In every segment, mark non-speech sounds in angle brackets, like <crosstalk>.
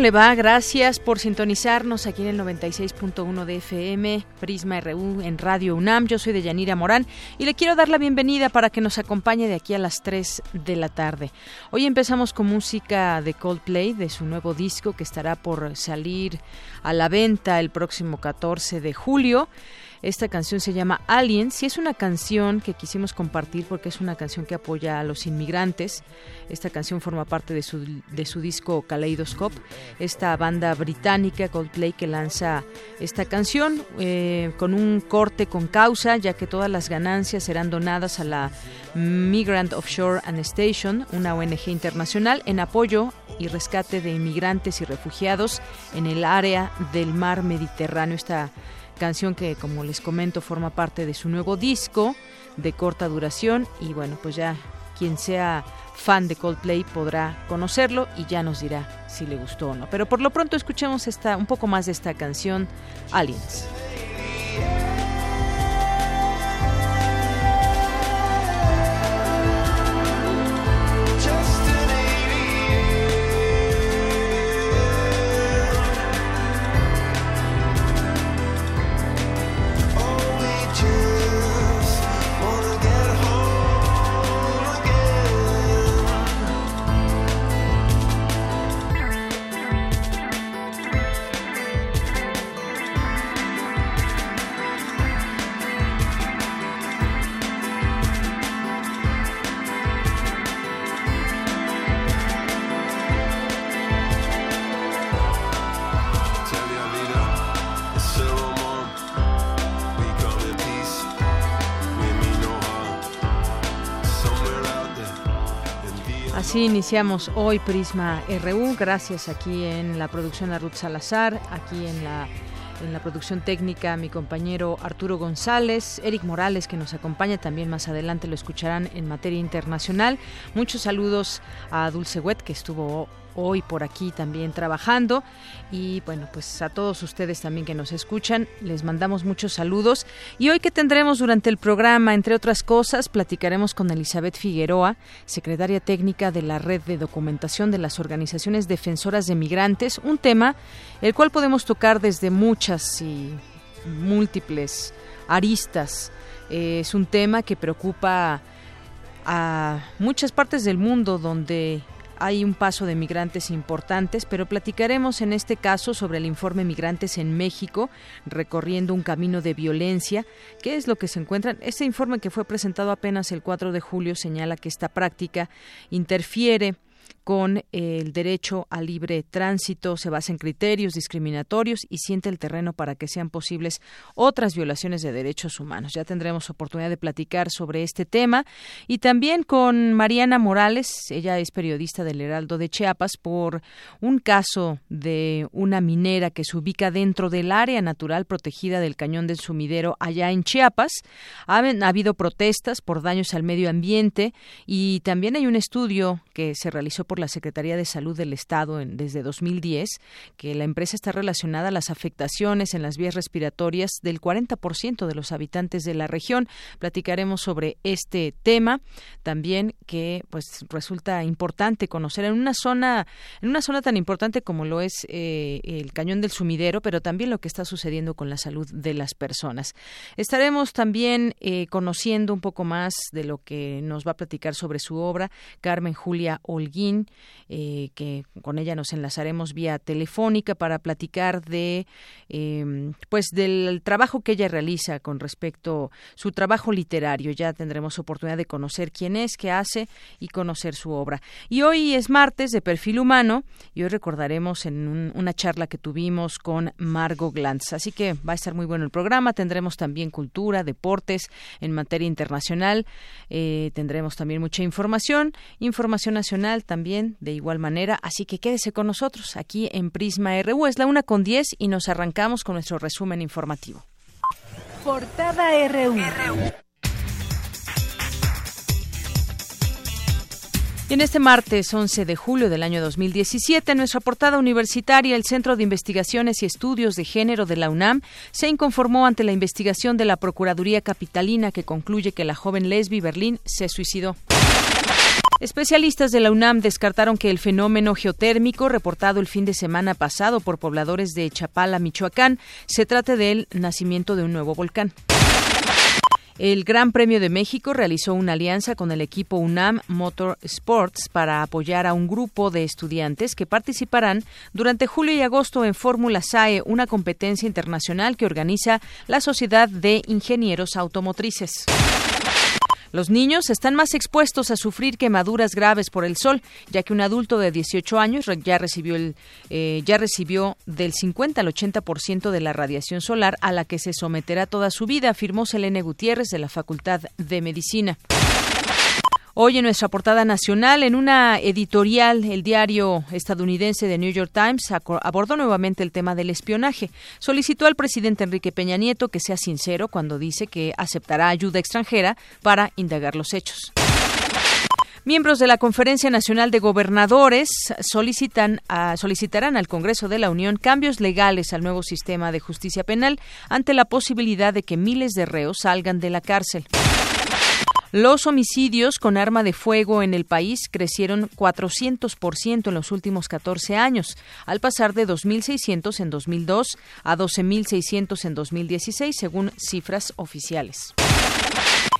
Le va? Gracias por sintonizarnos aquí en el 96.1 de FM, Prisma RU en Radio UNAM. Yo soy Deyanira Morán y le quiero dar la bienvenida para que nos acompañe de aquí a las 3 de la tarde. Hoy empezamos con música de Coldplay, de su nuevo disco que estará por salir a la venta el próximo 14 de julio. Esta canción se llama Aliens y es una canción que quisimos compartir porque es una canción que apoya a los inmigrantes. Esta canción forma parte de su, de su disco Kaleidoscope, esta banda británica Coldplay que lanza esta canción eh, con un corte con causa, ya que todas las ganancias serán donadas a la Migrant Offshore and Station, una ONG internacional en apoyo y rescate de inmigrantes y refugiados en el área del mar Mediterráneo. Canción que como les comento forma parte de su nuevo disco de corta duración. Y bueno pues ya quien sea fan de Coldplay podrá conocerlo y ya nos dirá si le gustó o no. Pero por lo pronto escuchemos esta un poco más de esta canción Aliens Iniciamos hoy Prisma RU, gracias aquí en la producción a Ruth Salazar, aquí en la en la producción técnica mi compañero Arturo González, Eric Morales que nos acompaña también más adelante lo escucharán en materia internacional. Muchos saludos a Dulce Wet que estuvo hoy por aquí también trabajando. Y bueno pues a todos ustedes también que nos escuchan les mandamos muchos saludos. Y hoy que tendremos durante el programa entre otras cosas platicaremos con Elizabeth Figueroa secretaria técnica de la red de documentación de las organizaciones defensoras de migrantes un tema el cual podemos tocar desde muchas y múltiples aristas. Eh, es un tema que preocupa a muchas partes del mundo donde hay un paso de migrantes importantes, pero platicaremos en este caso sobre el informe Migrantes en México, recorriendo un camino de violencia. ¿Qué es lo que se encuentran? Este informe que fue presentado apenas el 4 de julio señala que esta práctica interfiere con el derecho al libre tránsito, se basa en criterios discriminatorios y siente el terreno para que sean posibles otras violaciones de derechos humanos. Ya tendremos oportunidad de platicar sobre este tema y también con Mariana Morales, ella es periodista del Heraldo de Chiapas, por un caso de una minera que se ubica dentro del área natural protegida del Cañón del Sumidero allá en Chiapas. Ha, ha habido protestas por daños al medio ambiente y también hay un estudio que se realizó por la Secretaría de Salud del Estado en, desde 2010, que la empresa está relacionada a las afectaciones en las vías respiratorias del 40% de los habitantes de la región. Platicaremos sobre este tema también que pues resulta importante conocer en una zona en una zona tan importante como lo es eh, el Cañón del Sumidero, pero también lo que está sucediendo con la salud de las personas. Estaremos también eh, conociendo un poco más de lo que nos va a platicar sobre su obra Carmen Julia Holguín, eh, que con ella nos enlazaremos vía telefónica para platicar de em, pues del trabajo que ella realiza con respecto su trabajo literario. Ya tendremos oportunidad de conocer quién es, qué hace y conocer su obra. Y hoy es martes de perfil humano y hoy recordaremos en una charla que tuvimos con Margo Glantz. Así que va a estar muy bueno el programa. Tendremos también cultura, deportes en materia internacional. Eh, tendremos también mucha información, información nacional también de igual manera. Así que quédese con nosotros aquí en Prisma RU. Es la una con 10 y nos arrancamos con nuestro resumen informativo. Portada RU. Y en este martes 11 de julio del año 2017, en nuestra portada universitaria, el Centro de Investigaciones y Estudios de Género de la UNAM se inconformó ante la investigación de la Procuraduría Capitalina que concluye que la joven Lesbi Berlín se suicidó. Especialistas de la UNAM descartaron que el fenómeno geotérmico reportado el fin de semana pasado por pobladores de Chapala, Michoacán, se trate del nacimiento de un nuevo volcán. El Gran Premio de México realizó una alianza con el equipo UNAM Motor Sports para apoyar a un grupo de estudiantes que participarán durante julio y agosto en Fórmula SAE, una competencia internacional que organiza la Sociedad de Ingenieros Automotrices. Los niños están más expuestos a sufrir quemaduras graves por el sol, ya que un adulto de 18 años ya recibió, el, eh, ya recibió del 50 al 80% de la radiación solar a la que se someterá toda su vida, afirmó Selene Gutiérrez de la Facultad de Medicina. Hoy en nuestra portada nacional, en una editorial, el diario estadounidense The New York Times abordó nuevamente el tema del espionaje. Solicitó al presidente Enrique Peña Nieto que sea sincero cuando dice que aceptará ayuda extranjera para indagar los hechos. Miembros de la Conferencia Nacional de Gobernadores solicitan solicitarán al Congreso de la Unión cambios legales al nuevo sistema de justicia penal ante la posibilidad de que miles de reos salgan de la cárcel. Los homicidios con arma de fuego en el país crecieron 400% en los últimos 14 años, al pasar de 2.600 en 2002 a 12.600 en 2016, según cifras oficiales.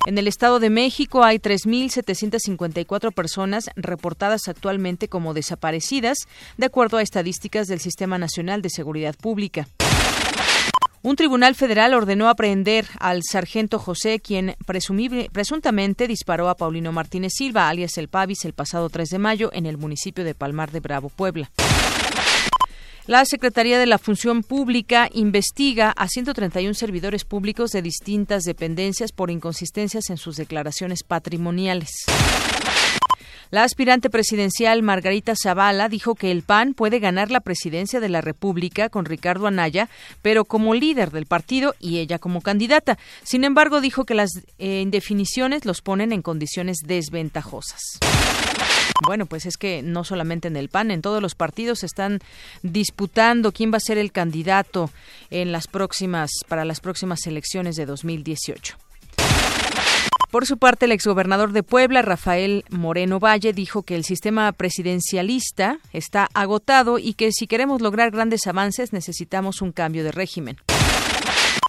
En el Estado de México hay 3.754 personas reportadas actualmente como desaparecidas, de acuerdo a estadísticas del Sistema Nacional de Seguridad Pública. Un tribunal federal ordenó aprehender al sargento José, quien presumible, presuntamente disparó a Paulino Martínez Silva, alias El Pavis, el pasado 3 de mayo en el municipio de Palmar de Bravo, Puebla. La Secretaría de la Función Pública investiga a 131 servidores públicos de distintas dependencias por inconsistencias en sus declaraciones patrimoniales. La aspirante presidencial Margarita Zavala dijo que el PAN puede ganar la presidencia de la República con Ricardo Anaya, pero como líder del partido y ella como candidata. Sin embargo, dijo que las eh, indefiniciones los ponen en condiciones desventajosas. Bueno, pues es que no solamente en el PAN, en todos los partidos están disputando quién va a ser el candidato en las próximas para las próximas elecciones de 2018. Por su parte, el exgobernador de Puebla, Rafael Moreno Valle, dijo que el sistema presidencialista está agotado y que si queremos lograr grandes avances necesitamos un cambio de régimen.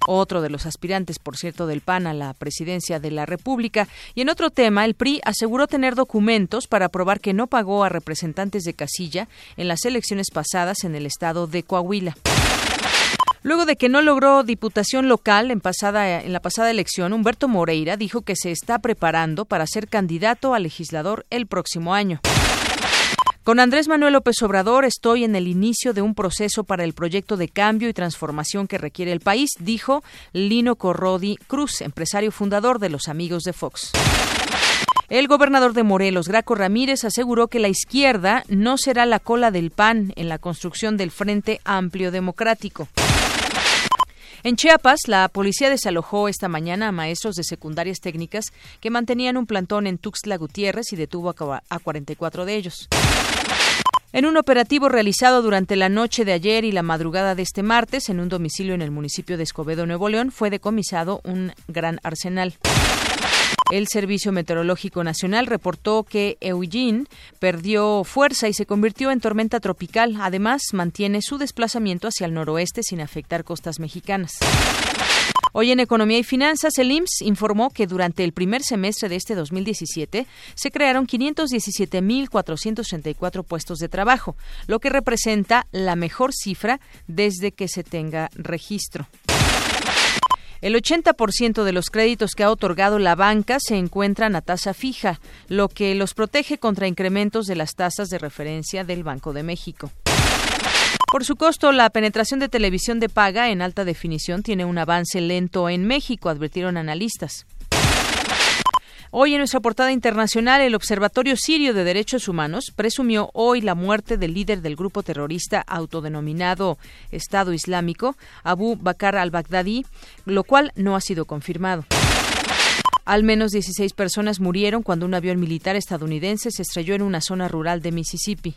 Otro de los aspirantes, por cierto, del PAN a la presidencia de la República. Y en otro tema, el PRI aseguró tener documentos para probar que no pagó a representantes de casilla en las elecciones pasadas en el estado de Coahuila. Luego de que no logró diputación local en, la pasada elección, Humberto Moreira dijo que se está preparando para ser candidato a legislador el próximo año. Con Andrés Manuel López Obrador estoy en el inicio de un proceso para el proyecto de cambio y transformación que requiere el país, dijo Lino Corrodi Cruz, empresario fundador de los Amigos de Fox. El gobernador de Morelos, Graco Ramírez, aseguró que la izquierda no será la cola del PAN en la construcción del Frente Amplio Democrático. En Chiapas, la policía desalojó esta mañana a maestros de secundarias técnicas que mantenían un plantón en Tuxtla Gutiérrez y detuvo a 44 de ellos. En un operativo realizado durante la noche de ayer y la madrugada de este martes en un domicilio en el municipio de Escobedo, Nuevo León, fue decomisado un gran arsenal. El Servicio Meteorológico Nacional reportó que Eugene perdió fuerza y se convirtió en tormenta tropical. Además, mantiene su desplazamiento hacia el noroeste sin afectar costas mexicanas. Hoy en Economía y Finanzas, el IMSS informó que durante el primer semestre de este 2017 se crearon 517.434 puestos de trabajo, lo que representa la mejor cifra desde que se tenga registro. El 80% de los créditos que ha otorgado la banca se encuentran a tasa fija, lo que los protege contra incrementos de las tasas de referencia del Banco de México. Por su costo, la penetración de televisión de paga en alta definición tiene un avance lento en México, advirtieron analistas. Hoy en nuestra portada internacional, el Observatorio Sirio de Derechos Humanos presumió hoy la muerte del líder del grupo terrorista autodenominado Estado Islámico, Abu Bakr al-Baghdadi, lo cual no ha sido confirmado. Al menos 16 personas murieron cuando un avión militar estadounidense se estrelló en una zona rural de Mississippi.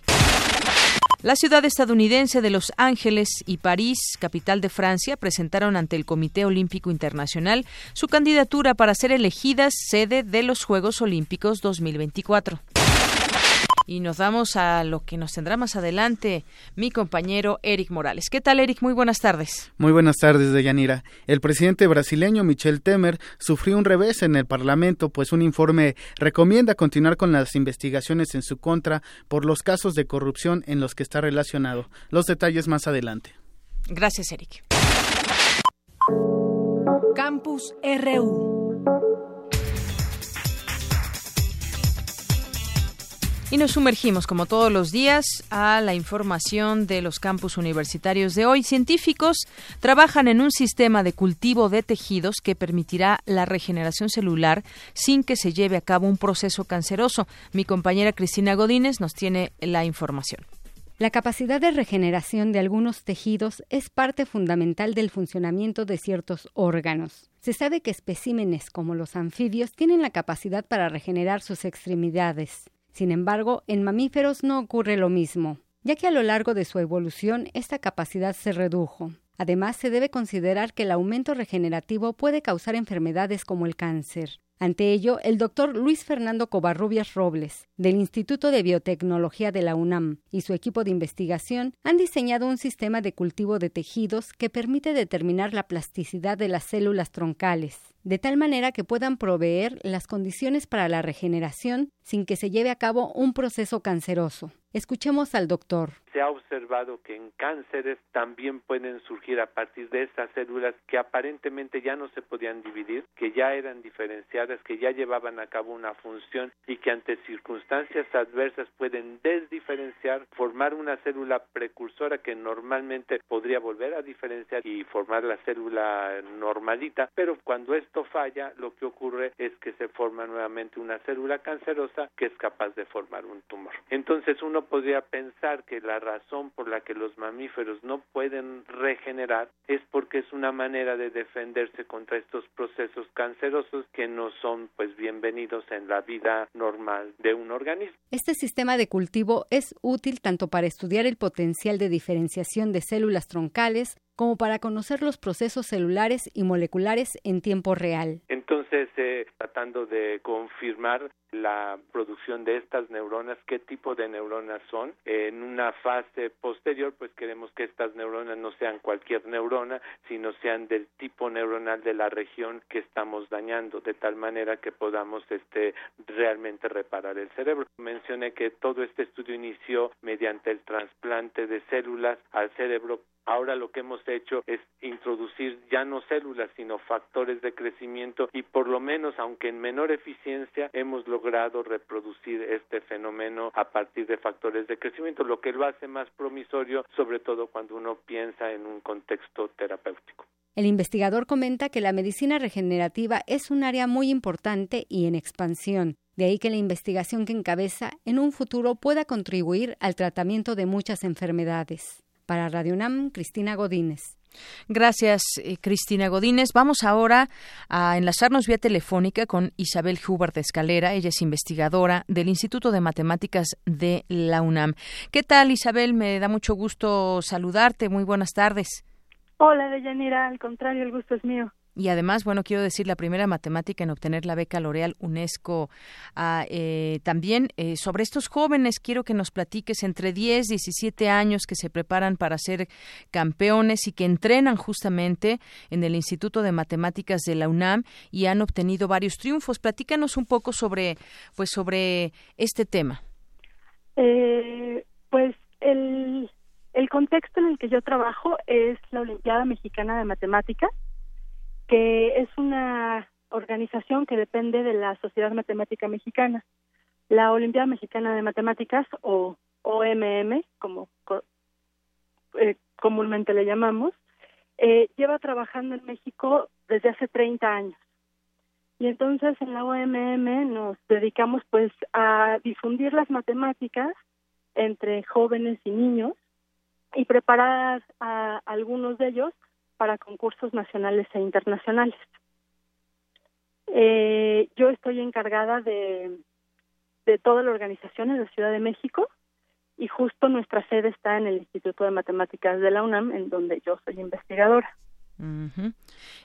La ciudad estadounidense de Los Ángeles y París, capital de Francia, presentaron ante el Comité Olímpico Internacional su candidatura para ser elegidas sede de los Juegos Olímpicos 2024. Y nos vamos a lo que nos tendrá más adelante mi compañero Eric Morales. ¿Qué tal, Eric? Muy buenas tardes. Muy buenas tardes, Deyanira. El presidente brasileño Michel Temer sufrió un revés en el Parlamento, pues un informe recomienda continuar con las investigaciones en su contra por los casos de corrupción en los que está relacionado. Los detalles más adelante. Gracias, Eric. Campus RU. Y nos sumergimos, como todos los días, a la información de los campus universitarios de hoy. Científicos trabajan en un sistema de cultivo de tejidos que permitirá la regeneración celular sin que se lleve a cabo un proceso canceroso. Mi compañera Cristina Godínez nos tiene la información. La capacidad de regeneración de algunos tejidos es parte fundamental del funcionamiento de ciertos órganos. Se sabe que especímenes como los anfibios tienen la capacidad para regenerar sus extremidades. Sin embargo, en mamíferos no ocurre lo mismo, ya que a lo largo de su evolución esta capacidad se redujo. Además, se debe considerar que el aumento regenerativo puede causar enfermedades como el cáncer. Ante ello, el doctor Luis Fernando Covarrubias Robles, del Instituto de Biotecnología de la UNAM, y su equipo de investigación han diseñado un sistema de cultivo de tejidos que permite determinar la plasticidad de las células troncales, de tal manera que puedan proveer las condiciones para la regeneración sin que se lleve a cabo un proceso canceroso. Escuchemos al doctor. Se ha observado que en cánceres también pueden surgir a partir de estas células que aparentemente ya no se podían dividir, que ya eran diferenciadas, que ya llevaban a cabo una función y que ante circunstancias adversas pueden desdiferenciar, formar una célula precursora que normalmente podría volver a diferenciar y formar la célula normalita, pero cuando esto falla, lo que ocurre es que se forma nuevamente una célula cancerosa que es capaz de formar un tumor. Entonces uno podría pensar que la razón por la que los mamíferos no pueden regenerar es porque es una manera de defenderse contra estos procesos cancerosos que no son pues bienvenidos en la vida normal de un organismo. Este sistema de cultivo es útil tanto para estudiar el potencial de diferenciación de células troncales como para conocer los procesos celulares y moleculares en tiempo real. Entonces, eh, tratando de confirmar la producción de estas neuronas, qué tipo de neuronas son. En una fase posterior, pues queremos que estas neuronas no sean cualquier neurona, sino sean del tipo neuronal de la región que estamos dañando, de tal manera que podamos este realmente reparar el cerebro. Mencioné que todo este estudio inició mediante el trasplante de células al cerebro Ahora lo que hemos hecho es introducir ya no células, sino factores de crecimiento y por lo menos, aunque en menor eficiencia, hemos logrado reproducir este fenómeno a partir de factores de crecimiento, lo que lo hace más promisorio, sobre todo cuando uno piensa en un contexto terapéutico. El investigador comenta que la medicina regenerativa es un área muy importante y en expansión. De ahí que la investigación que encabeza en un futuro pueda contribuir al tratamiento de muchas enfermedades. Para Radio UNAM, Cristina Godínez. Gracias, eh, Cristina Godínez. Vamos ahora a enlazarnos vía telefónica con Isabel Huber de Escalera. Ella es investigadora del Instituto de Matemáticas de la UNAM. ¿Qué tal, Isabel? Me da mucho gusto saludarte. Muy buenas tardes. Hola, Deyanira. Al contrario, el gusto es mío. Y además, bueno, quiero decir, la primera matemática en obtener la beca L'Oreal UNESCO. Ah, eh, también eh, sobre estos jóvenes, quiero que nos platiques entre 10, 17 años que se preparan para ser campeones y que entrenan justamente en el Instituto de Matemáticas de la UNAM y han obtenido varios triunfos. Platícanos un poco sobre, pues, sobre este tema. Eh, pues el, el contexto en el que yo trabajo es la Olimpiada Mexicana de Matemáticas que es una organización que depende de la Sociedad Matemática Mexicana. La Olimpiada Mexicana de Matemáticas, o OMM, como eh, comúnmente le llamamos, eh, lleva trabajando en México desde hace 30 años. Y entonces en la OMM nos dedicamos pues a difundir las matemáticas entre jóvenes y niños y preparar a algunos de ellos para concursos nacionales e internacionales. Eh, yo estoy encargada de, de toda la organización en la Ciudad de México y justo nuestra sede está en el Instituto de Matemáticas de la UNAM, en donde yo soy investigadora.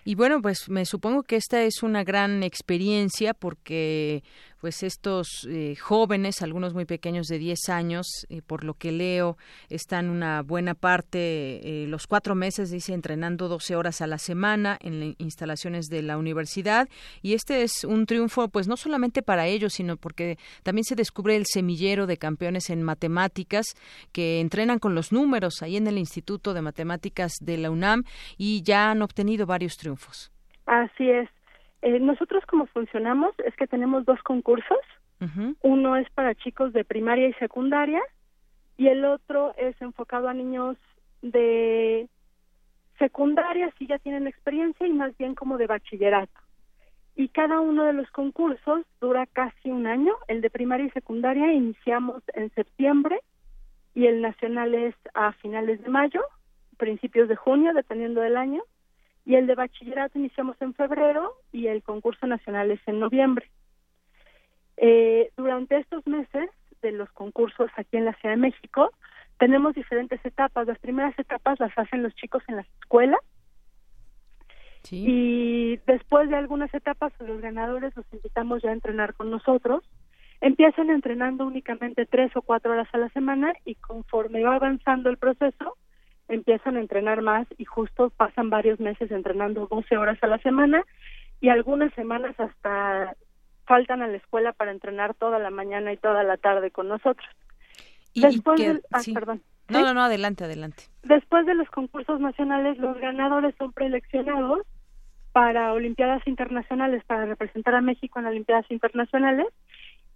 Y bueno, pues me supongo que esta es una gran experiencia porque pues estos eh, jóvenes, algunos muy pequeños de 10 años, eh, por lo que leo, están una buena parte, eh, los cuatro meses, dice, entrenando 12 horas a la semana en la- instalaciones de la universidad. Y este es un triunfo, pues no solamente para ellos, sino porque también se descubre el semillero de campeones en matemáticas que entrenan con los números ahí en el Instituto de Matemáticas de la UNAM y ya han obtenido varios triunfos. Así es. Eh, nosotros como funcionamos es que tenemos dos concursos. Uno es para chicos de primaria y secundaria y el otro es enfocado a niños de secundaria si ya tienen experiencia y más bien como de bachillerato. Y cada uno de los concursos dura casi un año. El de primaria y secundaria iniciamos en septiembre y el nacional es a finales de mayo, principios de junio, dependiendo del año. Y el de bachillerato iniciamos en febrero y el concurso nacional es en noviembre. Eh, durante estos meses de los concursos aquí en la Ciudad de México, tenemos diferentes etapas. Las primeras etapas las hacen los chicos en las escuelas Sí. y después de algunas etapas los ganadores los invitamos ya a entrenar con nosotros. Empiezan entrenando únicamente tres o cuatro horas a la semana y conforme va avanzando el proceso empiezan a entrenar más y justo pasan varios meses entrenando 12 horas a la semana y algunas semanas hasta faltan a la escuela para entrenar toda la mañana y toda la tarde con nosotros. Y- y Después que- del- ah, sí. perdón. No, no, adelante, adelante. Después de los concursos nacionales, los ganadores son preeleccionados para Olimpiadas Internacionales, para representar a México en Olimpiadas Internacionales,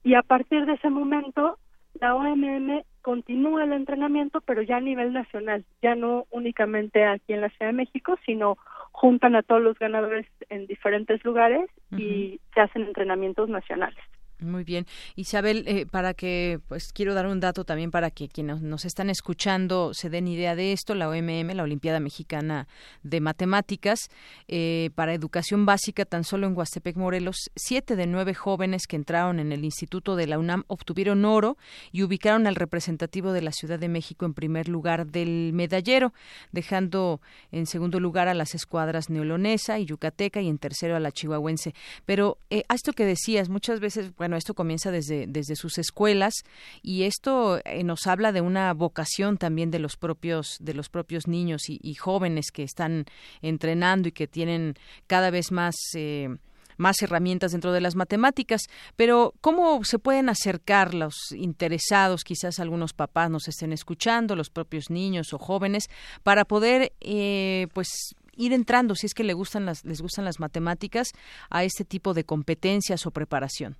y a partir de ese momento, la OMM continúa el entrenamiento, pero ya a nivel nacional, ya no únicamente aquí en la Ciudad de México, sino juntan a todos los ganadores en diferentes lugares y se hacen entrenamientos nacionales. Muy bien. Isabel, eh, para que, pues quiero dar un dato también para que quienes nos están escuchando se den idea de esto. La OMM, la Olimpiada Mexicana de Matemáticas, eh, para educación básica, tan solo en Huastepec, Morelos, siete de nueve jóvenes que entraron en el Instituto de la UNAM obtuvieron oro y ubicaron al representativo de la Ciudad de México en primer lugar del medallero, dejando en segundo lugar a las escuadras neolonesa y yucateca y en tercero a la chihuahuense. Pero eh, a esto que decías, muchas veces, bueno, esto comienza desde, desde sus escuelas y esto eh, nos habla de una vocación también de los propios, de los propios niños y, jóvenes que están entrenando y que tienen cada vez más eh, más herramientas dentro de las matemáticas, pero ¿cómo se pueden acercar los interesados, quizás algunos papás nos estén escuchando, los propios niños o jóvenes, para poder, eh, pues, ir entrando, si es que le gustan las, les gustan las matemáticas, a este tipo de competencias o preparación?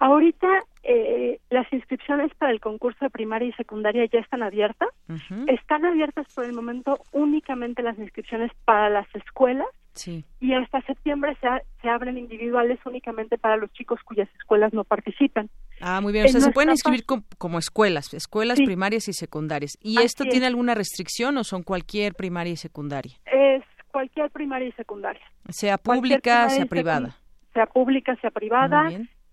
Ahorita eh, las inscripciones para el concurso de primaria y secundaria ya están abiertas. Están abiertas por el momento únicamente las inscripciones para las escuelas Sí. y hasta septiembre se, a- se abren individuales únicamente para los chicos cuyas escuelas no participan. Ah, muy bien. O En sea, se pueden inscribir com- como escuelas, escuelas Sí. primarias y secundarias. ¿Y Así esto es. tiene alguna restricción o son cualquier primaria y secundaria? Es cualquier primaria y secundaria. Sea pública, sea privada. Sea pública, sea privada. Muy bien.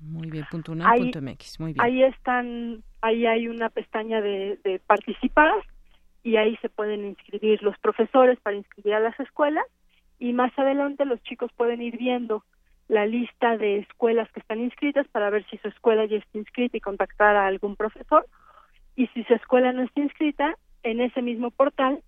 Muy bien, punto Ahí- unam punto MX. Muy bien. Ahí están, ahí hay una pestaña de, de participar y ahí se pueden inscribir los profesores para inscribir a las escuelas y más adelante los chicos pueden ir viendo la lista de escuelas que están inscritas para ver si su escuela ya está inscrita y contactar a algún profesor y si su escuela no está inscrita en ese mismo portal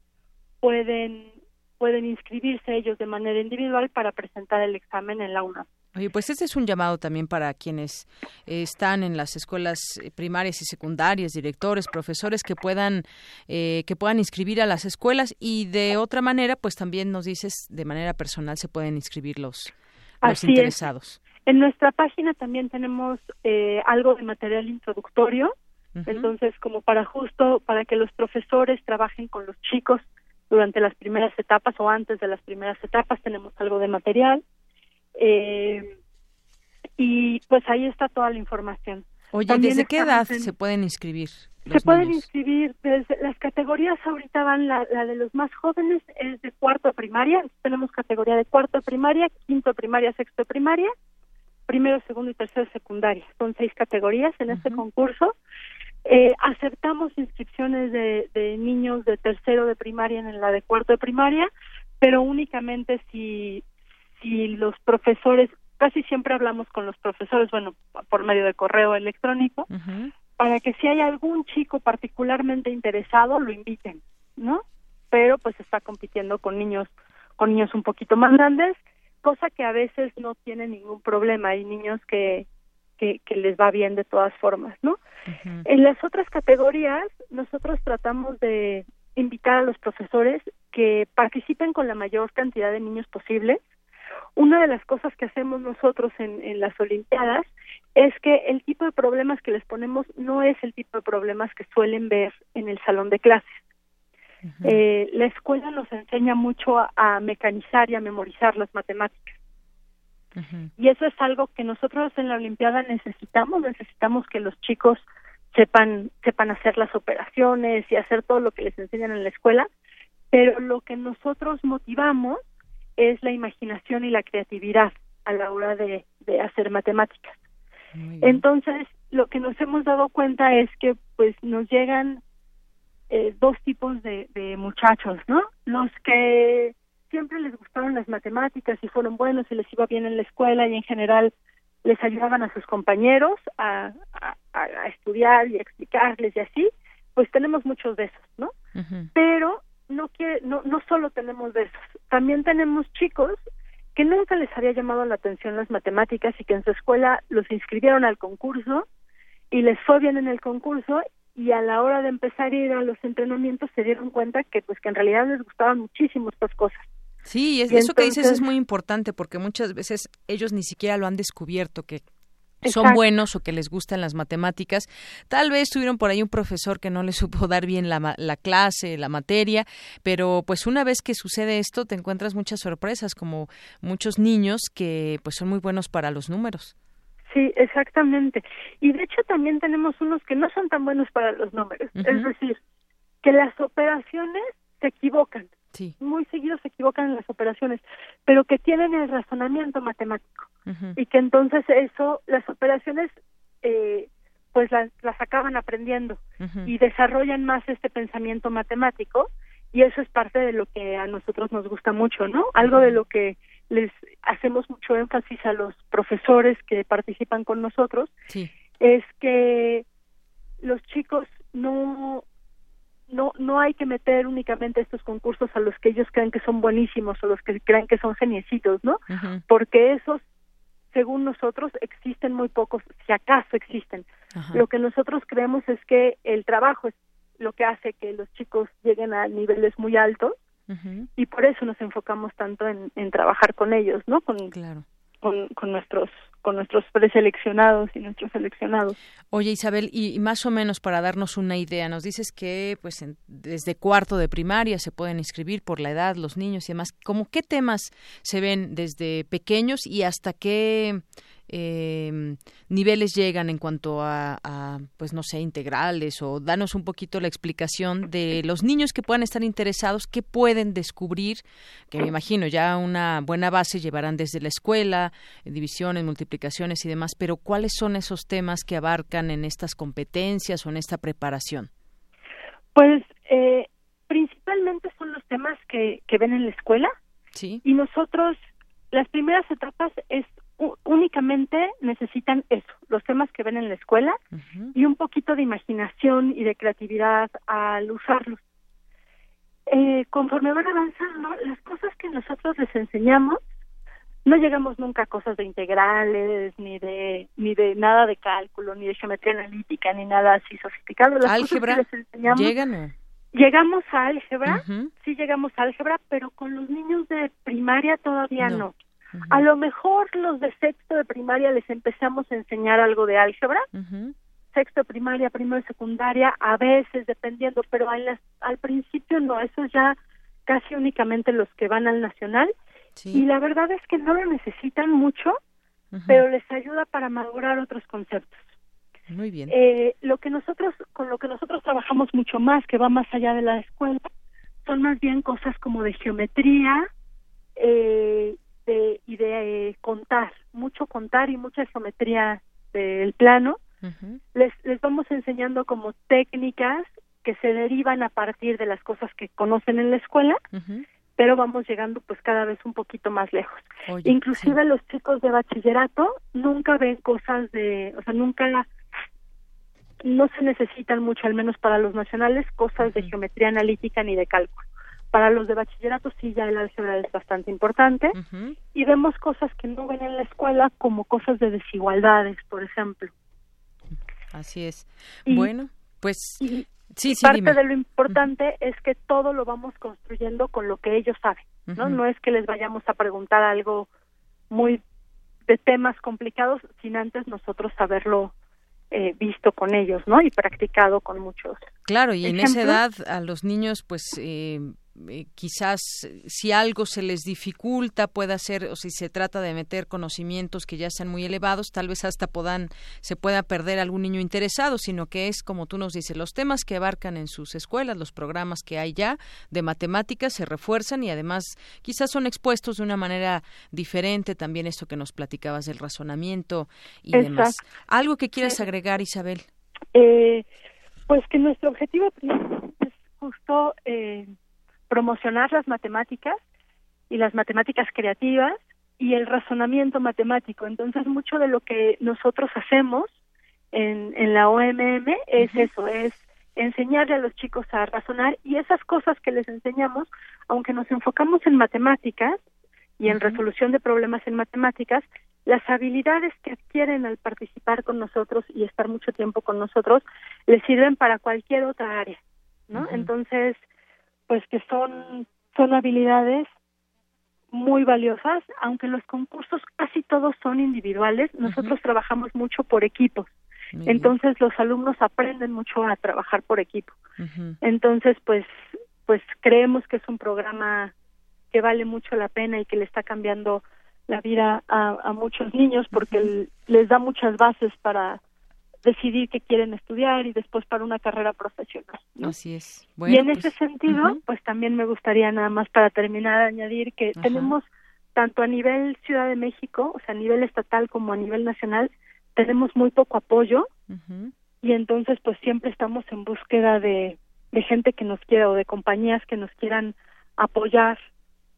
pueden pueden inscribirse ellos de manera individual para presentar el examen en la UNAM. Oye, pues este es un llamado también para quienes eh, están en las escuelas eh, primarias y secundarias, directores, profesores que puedan eh, que puedan inscribir a las escuelas y de otra manera, pues también nos dices de manera personal se pueden inscribir los los Así es. interesados. En nuestra página también tenemos eh, algo de material introductorio, entonces como para justo para que los profesores trabajen con los chicos durante las primeras etapas o antes de las primeras etapas tenemos algo de material eh, y pues ahí está toda la información. Oye, También ¿desde qué edad en- se pueden inscribir Se pueden inscribir desde las categorías ahorita van la, la de los más jóvenes es de cuarto de primaria, tenemos categoría de cuarto de primaria, quinto de primaria, sexto de primaria, primero, segundo y tercero secundaria. Son seis categorías en este concurso. Eh, aceptamos inscripciones de, de niños de tercero de primaria en la de cuarto de primaria, pero únicamente si, si los profesores, casi siempre hablamos con los profesores, bueno, por medio de correo electrónico, para que si hay algún chico particularmente interesado lo inviten, ¿no? Pero pues está compitiendo con niños con niños un poquito más grandes, cosa que a veces no tiene ningún problema, hay niños que que, que les va bien de todas formas, ¿no? En las otras categorías, nosotros tratamos de invitar a los profesores que participen con la mayor cantidad de niños posible. Una de las cosas que hacemos nosotros en, en las Olimpiadas es que el tipo de problemas que les ponemos no es el tipo de problemas que suelen ver en el salón de clases. Eh, la escuela nos enseña mucho a, a mecanizar y a memorizar las matemáticas. Y eso es algo que nosotros en la Olimpiada necesitamos, necesitamos que los chicos sepan sepan hacer las operaciones y hacer todo lo que les enseñan en la escuela, pero lo que nosotros motivamos es la imaginación y la creatividad a la hora de, de hacer matemáticas. Entonces, lo que nos hemos dado cuenta es que pues nos llegan eh, dos tipos de, de muchachos, ¿no? Los que siempre les gustaron las matemáticas y fueron buenos y les iba bien en la escuela y en general les ayudaban a sus compañeros a, a, a estudiar y a explicarles y así, pues tenemos muchos de esos, ¿no? Pero no quiere, no, no solo tenemos de esos, también tenemos chicos que nunca les había llamado la atención las matemáticas y que en su escuela los inscribieron al concurso y les fue bien en el concurso y a la hora de empezar a ir a los entrenamientos se dieron cuenta que pues que en realidad les gustaban muchísimo estas cosas. Sí, es, Y eso que dices es muy importante porque muchas veces ellos ni siquiera lo han descubierto que son Exacto. buenos o que les gustan las matemáticas. Tal vez tuvieron por ahí un profesor que no les <laughs> supo dar bien la, la clase, la materia, pero pues una vez que sucede esto te encuentras muchas sorpresas, como muchos niños que pues son muy buenos para los números. Sí, exactamente. Y de hecho también tenemos unos que no son tan buenos para los números. Es decir, que las operaciones se equivocan. Sí. Muy seguido se equivocan en las operaciones, pero que tienen el razonamiento matemático. Y que entonces eso, las operaciones, eh, pues las, las acaban aprendiendo y desarrollan más este pensamiento matemático. Y eso es parte de lo que a nosotros nos gusta mucho, ¿no? Algo de lo que les hacemos mucho énfasis a los profesores que participan con nosotros Sí. es que los chicos no no no hay que meter únicamente estos concursos a los que ellos creen que son buenísimos o los que creen que son geniecitos, ¿no? Porque esos según nosotros, existen muy pocos, si acaso existen. Lo que nosotros creemos es que el trabajo es lo que hace que los chicos lleguen a niveles muy altos y por eso nos enfocamos tanto en, en trabajar con ellos, ¿no? Con, Claro. Con, con nuestros con nuestros preseleccionados y nuestros seleccionados. Oye Isabel, y, más o menos para darnos una idea, nos dices que pues en- desde cuarto de primaria se pueden inscribir por la edad los niños y demás. ¿Cómo qué temas se ven desde pequeños y hasta qué eh, niveles llegan en cuanto a, a, pues no sé, integrales o danos un poquito la explicación de los niños que puedan estar interesados, qué pueden descubrir, que me imagino ya una buena base llevarán desde la escuela, divisiones, multiplicaciones y demás, pero cuáles son esos temas que abarcan en estas competencias o en esta preparación. Pues eh, principalmente son los temas que, que ven en la escuela Sí. y nosotros las primeras etapas es únicamente necesitan eso, los temas que ven en la escuela y un poquito de imaginación y de creatividad al usarlos. Eh, conforme van avanzando, las cosas que nosotros les enseñamos, no llegamos nunca a cosas de integrales, ni de, ni de nada de cálculo, ni de geometría analítica, ni nada así sofisticado. Las Álgebra, cosas que les enseñamos, ¿Llegan llegamos a álgebra, sí llegamos a álgebra, pero con los niños de primaria todavía No. no. A lo mejor los de sexto de primaria les empezamos a enseñar algo de álgebra, sexto de primaria, primero de secundaria, a veces dependiendo, pero las- al principio no, eso ya casi únicamente los que van al nacional. Sí, y la verdad es que no lo necesitan mucho, pero les ayuda para madurar otros conceptos. Muy bien. Eh, lo que nosotros, con lo que nosotros trabajamos mucho más, que va más allá de la escuela, son más bien cosas como de geometría eh, de, y de eh, contar, mucho contar y mucha geometría del plano. Les, les vamos enseñando como técnicas que se derivan a partir de las cosas que conocen en la escuela, pero vamos llegando pues cada vez un poquito más lejos. Oye, Inclusive los chicos de bachillerato nunca ven cosas de, o sea, nunca no se necesitan mucho, al menos para los nacionales, cosas de geometría analítica ni de cálculo. Para los de bachillerato sí ya el álgebra es bastante importante y vemos cosas que no ven en la escuela como cosas de desigualdades, por ejemplo. Así es. Y- Bueno, pues Y sí, sí, parte dime. de lo importante es que todo lo vamos construyendo con lo que ellos saben, ¿no? No es que les vayamos a preguntar algo muy de temas complicados sin antes nosotros haberlo eh, visto con ellos, ¿no? Y practicado con muchos. Claro, y en esa edad a los niños, pues eh, eh, quizás eh, si algo se les dificulta, pueda ser, o si se trata de meter conocimientos que ya sean muy elevados, tal vez hasta puedan, se pueda perder algún niño interesado, sino que es, como tú nos dices, los temas que abarcan en sus escuelas, los programas que hay ya de matemáticas se refuerzan y además quizás son expuestos de una manera diferente, también esto que nos platicabas del razonamiento y demás. ¿Algo que quieras agregar, Isabel? Eh, pues que nuestro objetivo es justo eh, promocionar las matemáticas y las matemáticas creativas y el razonamiento matemático. Entonces, mucho de lo que nosotros hacemos en, en la OMM es eso, es enseñarle a los chicos a razonar y esas cosas que les enseñamos, aunque nos enfocamos en matemáticas y en resolución de problemas en matemáticas, las habilidades que adquieren al participar con nosotros y estar mucho tiempo con nosotros les sirven para cualquier otra área, ¿no? Entonces, pues que son son habilidades muy valiosas, aunque los concursos casi todos son individuales, nosotros trabajamos mucho por equipos. Muy bien. Entonces los alumnos aprenden mucho a trabajar por equipo. Entonces, pues, pues creemos que es un programa que vale mucho la pena y que le está cambiando la vida a, a muchos niños porque les da muchas bases para decidir qué quieren estudiar y después para una carrera profesional. ¿no? Así es. y Bueno, en pues, ese sentido, pues también me gustaría nada más para terminar añadir que tenemos tanto a nivel Ciudad de México, o sea, a nivel estatal como a nivel nacional, tenemos muy poco apoyo y entonces pues siempre estamos en búsqueda de, de gente que nos quiera o de compañías que nos quieran apoyar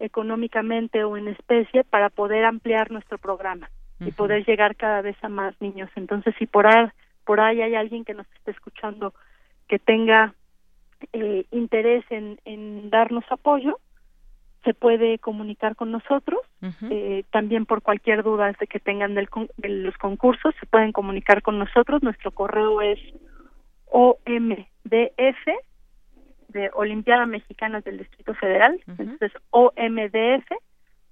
económicamente o en especie para poder ampliar nuestro programa y poder llegar cada vez a más niños. Entonces, si por ahí, por ahí hay alguien que nos esté escuchando que tenga eh, interés en, en darnos apoyo, se puede comunicar con nosotros. Eh, también por cualquier duda de que tengan del de los concursos, se pueden comunicar con nosotros. Nuestro correo es OMDF, de Olimpiada Mexicana del Distrito Federal. Ujú. Entonces, OMDF,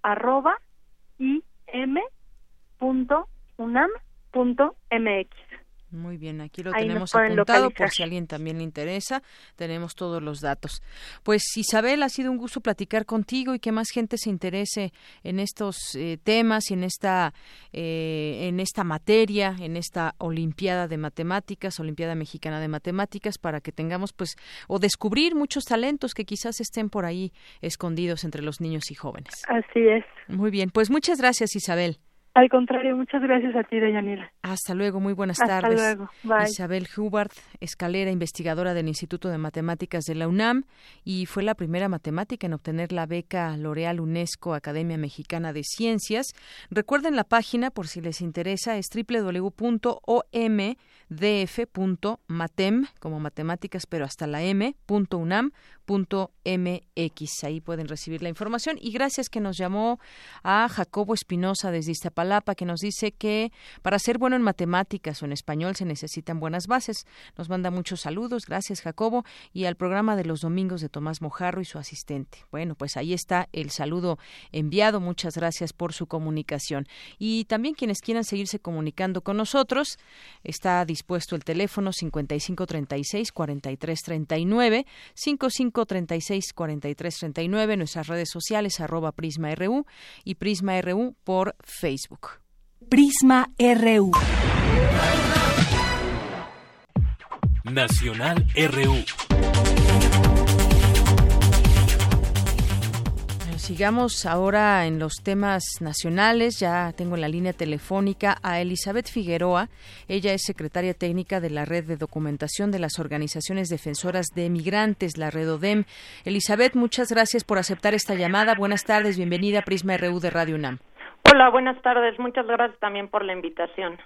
arroba, im punto unam punto mx. Muy bien, aquí lo Ahí tenemos apuntado por si a alguien también le interesa. Tenemos todos los datos. Pues Isabel, ha sido un gusto platicar contigo y que más gente se interese en estos eh, temas y en esta eh, en esta materia, en esta Olimpiada de Matemáticas, Olimpiada Mexicana de Matemáticas, para que tengamos pues o descubrir muchos talentos que quizás estén por ahí escondidos entre los niños y jóvenes. Así es. Muy bien, pues muchas gracias Isabel. Al contrario, muchas gracias a ti, Deyanira. Hasta luego, muy buenas Hasta tardes. luego. Bye. Isabel Hubert, escalera investigadora del Instituto de Matemáticas de la UNAM y fue la primera matemática en obtener la beca L'Oreal UNESCO Academia Mexicana de Ciencias. Recuerden la página por si les interesa es www.omdf.matem como matemáticas pero hasta la m.unam.mx. Ahí pueden recibir la información y gracias que nos llamó a Jacobo Espinosa desde Iztapalapa que nos dice que para ser bueno en matemáticas o en español se necesitan buenas bases. Nos manda muchos saludos, gracias Jacobo, y al programa de los domingos de Tomás Mojarro y su asistente. Bueno, pues ahí está el saludo enviado. Muchas gracias por su comunicación. Y también quienes quieran seguirse comunicando con nosotros, está dispuesto el teléfono 5536 4339 5536 4339 nuestras redes sociales arroba Prisma RU y Prisma RU por Facebook. Prisma RU. Nacional RU. Sigamos ahora en los temas nacionales. Ya tengo en la línea telefónica a Elizabeth Figueroa. Ella es secretaria técnica de la Red de Documentación de las Organizaciones Defensoras de Migrantes, la Red ODEM. Elizabeth, muchas gracias por aceptar esta llamada. Buenas tardes, bienvenida a Prisma RU de Radio UNAM. Hola, buenas tardes. Muchas gracias también por la invitación.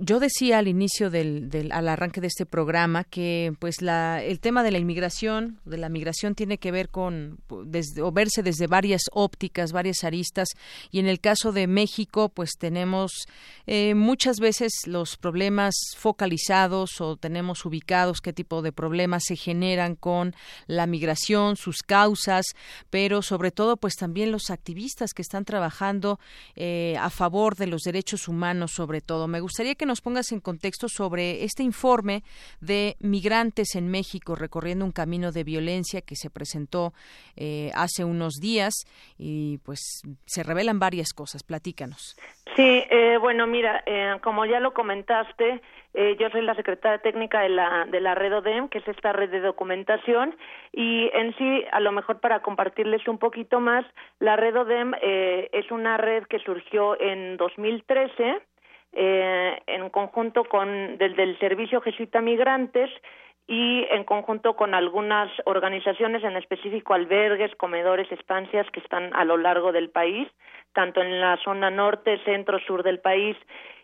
Yo decía al inicio del, del al arranque de este programa que pues la el tema de la inmigración, de la migración tiene que ver con o verse desde varias ópticas, varias aristas y en el caso de México pues tenemos eh, muchas veces los problemas focalizados o tenemos ubicados qué tipo de problemas se generan con la migración, sus causas, pero sobre todo pues también los activistas que están trabajando eh, a favor de los derechos humanos sobre todo. Me gustaría que nos pongas en contexto sobre este informe de migrantes en México recorriendo un camino de violencia que se presentó eh, hace unos días y pues se revelan varias cosas. Platícanos. Sí, eh, bueno, mira, eh, como ya lo comentaste, eh, yo soy la secretaria técnica de la, de la red ODEM, que es esta red de documentación, y en sí, a lo mejor para compartirles un poquito más, la red ODEM eh, es una red que surgió en 2013 eh, en conjunto con del, del Servicio Jesuita Migrantes y en conjunto con algunas organizaciones, en específico albergues, comedores, estancias que están a lo largo del país, tanto en la zona norte, centro, sur del país.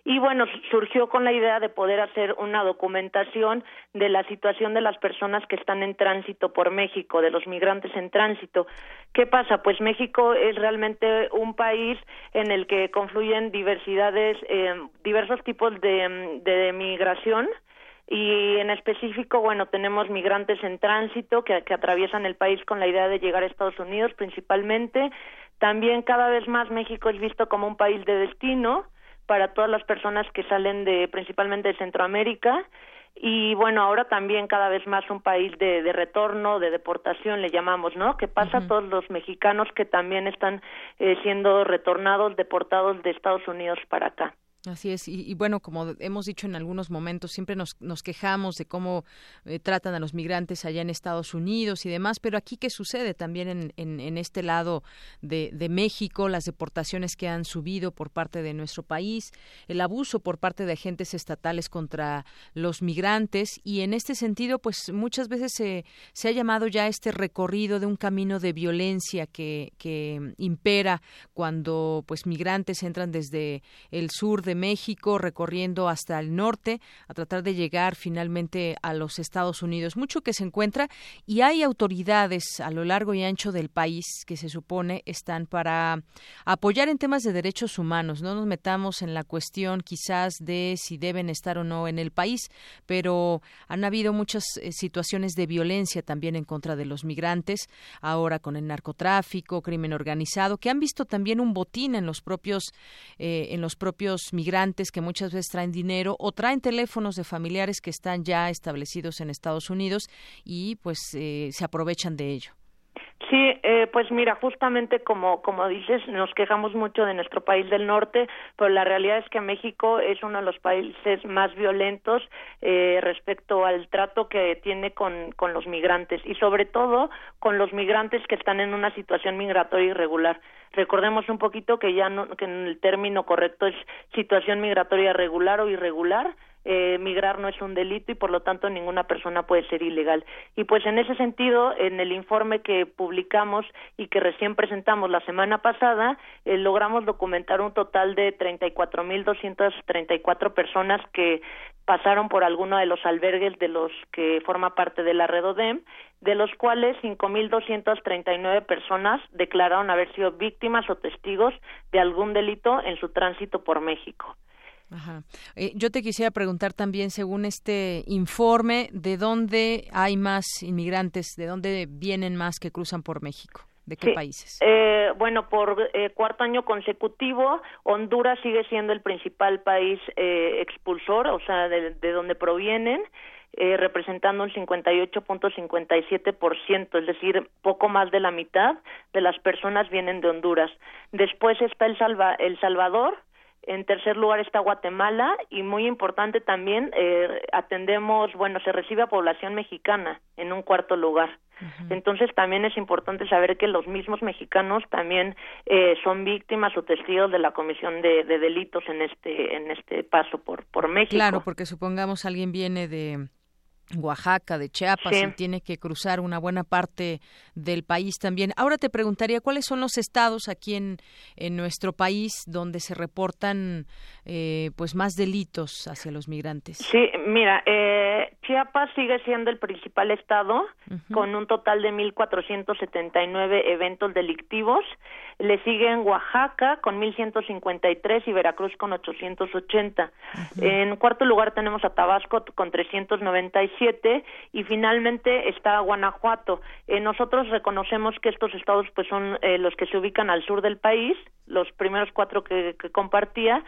Y bueno, surgió con la idea de poder hacer una documentación de la situación de las personas que están en tránsito por México, de los migrantes en tránsito. ¿Qué pasa? Pues México es realmente un país en el que confluyen diversidades, eh, diversos tipos de, de migración y en específico, bueno, tenemos migrantes en tránsito que, que, atraviesan el país con la idea de llegar a Estados Unidos principalmente. También cada vez más México es visto como un país de destino para todas las personas que salen de principalmente de Centroamérica y bueno, ahora también cada vez más un país de, de retorno, de deportación le llamamos, ¿no? ¿Qué pasa uh -huh. a todos los mexicanos que también están eh, siendo retornados, deportados de Estados Unidos para acá? Así es, y, y, bueno, como hemos dicho en algunos momentos, siempre nos, nos quejamos de cómo eh, tratan a los migrantes allá en Estados Unidos y demás, pero aquí qué sucede también en, en, en este lado de, de, México, las deportaciones que han subido por parte de nuestro país, el abuso por parte de agentes estatales contra los migrantes y en este sentido, pues muchas veces se, se ha llamado ya este recorrido de un camino de violencia que, que impera cuando pues migrantes entran desde el sur de México, recorriendo hasta el norte, a tratar de llegar finalmente a los Estados Unidos. Mucho que se encuentra y hay autoridades a lo largo y ancho del país que se supone están para apoyar en temas de derechos humanos. No nos metamos en la cuestión quizás de si deben estar o no en el país, pero han habido muchas eh, situaciones de violencia también en contra de los migrantes, ahora con el narcotráfico, crimen organizado, que han visto también un botín en los propios eh, en los propios migrantes que muchas veces traen dinero o traen teléfonos de familiares que están ya establecidos en Estados Unidos y pues eh, se aprovechan de ello. Sí, eh, pues mira, justamente como, como dices, nos quejamos mucho de nuestro país del norte, pero la realidad es que México es uno de los países más violentos eh, respecto al trato que tiene con, con los migrantes y sobre todo con los migrantes que están en una situación migratoria irregular. Recordemos un poquito que ya no, que el término correcto es situación migratoria regular o irregular eh, migrar no es un delito y por lo tanto ninguna persona puede ser ilegal. Y pues en ese sentido, en el informe que publicamos y que recién presentamos la semana pasada, eh, logramos documentar un total de 34.234 personas que pasaron por alguno de los albergues de los que forma parte de la red ODEM, de los cuales 5.239 personas declararon haber sido víctimas o testigos de algún delito en su tránsito por México. Ajá. Eh, yo te quisiera preguntar también, según este informe, ¿de dónde hay más inmigrantes? ¿De dónde vienen más que cruzan por México? ¿De qué Sí. países? Eh, bueno, por eh, cuarto año consecutivo, Honduras sigue siendo el principal país eh, expulsor, o sea, de, de donde provienen, eh, representando un 58.57%, es decir, poco más de la mitad de las personas vienen de Honduras. Después está el, Salva- el Salvador, en tercer lugar está Guatemala y muy importante también eh, atendemos, bueno, se recibe a población mexicana en un cuarto lugar. Entonces también es importante saber que los mismos mexicanos también eh, son víctimas o testigos de la comisión de, de delitos en este en este paso por por México. Claro, porque supongamos alguien viene de Oaxaca, de Chiapas, Sí. y tiene que cruzar una buena parte del país también. Ahora te preguntaría cuáles son los estados aquí en, en nuestro país donde se reportan eh, pues más delitos hacia los migrantes. Sí, mira, eh, Chiapas sigue siendo el principal estado con un total de 1.479 eventos delictivos. Le siguen Oaxaca con 1.153 y Veracruz con 880. En cuarto lugar tenemos a Tabasco con 397 y finalmente está Guanajuato. Eh, nosotros reconocemos que estos estados pues son eh, los que se ubican al sur del país, los primeros cuatro que, que compartía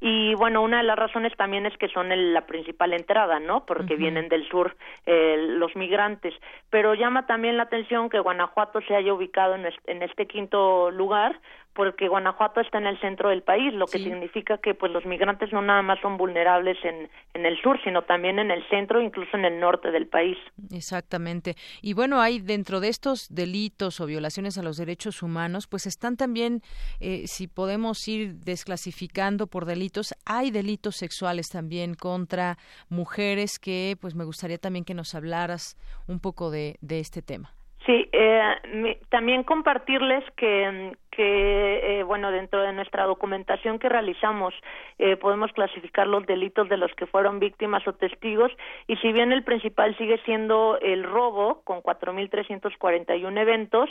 y bueno, una de las razones también es que son el- la principal entrada, ¿no? Porque vienen del sur eh, los migrantes. Pero llama también la atención que Guanajuato se haya ubicado en, est- en este quinto lugar, porque Guanajuato está en el centro del país, lo que significa que pues los migrantes no nada más son vulnerables en, en el sur, sino también en el centro, incluso en el norte del país. Exactamente. Y bueno, hay dentro de estos delitos o violaciones a los derechos humanos, pues están también, eh, si podemos ir desclasificando por delitos, hay delitos sexuales también contra mujeres que, pues me gustaría también que nos hablaras un poco de, de este tema. Sí, eh, también compartirles que, que eh, bueno, dentro de nuestra documentación que realizamos eh, podemos clasificar los delitos de los que fueron víctimas o testigos. Y si bien el principal sigue siendo el robo con 4.341 eventos,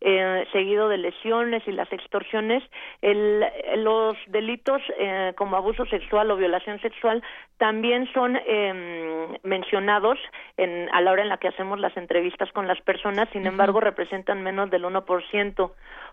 eh, seguido de lesiones y las extorsiones, el, los delitos eh, como abuso sexual o violación sexual también son eh, mencionados en, a la hora en la que hacemos las entrevistas con las personas, sin embargo representan menos del 1%.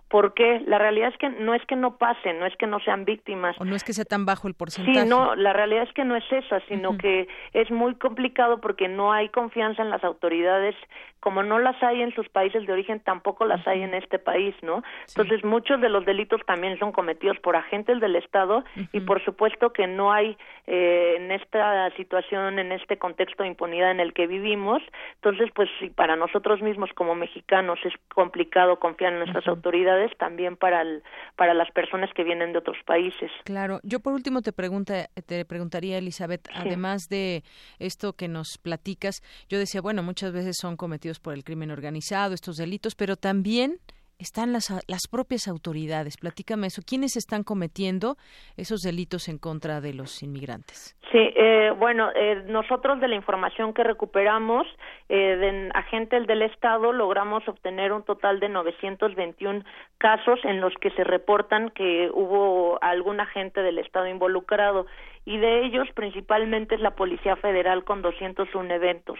¿Por qué? La realidad es que no es que no pasen, no es que no sean víctimas. O no es que sea tan bajo el porcentaje. Sí, no, la realidad es que no es esa, sino que es muy complicado porque no hay confianza en las autoridades, como no las hay en sus países de origen, tampoco las hay en este país, ¿no? Entonces, muchos de los delitos también son cometidos por agentes del Estado y por supuesto que no hay eh, en esta situación, en este contexto de impunidad en el que vivimos, entonces, pues si para nosotros mismos como mexicanos es complicado confiar en nuestras autoridades, también para el, para las personas que vienen de otros países. Claro. Yo por último te pregunta, te preguntaría, Elizabeth, además de esto que nos platicas, yo decía, bueno, muchas veces son cometidos por el crimen organizado estos delitos, pero también están las, las propias autoridades. Platícame eso. ¿Quiénes están cometiendo esos delitos en contra de los inmigrantes? Sí, eh, bueno, eh, nosotros de la información que recuperamos eh, de agentes del Estado logramos obtener un total de 921 casos en los que se reportan que hubo algún agente del Estado involucrado y de ellos principalmente es la Policía Federal con 201 eventos.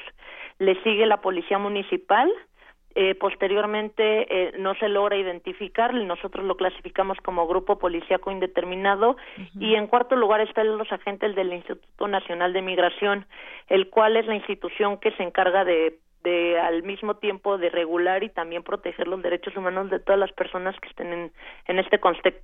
Le sigue la Policía Municipal, eh, posteriormente eh, no se logra identificar, nosotros lo clasificamos como grupo policíaco indeterminado y en cuarto lugar están los agentes del Instituto Nacional de Migración, el cual es la institución que se encarga de de al mismo tiempo de regular y también proteger los derechos humanos de todas las personas que estén en, en este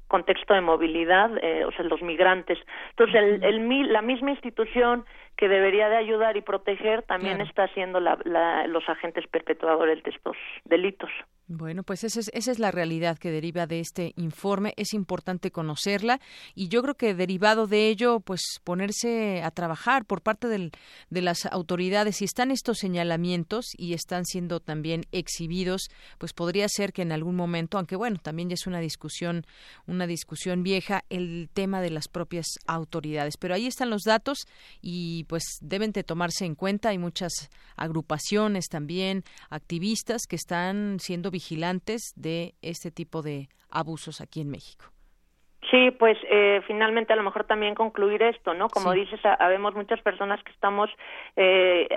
contexto de movilidad, eh, o sea, los migrantes. Entonces, el, el, la misma institución que debería de ayudar y proteger también está siendo la, la, los agentes perpetuadores de estos delitos. Bueno, pues esa es, esa es la realidad que deriva de este informe. Es importante conocerla y yo creo que derivado de ello, pues ponerse a trabajar por parte del, de las autoridades. Si están estos señalamientos y están siendo también exhibidos, pues podría ser que en algún momento, aunque bueno, también ya es una discusión, una discusión vieja, el tema de las propias autoridades. Pero ahí están los datos y pues deben de tomarse en cuenta. Hay muchas agrupaciones también, activistas que están siendo vigilantes de este tipo de abusos aquí en México. Sí, pues eh, finalmente a lo mejor también concluir esto, ¿no? Como dices, habemos muchas personas que estamos eh,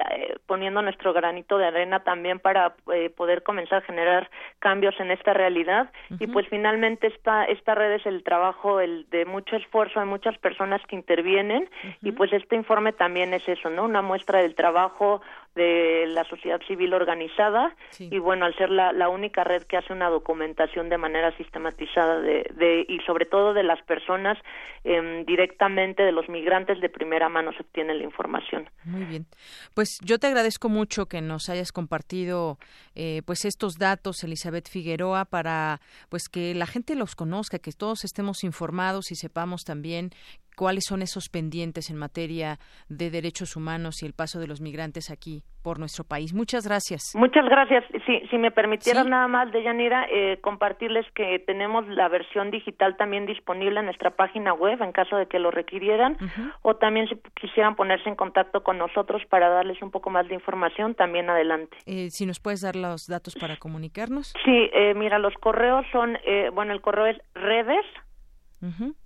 poniendo nuestro granito de arena también para eh, poder comenzar a generar cambios en esta realidad y pues finalmente esta esta red es el trabajo el de mucho esfuerzo de muchas personas que intervienen y pues este informe también es eso, ¿no? Una muestra del trabajo de la sociedad civil organizada y bueno al ser la, la, única red que hace una documentación de manera sistematizada de, de y sobre todo de las personas eh, directamente de los migrantes de primera mano se obtiene la información. Muy bien. Pues yo te agradezco mucho que nos hayas compartido eh, pues estos datos Elizabeth Figueroa para pues que la gente los conozca que todos estemos informados y sepamos también cuáles son esos pendientes en materia de derechos humanos y el paso de los migrantes aquí por nuestro país. Muchas gracias. Muchas gracias. Si, si me permitieran nada más, Deyanira, eh, compartirles que tenemos la versión digital también disponible en nuestra página web en caso de que lo requirieran o también si quisieran ponerse en contacto con nosotros para darles un poco más de información, también adelante. Eh, si nos puedes dar los datos para comunicarnos. Sí, eh, mira, los correos son, eh, bueno, el correo es redes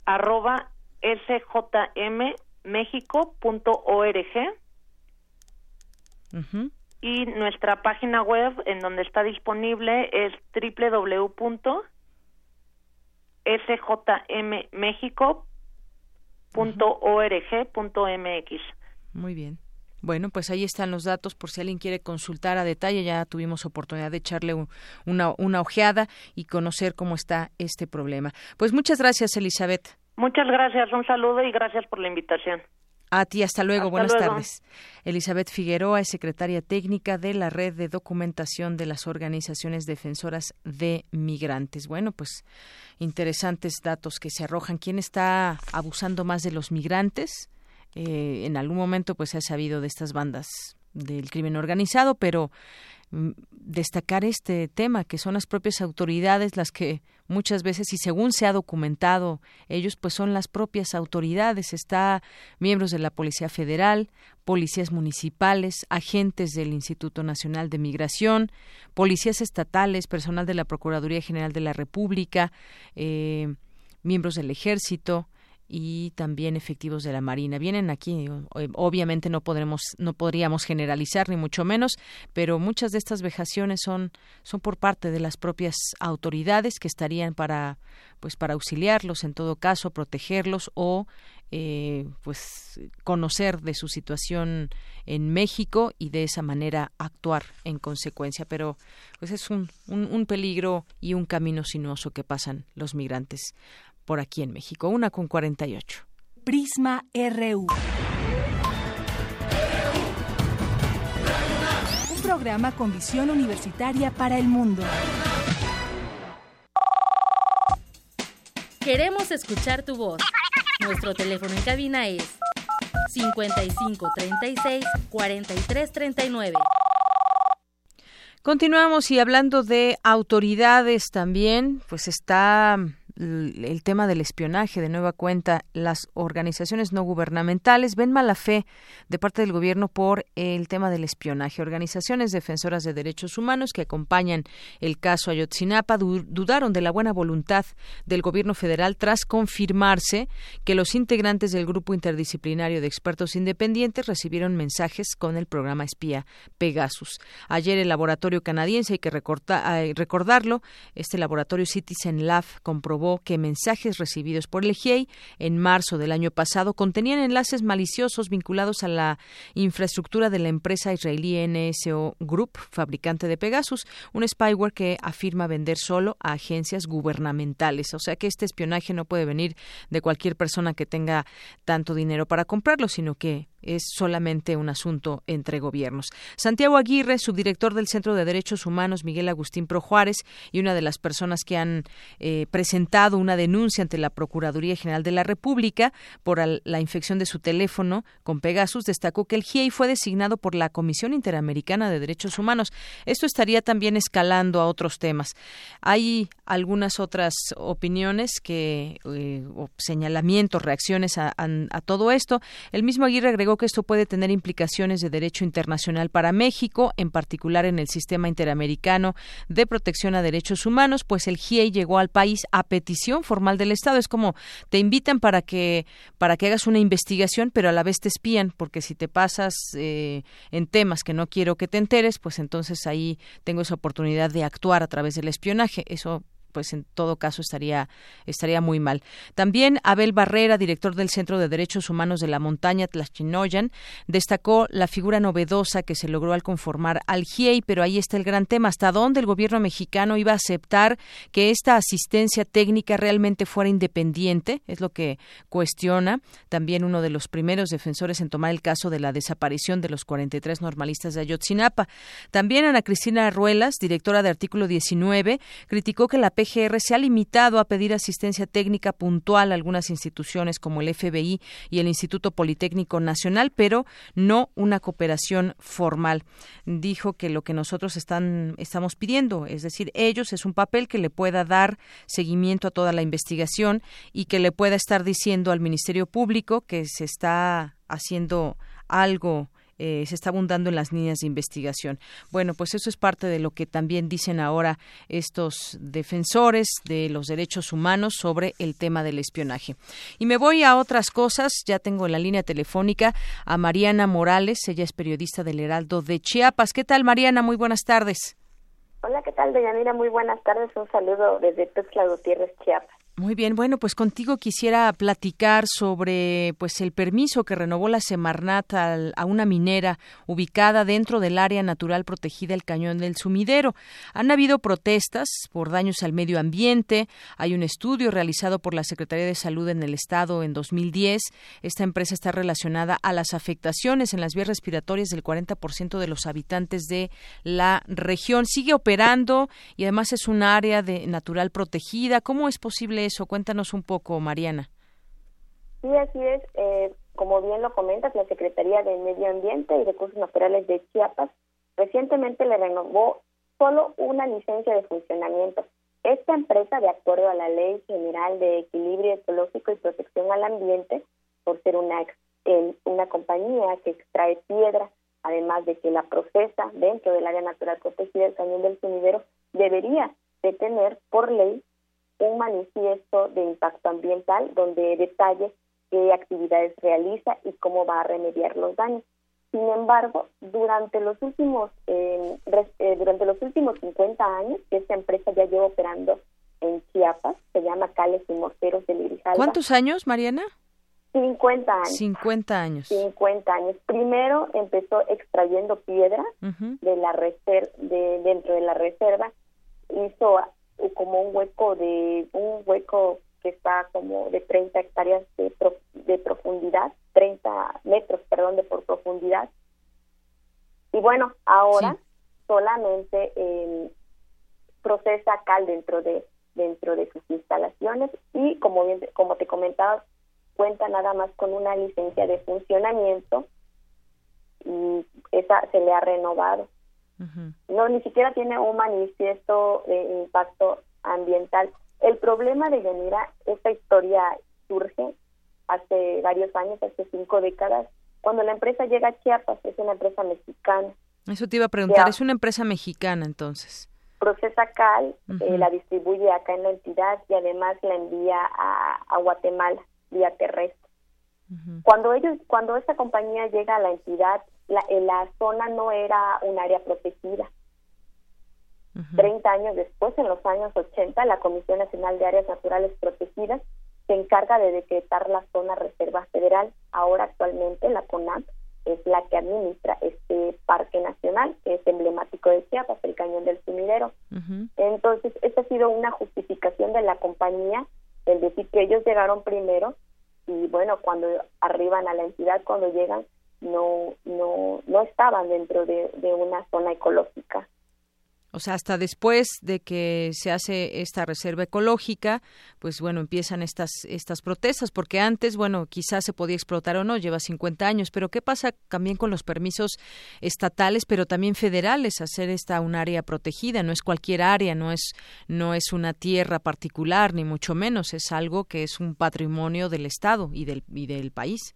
arroba sjmmexico.org y nuestra página web en donde está disponible es www.sjmmexico.org.mx. Muy bien. Bueno, pues ahí están los datos por si alguien quiere consultar a detalle. Ya tuvimos oportunidad de echarle una, una ojeada y conocer cómo está este problema. Pues muchas gracias, Elizabeth. Muchas gracias, un saludo y gracias por la invitación. A ti, hasta luego. Buenas tardes. Elizabeth Figueroa es secretaria técnica de la Red de Documentación de las Organizaciones Defensoras de Migrantes. Bueno, pues interesantes datos que se arrojan. ¿Quién está abusando más de los migrantes? Eh, en algún momento, pues se ha sabido de estas bandas del crimen organizado, pero destacar este tema, que son las propias autoridades las que muchas veces, y según se ha documentado, ellos pues son las propias autoridades, está miembros de la Policía Federal, policías municipales, agentes del Instituto Nacional de Migración, policías estatales, personal de la Procuraduría General de la República, eh, miembros del Ejército, y también efectivos de la Marina. Vienen aquí, obviamente no podremos, no podríamos generalizar ni mucho menos, pero muchas de estas vejaciones son, son por parte de las propias autoridades que estarían para, pues para auxiliarlos en todo caso, protegerlos o eh, pues conocer de su situación en México y de esa manera actuar en consecuencia. Pero pues es un, un, un peligro y un camino sinuoso que pasan los migrantes por aquí en México. Una con 48. Prisma RU. Un programa con visión universitaria para el mundo. Queremos escuchar tu voz. Nuestro teléfono en cabina es 55 36 43 39. Continuamos y hablando de autoridades también, pues está el tema del espionaje de nueva cuenta, las organizaciones no gubernamentales ven mala fe de parte del gobierno por el tema del espionaje. Organizaciones defensoras de derechos humanos que acompañan el caso Ayotzinapa dudaron de la buena voluntad del gobierno federal tras confirmarse que los integrantes del grupo interdisciplinario de expertos independientes recibieron mensajes con el programa espía Pegasus. Ayer el laboratorio canadiense, hay que recordarlo, este laboratorio Citizen Lab comprobó que mensajes recibidos por el GIEI en marzo del año pasado contenían enlaces maliciosos vinculados a la infraestructura de la empresa israelí NSO Group, fabricante de Pegasus, un spyware que afirma vender solo a agencias gubernamentales. O sea que este espionaje no puede venir de cualquier persona que tenga tanto dinero para comprarlo, sino que es solamente un asunto entre gobiernos. Santiago Aguirre, subdirector del Centro de Derechos Humanos Miguel Agustín Pro Juárez y una de las personas que han eh, presentado una denuncia ante la Procuraduría General de la República por la infección de su teléfono con Pegasus, destacó que el GIEI fue designado por la Comisión Interamericana de Derechos Humanos. Esto estaría también escalando a otros temas. Hay algunas otras opiniones que eh, señalamientos, reacciones a, a todo esto. El mismo Aguirre agregó que esto puede tener implicaciones de derecho internacional para México, en particular en el sistema interamericano de protección a derechos humanos, pues el GIEI llegó al país a petición formal del Estado. Es como te invitan para que para que hagas una investigación, pero a la vez te espían, porque si te pasas eh, en temas que no quiero que te enteres, pues entonces ahí tengo esa oportunidad de actuar a través del espionaje. Eso pues en todo caso estaría estaría muy mal. También Abel Barrera, director del Centro de Derechos Humanos de la Montaña Tlachinoyan, destacó la figura novedosa que se logró al conformar al GIEI, pero ahí está el gran tema, hasta dónde el gobierno mexicano iba a aceptar que esta asistencia técnica realmente fuera independiente, es lo que cuestiona también uno de los primeros defensores en tomar el caso de la desaparición de los 43 normalistas de Ayotzinapa. También Ana Cristina Ruelas, directora de Artículo 19, criticó que la PGR se ha limitado a pedir asistencia técnica puntual a algunas instituciones como el FBI y el Instituto Politécnico Nacional, pero no una cooperación formal. Dijo que lo que nosotros están, estamos pidiendo, es decir, ellos es un papel que le pueda dar seguimiento a toda la investigación y que le pueda estar diciendo al Ministerio Público que se está haciendo algo eh, se está abundando en las líneas de investigación. Bueno, pues eso es parte de lo que también dicen ahora estos defensores de los derechos humanos sobre el tema del espionaje. Y me voy a otras cosas. Ya tengo en la línea telefónica a Mariana Morales. Ella es periodista del Heraldo de Chiapas. ¿Qué tal, Mariana? Muy buenas tardes. Hola, ¿qué tal, Deyanira? Muy buenas tardes. Un saludo desde Tuxtla Gutiérrez, Chiapas. Muy bien, bueno, pues contigo quisiera platicar sobre pues el permiso que renovó la Semarnat al, a una minera ubicada dentro del área natural protegida el Cañón del Sumidero. Han habido protestas por daños al medio ambiente. Hay un estudio realizado por la Secretaría de Salud en el estado en 2010. Esta empresa está relacionada a las afectaciones en las vías respiratorias del 40% de los habitantes de la región. Sigue operando y además es un área de natural protegida. ¿Cómo es posible eso? Cuéntanos un poco, Mariana. Sí, así es. Eh, como bien lo comentas, la Secretaría de Medio Ambiente y Recursos Naturales de Chiapas recientemente le renovó solo una licencia de funcionamiento. Esta empresa, de acuerdo a la Ley General de Equilibrio Ecológico y Protección al Ambiente, por ser una, una compañía que extrae piedra, además de que la procesa dentro del área natural protegida del Cañón del Sumidero, debería de tener por ley un manifiesto de impacto ambiental donde detalle qué actividades realiza y cómo va a remediar los daños. Sin embargo, durante los últimos eh, eh, durante los últimos 50 años, esta empresa ya lleva operando en Chiapas, se llama Cales y Morteros de Grijalba. ¿Cuántos años, Mariana? 50 años. 50 años. 50 años. Primero empezó extrayendo piedra de la reserva, de, dentro de la reserva, hizo como un hueco de un hueco que está como de 30 hectáreas de, de profundidad, 30 metros, perdón, de por profundidad. Y bueno, ahora solamente eh, procesa cal dentro de dentro de sus instalaciones y como bien, como te comentaba cuenta nada más con una licencia de funcionamiento y esa se le ha renovado No, ni siquiera tiene un manifiesto de impacto ambiental. El problema de Yanira, esta historia surge hace varios años, hace cinco décadas, cuando la empresa llega a Chiapas, es una empresa mexicana. Eso te iba a preguntar, Ya. es una empresa mexicana entonces. Procesa cal, eh, la distribuye acá en la entidad y además la envía a, a Guatemala vía terrestre. Cuando ellos, cuando esta compañía llega a la entidad, la, la zona no era un área protegida. 30 años después, en los años 80, la Comisión Nacional de Áreas Naturales Protegidas se encarga de decretar la zona reserva federal. Ahora actualmente la CONAP es la que administra este parque nacional que es emblemático de Chiapas, el Cañón del Sumidero. Entonces, esta ha sido una justificación de la compañía, el decir que ellos llegaron primero y bueno, cuando arriban a la entidad, cuando llegan, no no no estaban dentro de, de una zona ecológica. O sea, hasta después de que se hace esta reserva ecológica, pues bueno, empiezan estas estas protestas, porque antes, bueno, quizás se podía explotar o no, lleva 50 años, pero ¿qué pasa también con los permisos estatales, pero también federales? Hacer esta un área protegida, no es cualquier área, no es no es una tierra particular, ni mucho menos, es algo que es un patrimonio del Estado y del y del país.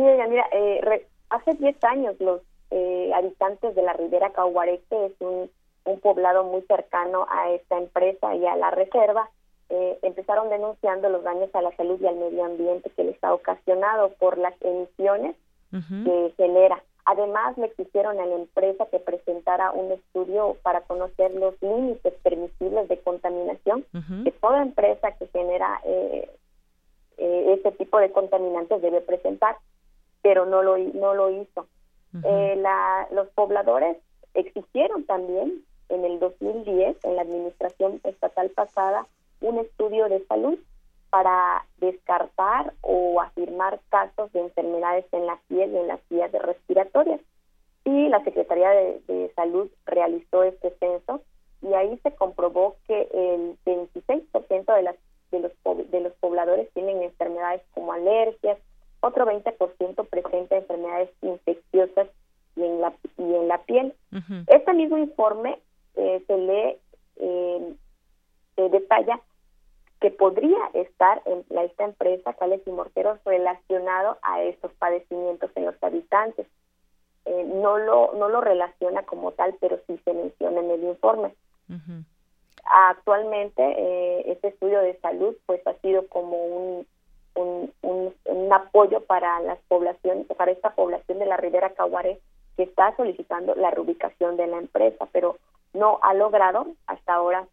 Sí, oiga, mira, eh, re- hace 10 años los eh, habitantes de la Ribera Cahuareque es un, un poblado muy cercano a esta empresa y a la reserva, eh, empezaron denunciando los daños a la salud y al medio ambiente que les ha ocasionado por las emisiones que genera. Además, le exigieron a la empresa que presentara un estudio para conocer los límites permisibles de contaminación que toda empresa que genera eh, eh, este tipo de contaminantes debe presentar, pero no lo no lo hizo. Eh, la, los pobladores exigieron también en el 2010, en la administración estatal pasada, un estudio de salud para descartar o afirmar casos de enfermedades en la piel y en las vías respiratorias. Y la Secretaría de, de Salud realizó este censo y ahí se comprobó que el 26% de, las, de, los, de los pobladores tienen enfermedades como alergias, otro 20% presenta enfermedades infecciosas y en la, y en la piel. Este mismo informe eh, se lee, eh, se detalla que podría estar en la, esta empresa, Cales y Morteros, relacionado a estos padecimientos en los habitantes. Eh, no lo no lo relaciona como tal, pero sí se menciona en el informe. Actualmente, eh, este estudio de salud pues ha sido como un, un, un, un apoyo para las poblaciones, para esta población de la Ribera Caguaré que está solicitando la reubicación de la empresa, pero no ha logrado hasta ahora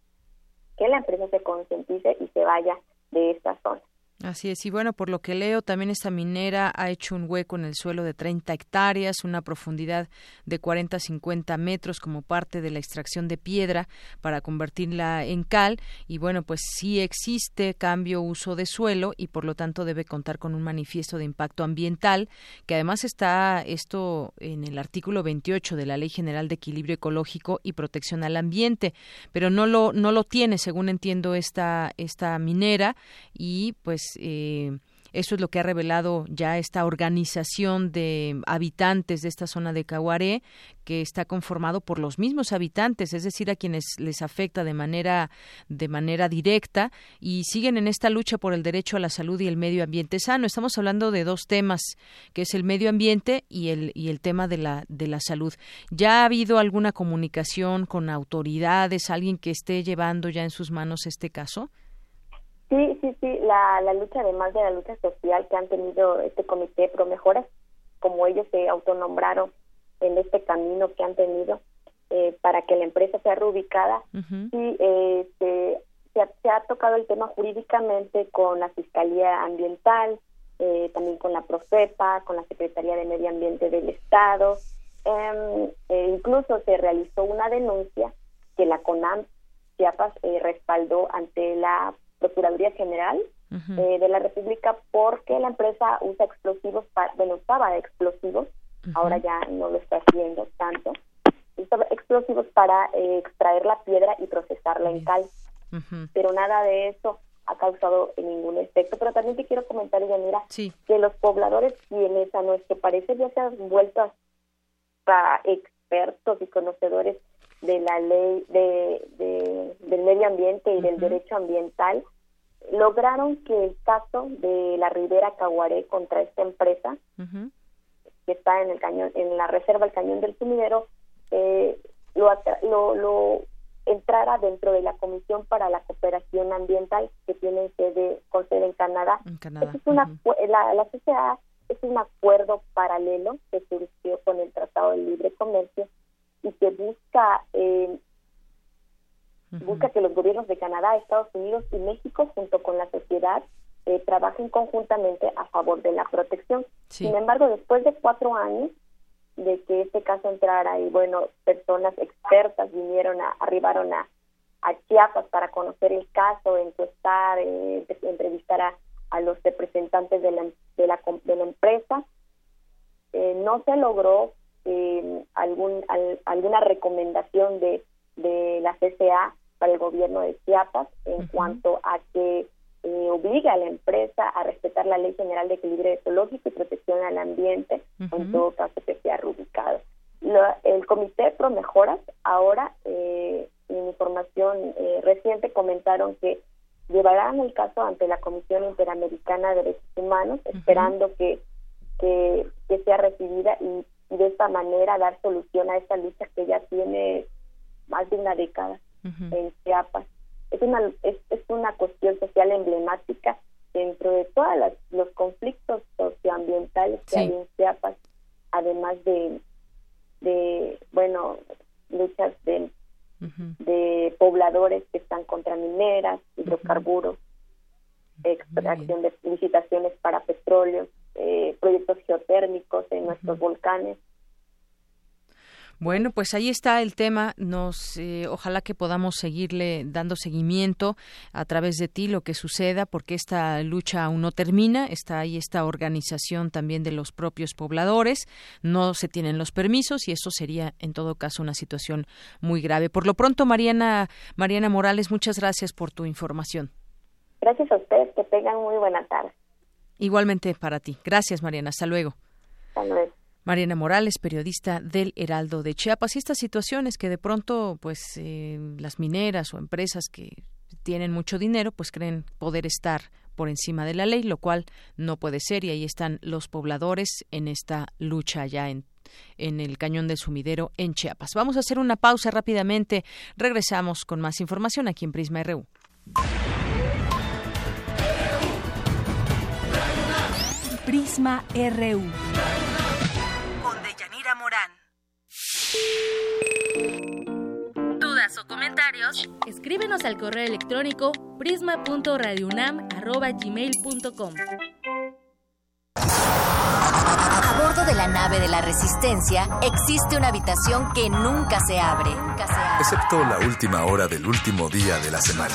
que la empresa se concientice y se vaya de esta zona. Así es, y bueno, por lo que leo, también esta minera ha hecho un hueco en el suelo de 30 hectáreas, una profundidad de 40 a 50 metros como parte de la extracción de piedra para convertirla en cal. Y bueno, pues sí existe cambio uso de suelo y por lo tanto debe contar con un manifiesto de impacto ambiental, que además está esto en el artículo 28 de la Ley General de Equilibrio Ecológico y Protección al Ambiente, pero no lo, no lo tiene, según entiendo, esta, esta minera y pues eh, eso es lo que ha revelado ya esta organización de habitantes de esta zona de Caguaré, que está conformado por los mismos habitantes, es decir, a quienes les afecta de manera de manera directa y siguen en esta lucha por el derecho a la salud y el medio ambiente sano. Estamos hablando de dos temas, que es el medio ambiente y el y el tema de la de la salud. ¿Ya ha habido alguna comunicación con autoridades, alguien que esté llevando ya en sus manos este caso? Sí, sí, sí, la, la lucha, además de la lucha social que han tenido este comité Pro Mejoras, como ellos se autonombraron en este camino que han tenido eh, para que la empresa sea reubicada, sí, eh, se, se, ha, se ha tocado el tema jurídicamente con la Fiscalía Ambiental, eh, también con la Profepa, con la Secretaría de Medio Ambiente del Estado, em, e incluso se realizó una denuncia que la CONAM Chiapas eh, respaldó ante la Procuraduría General eh, de la República porque la empresa usa explosivos, para, bueno, usaba explosivos, ahora ya no lo está haciendo tanto, usaba explosivos para eh, extraer la piedra y procesarla en cal, pero nada de eso ha causado ningún efecto. Pero también te quiero comentar, Yanira, que los pobladores quienes a nuestro parecer ya se han vuelto hasta ex- expertos y conocedores de la ley de, de- del medio ambiente y del derecho ambiental lograron que el caso de la Ribera Caguaré contra esta empresa que está en el cañón en la reserva el cañón del sumidero eh, lo, lo, lo entrara dentro de la comisión para la cooperación ambiental que tiene sede con sede en Canadá. Canadá, Este es una, la, la CCA es un acuerdo paralelo que surgió con el Tratado de Libre Comercio y que busca eh, busca que los gobiernos de Canadá, Estados Unidos y México, junto con la sociedad, eh, trabajen conjuntamente a favor de la protección. Sí. Sin embargo, después de cuatro años de que este caso entrara y bueno, personas expertas vinieron a, arribaron a, a Chiapas para conocer el caso, encuestar, eh, entrevistar a, a los representantes de la, de la, de la empresa, eh, no se logró eh, algún, al- alguna recomendación de, de la CCA para el gobierno de Chiapas en cuanto a que eh, obliga a la empresa a respetar la Ley General de Equilibrio Ecológico y Protección al Ambiente, en todo caso que sea rubricado. La- el Comité Pro Mejoras ahora, eh, en información eh, reciente, comentaron que llevarán el caso ante la Comisión Interamericana de Derechos Humanos, esperando que, que, que sea recibida y, y de esta manera dar solución a esta lucha que ya tiene más de una década en Chiapas. Es una, es, es una cuestión social emblemática dentro de todos los conflictos socioambientales que Sí. hay en Chiapas, además de, de bueno, luchas de, de pobladores que están contra mineras, hidrocarburos, extracción de licitaciones para petróleo, eh, proyectos geotérmicos en nuestros volcanes. Bueno, pues ahí está el tema. Nos, eh, ojalá que podamos seguirle dando seguimiento a través de ti lo que suceda, porque esta lucha aún no termina. Está ahí esta organización también de los propios pobladores. No se tienen los permisos y eso sería, en todo caso, una situación muy grave. Por lo pronto, Mariana, Mariana Morales, muchas gracias por tu información. Gracias a ustedes, que tengan muy buena tarde. Igualmente para ti. Gracias, Mariana. Hasta luego. Hasta luego. Mariana Morales, periodista del Heraldo de Chiapas. Y estas situaciones que de pronto, pues, eh, las mineras o empresas que tienen mucho dinero, pues creen poder estar por encima de la ley, lo cual no puede ser. Y ahí están los pobladores en esta lucha allá en en el cañón del sumidero en Chiapas. Vamos a hacer una pausa rápidamente. Regresamos con más información aquí en Prisma RU. Prisma RU. Con Deyanira Morán. ¿Dudas o comentarios? Escríbenos al correo electrónico prisma.radiounam@gmail.com. A bordo de la nave de la Resistencia existe una habitación que nunca se abre. Nunca se abre. Excepto la última hora del último día de la semana.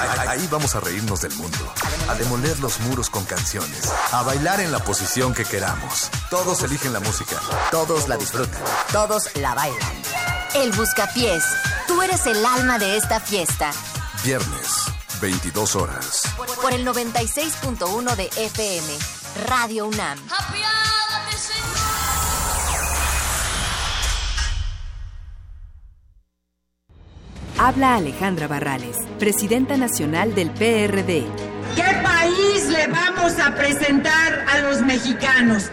Ahí- vamos a reírnos del mundo, a demoler los muros con canciones, a bailar en la posición que queramos. Todos eligen la música, todos la disfrutan. Todos la bailan. El Buscapiés. Tú eres el alma de esta fiesta. Viernes, 22 horas. Por el 96.1 de FM. Radio UNAM. Habla Alejandra Barrales, presidenta nacional del PRD. ¿Qué país le vamos a presentar a los mexicanos?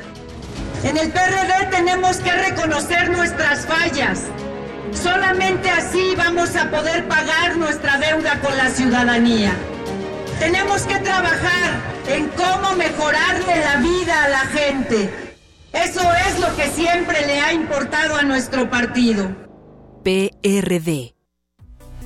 En el PRD tenemos que reconocer nuestras fallas. Solamente así vamos a poder pagar nuestra deuda con la ciudadanía. Tenemos que trabajar en cómo mejorarle la vida a la gente. Eso es lo que siempre le ha importado a nuestro partido. PRD.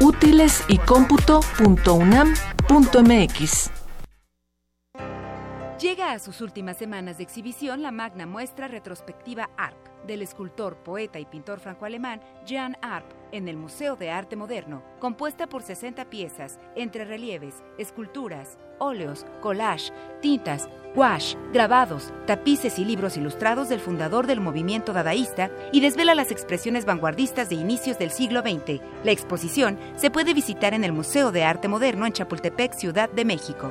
www.utilesycomputo.unam.mx Llega a sus últimas semanas de exhibición la magna muestra retrospectiva ARP del escultor, poeta y pintor franco-alemán Jean Arp en el Museo de Arte Moderno, compuesta por 60 piezas, entre relieves, esculturas, óleos, collage, tintas, gouache, grabados, tapices y libros ilustrados del fundador del movimiento dadaísta y desvela las expresiones vanguardistas de inicios del siglo XX. La exposición se puede visitar en el Museo de Arte Moderno en Chapultepec, Ciudad de México.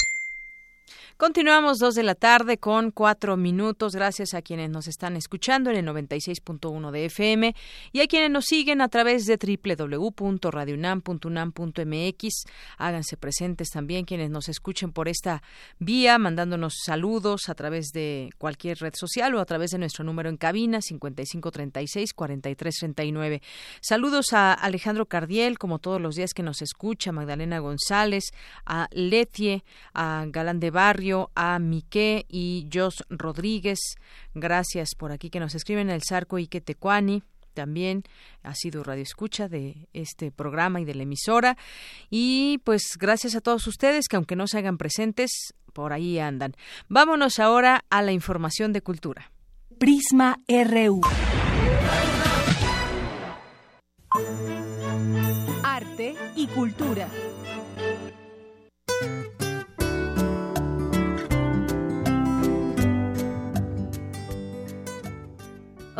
Continuamos dos de la tarde con cuatro minutos. Gracias a quienes nos están escuchando en el 96.1 de FM y a quienes nos siguen a través de www.radiounam.unam.mx. Háganse presentes también quienes nos escuchen por esta vía, mandándonos saludos a través de cualquier red social o a través de nuestro número en cabina 5536-4339. Saludos a Alejandro Cardiel, como todos los días que nos escucha, Magdalena González, a Letie, a Galán de Barrio, a Miqué y Jos Rodríguez. Gracias por aquí que nos escriben el Zarco Iquetecuani también ha sido radio escucha de este programa y de la emisora y pues gracias a todos ustedes que aunque no se hagan presentes por ahí andan. Vámonos ahora a la información de cultura. Prisma RU. Arte y cultura.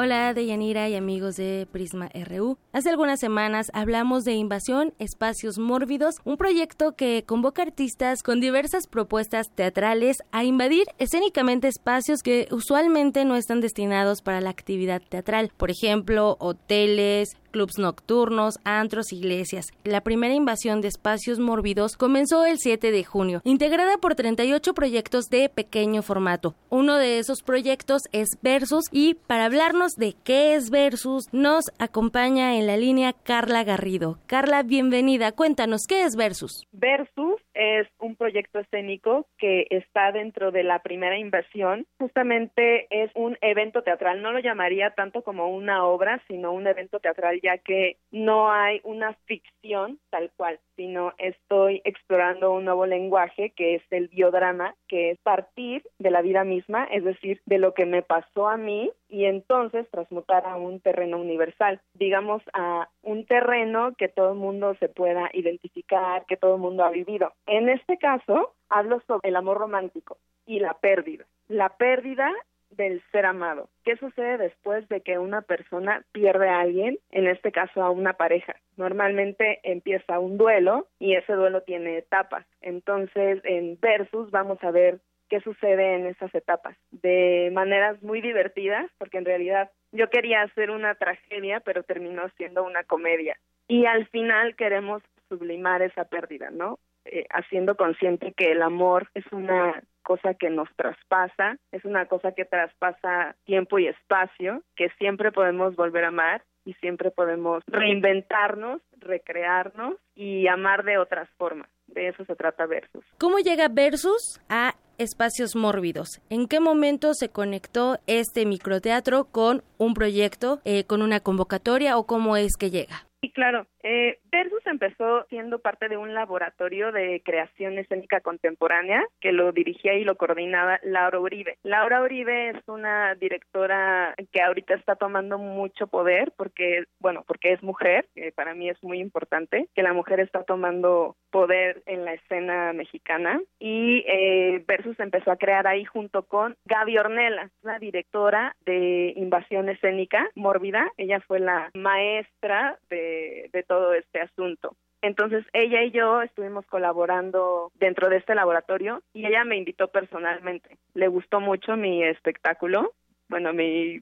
Hola Deyanira y amigos de Prisma RU. Hace algunas semanas hablamos de Invasión Espacios Mórbidos, un proyecto que convoca artistas con diversas propuestas teatrales a invadir escénicamente espacios que usualmente no están destinados para la actividad teatral, por ejemplo, hoteles, clubs nocturnos, antros, iglesias. La primera invasión de espacios mórbidos comenzó el 7 de junio, integrada por 38 proyectos de pequeño formato. Uno de esos proyectos es Versus y para hablarnos de qué es Versus nos acompaña en la línea Carla Garrido. Carla, bienvenida. Cuéntanos, ¿qué es Versus? Versus es un proyecto escénico que está dentro de la primera invasión. Justamente es un evento teatral. No lo llamaría tanto como una obra, sino un evento teatral, ya que no hay una ficción tal cual, sino estoy explorando un nuevo lenguaje que es el biodrama, que es partir de la vida misma, es decir, de lo que me pasó a mí y entonces transmutar a un terreno universal, digamos a un terreno que todo el mundo se pueda identificar, que todo el mundo ha vivido. En este caso, hablo sobre el amor romántico y la pérdida. La pérdida del ser amado. ¿Qué sucede después de que una persona pierde a alguien, en este caso a una pareja? Normalmente empieza un duelo y ese duelo tiene etapas. Entonces, en Versus vamos a ver qué sucede en esas etapas de maneras muy divertidas, porque en realidad yo quería hacer una tragedia, pero terminó siendo una comedia. Y al final queremos sublimar esa pérdida, ¿no? Eh, haciendo consciente que el amor es una cosa que nos traspasa, es una cosa que traspasa tiempo y espacio, que siempre podemos volver a amar y siempre podemos reinventarnos, recrearnos y amar de otras formas. De eso se trata Versus. ¿Cómo llega Versus a Espacios Mórbidos? ¿En qué momento se conectó este microteatro con un proyecto, eh, con una convocatoria o cómo es que llega? Sí, claro. Eh, Versus empezó siendo parte de un laboratorio de creación escénica contemporánea que lo dirigía y lo coordinaba Laura Uribe. Laura Uribe es una directora que ahorita está tomando mucho poder porque, bueno, porque es mujer, que para mí es muy importante, que la mujer está tomando poder en la escena mexicana y eh, Versus empezó a crear ahí junto con Gaby Ornella, la directora de Invasión Escénica Mórbida. Ella fue la maestra de, de todo este asunto. Entonces ella y yo estuvimos colaborando dentro de este laboratorio y ella me invitó personalmente. Le gustó mucho mi espectáculo, bueno, mi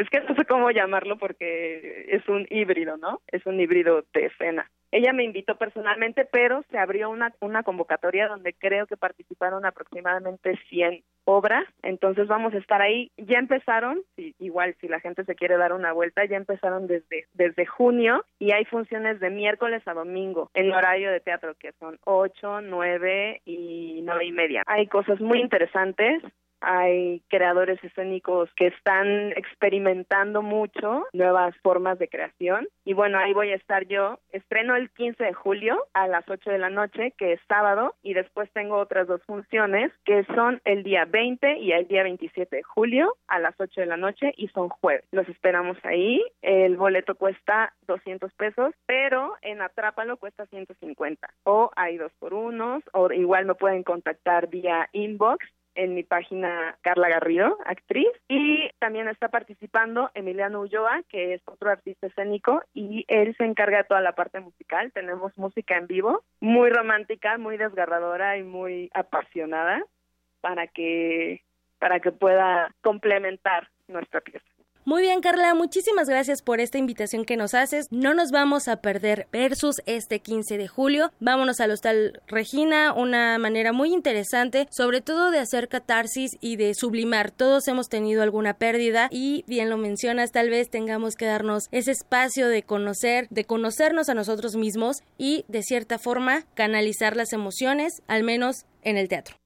es que no sé cómo llamarlo porque es un híbrido, ¿no? Es un híbrido de escena. Ella me invitó personalmente, pero se abrió una, una convocatoria donde creo que participaron aproximadamente 100 obras, entonces vamos a estar ahí. Ya empezaron, si, igual si la gente se quiere dar una vuelta, ya empezaron desde, desde junio y hay funciones de miércoles a domingo en horario de teatro que son 8, 9 y 9 y media. Hay cosas muy interesantes, hay creadores escénicos que están experimentando mucho nuevas formas de creación. Y bueno ahí voy a estar yo. Estreno el 15 de julio a las 8 de la noche que es sábado y después tengo otras dos funciones que son el día 20 y el día 27 de julio a las 8 de la noche y son jueves. Los esperamos ahí. El boleto cuesta 200 pesos pero en Atrápalo cuesta 150 o hay dos por unos o igual me pueden contactar vía inbox en mi página Carla Garrido, actriz, y también está participando Emiliano Ulloa, que es otro artista escénico, y él se encarga de toda la parte musical. Tenemos música en vivo, muy romántica, muy desgarradora y muy apasionada para que para que pueda complementar nuestra pieza. Muy bien, Carla, muchísimas gracias por esta invitación que nos haces. No nos vamos a perder Versus este 15 de julio. Vámonos al Hostal Regina, una manera muy interesante, sobre todo de hacer catarsis y de sublimar. Todos hemos tenido alguna pérdida y bien lo mencionas, tal vez tengamos que darnos ese espacio de conocer, de conocernos a nosotros mismos y de cierta forma canalizar las emociones, al menos en el teatro.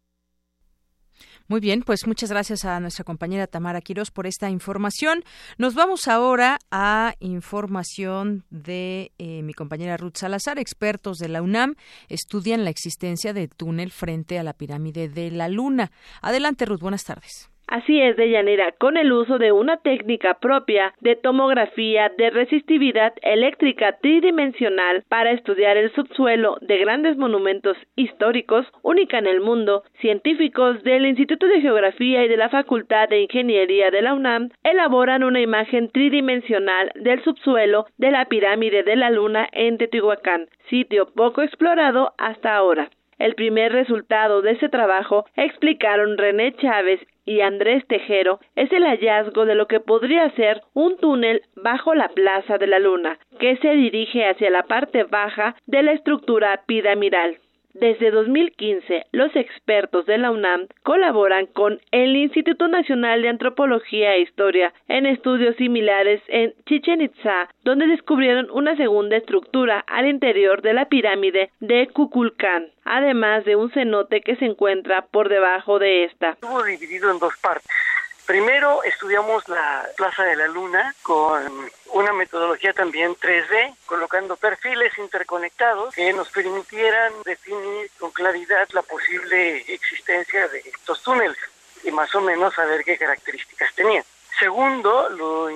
Muy bien, pues muchas gracias a nuestra compañera Tamara Quiroz por esta información. Nos vamos ahora a información de eh, mi compañera Ruth Salazar. Expertos de la UNAM estudian la existencia de túnel frente a la pirámide de la Luna. Adelante, Ruth, buenas tardes. Así es, Deyanira, con el uso de una técnica propia de tomografía de resistividad eléctrica tridimensional para estudiar el subsuelo de grandes monumentos históricos, única en el mundo, científicos del Instituto de Geografía y de la Facultad de Ingeniería de la UNAM elaboran una imagen tridimensional del subsuelo de la pirámide de la Luna en Teotihuacán, sitio poco explorado hasta ahora. El primer resultado de ese trabajo, explicaron René Chávez y Andrés Tejero, es el hallazgo de lo que podría ser un túnel bajo la Plaza de la Luna, que se dirige hacia la parte baja de la estructura piramidal. Desde 2015, los expertos de la UNAM colaboran con el Instituto Nacional de Antropología e Historia en estudios similares en Chichen Itza, donde descubrieron una segunda estructura al interior de la pirámide de Kukulcán, además de un cenote que se encuentra por debajo de esta. Primero estudiamos la Plaza de la Luna con una metodología también 3D, colocando perfiles interconectados que nos permitieran definir con claridad la posible existencia de estos túneles y más o menos saber qué características tenían. Segundo, lo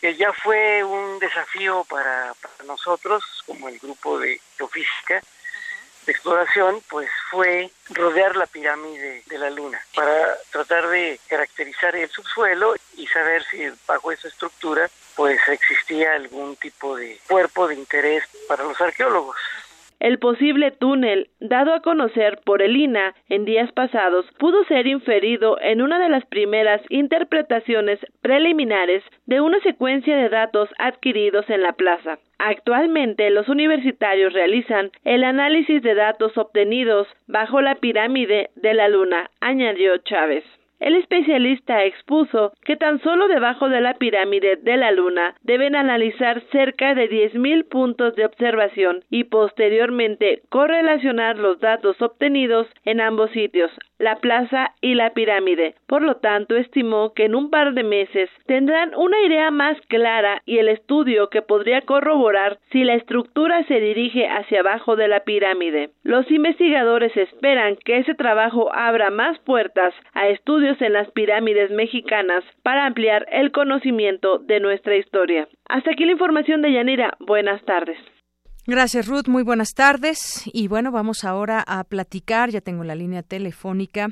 que ya fue un desafío para, para nosotros como el grupo de geofísica, de exploración pues fue rodear la pirámide de la luna para tratar de caracterizar el subsuelo y saber si bajo esa estructura pues existía algún tipo de cuerpo de interés para los arqueólogos. El posible túnel, dado a conocer por el INA en días pasados, pudo ser inferido en una de las primeras interpretaciones preliminares de una secuencia de datos adquiridos en la plaza. Actualmente los universitarios realizan el análisis de datos obtenidos bajo la pirámide de la Luna, añadió Chávez. El especialista expuso que tan solo debajo de la pirámide de la Luna deben analizar cerca de 10.000 puntos de observación y posteriormente correlacionar los datos obtenidos en ambos sitios, la plaza y la pirámide. Por lo tanto, estimó que en un par de meses tendrán una idea más clara y el estudio que podría corroborar si la estructura se dirige hacia abajo de la pirámide. Los investigadores esperan que ese trabajo abra más puertas a estudios en las pirámides mexicanas para ampliar el conocimiento de nuestra historia. Hasta aquí la información de Yanira. Buenas tardes. Gracias, Ruth. Muy buenas tardes. Y bueno, vamos ahora a platicar. Ya tengo la línea telefónica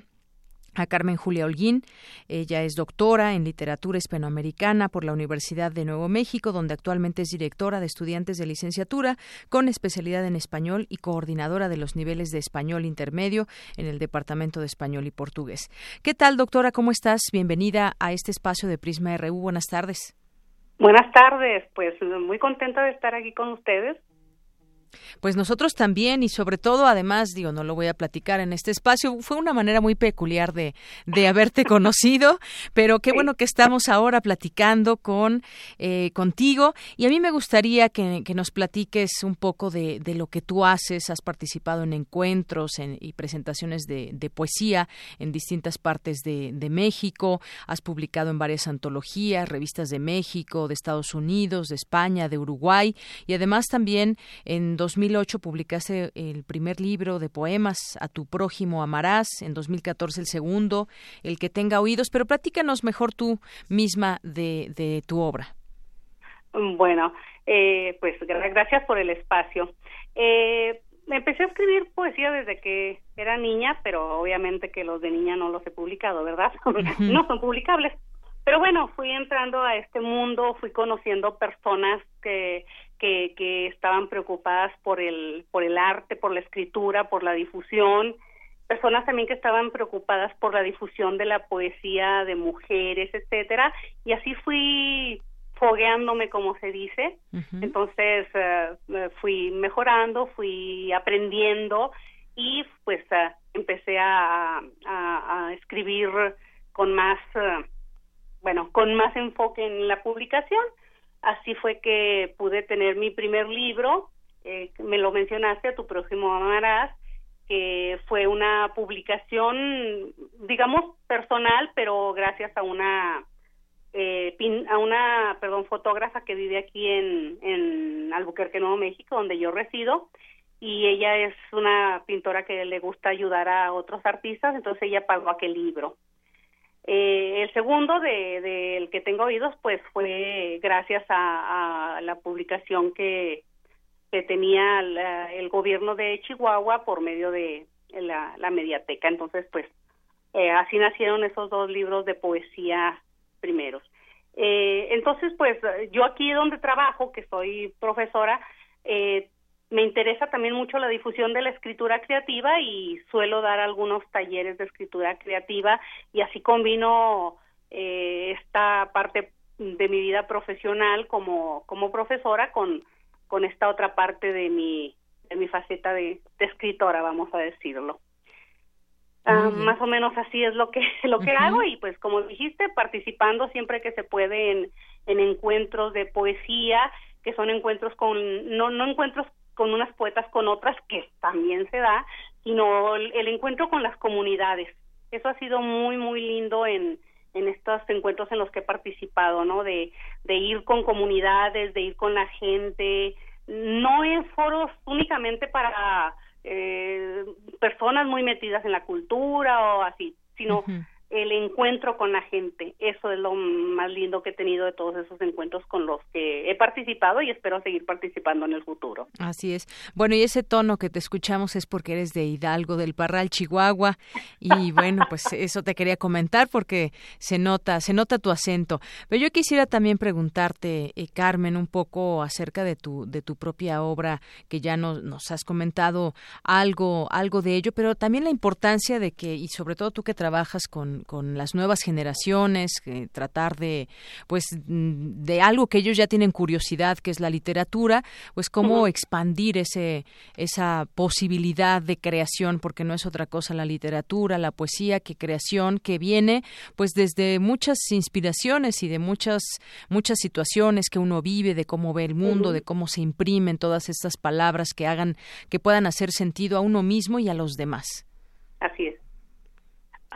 a Carmen Julia Holguín. Ella es doctora en literatura hispanoamericana por la Universidad de Nuevo México, donde actualmente es directora de estudiantes de licenciatura con especialidad en español y coordinadora de los niveles de español intermedio en el Departamento de Español y Portugués. ¿Qué tal, doctora? ¿Cómo estás? Bienvenida a este espacio de Prisma RU. Buenas tardes. Buenas tardes, pues muy contenta de estar aquí con ustedes. Pues nosotros también y sobre todo, además, digo, no lo voy a platicar en este espacio, fue una manera muy peculiar de, de <laughs> haberte conocido, pero qué bueno que estamos ahora platicando con eh, contigo y a mí me gustaría que, nos platiques un poco de, de, lo que tú haces, has participado en encuentros y presentaciones de, de, poesía en distintas partes de, de México, has publicado en varias antologías, revistas de México, de Estados Unidos, de España, de Uruguay y además también en 2008 publicaste el primer libro de poemas, A tu prójimo amarás, en 2014 el segundo, El que tenga oídos, pero platícanos mejor tú misma de, de tu obra. Bueno, eh, pues gracias por el espacio. Eh, empecé a escribir poesía desde que era niña, pero obviamente que los de niña no los he publicado, ¿verdad? <laughs> no son publicables. Pero bueno, fui entrando a este mundo, fui conociendo personas que que, estaban preocupadas por el, por el arte, por la escritura, por la difusión, personas también que estaban preocupadas por la difusión de la poesía de mujeres, etcétera, y así fui fogueándome como se dice. Entonces eh, fui mejorando, fui aprendiendo y pues eh, empecé a, a, escribir con más, eh, bueno, con más enfoque en la publicación Así fue que pude tener mi primer libro, eh, me lo mencionaste, a tu próximo amarás, que fue una publicación, digamos, personal, pero gracias a una eh, a una, perdón, fotógrafa que vive aquí en, en Albuquerque, Nuevo México, donde yo resido, y ella es una pintora que le gusta ayudar a otros artistas, entonces ella pagó aquel libro. Eh, el segundo del de, que tengo oídos, pues fue gracias a, la publicación que, que tenía el gobierno de Chihuahua por medio de la, la mediateca. Entonces, pues eh, así nacieron esos dos libros de poesía primeros. Eh, entonces, pues yo aquí donde trabajo, que soy profesora, eh, me interesa también mucho la difusión de la escritura creativa y suelo dar algunos talleres de escritura creativa y así combino eh, esta parte de mi vida profesional como, como profesora con, con esta otra parte de mi, de mi faceta de, escritora, vamos a decirlo. Ah, más o menos así es lo que <laughs> lo que hago y pues como dijiste participando siempre que se puede en, en encuentros de poesía que son encuentros con no no encuentros con unas poetas con otras, que también se da, sino el, encuentro con las comunidades. Eso ha sido muy, muy lindo en, en estos encuentros en los que he participado, ¿no? De, de ir con comunidades, de ir con la gente, no en foros únicamente para eh, personas muy metidas en la cultura o así, sino el encuentro con la gente. Eso es lo más lindo que he tenido de todos esos encuentros con los que he participado y espero seguir participando en el futuro. Así es. Bueno, y ese tono que te escuchamos es porque eres de Hidalgo, del Parral, Chihuahua. Y <laughs> bueno, pues eso te quería comentar porque se nota, se nota tu acento. Pero yo quisiera también preguntarte, eh, Carmen, un poco acerca de tu, de tu propia obra, que ya nos, nos has comentado algo, algo de ello, pero también la importancia de que, y sobre todo tú que trabajas con con, las nuevas generaciones, tratar de, pues, mm, de algo que ellos ya tienen curiosidad, que es la literatura, pues cómo expandir ese, esa posibilidad de creación, porque no es otra cosa la literatura, la poesía, que creación, que viene, pues, desde muchas inspiraciones y de muchas, muchas situaciones que uno vive, de cómo ve el mundo, de cómo se imprimen todas estas palabras que hagan, que puedan hacer sentido a uno mismo y a los demás. Así es.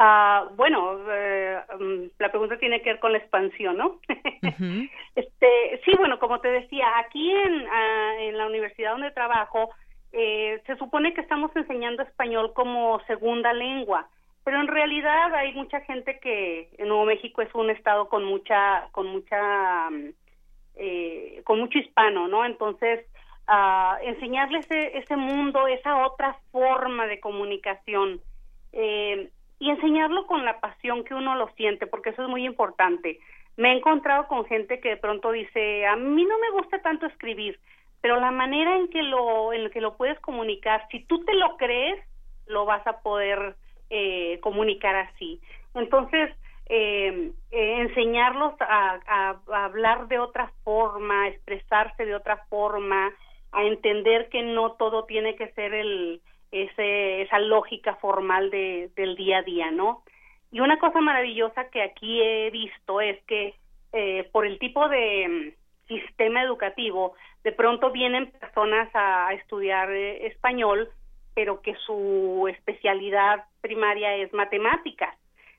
Ah, bueno, mm, la pregunta tiene que ver con la expansión, ¿no? <laughs> este, sí, bueno, como te decía, aquí en, ah, en la universidad donde trabajo, eh, se supone que estamos enseñando español como segunda lengua, pero en realidad hay mucha gente que en Nuevo México es un estado con mucha, con mucha, mm, eh, con mucho hispano, ¿no? Entonces, uh, enseñarles ese, ese mundo, esa otra forma de comunicación. Eh, y enseñarlo con la pasión que uno lo siente, porque eso es muy importante. Me he encontrado con gente que de pronto dice, a mí no me gusta tanto escribir, pero la manera en que lo, en que lo puedes comunicar, si tú te lo crees, lo vas a poder eh, comunicar así. Entonces, eh, eh, enseñarlos a, a, hablar de otra forma, a expresarse de otra forma, a entender que no todo tiene que ser el, ese, esa lógica formal de, del día a día, ¿no? Y una cosa maravillosa que aquí he visto es que eh, por el tipo de mm, sistema educativo, de pronto vienen personas a, estudiar eh, español, pero que su especialidad primaria es matemáticas.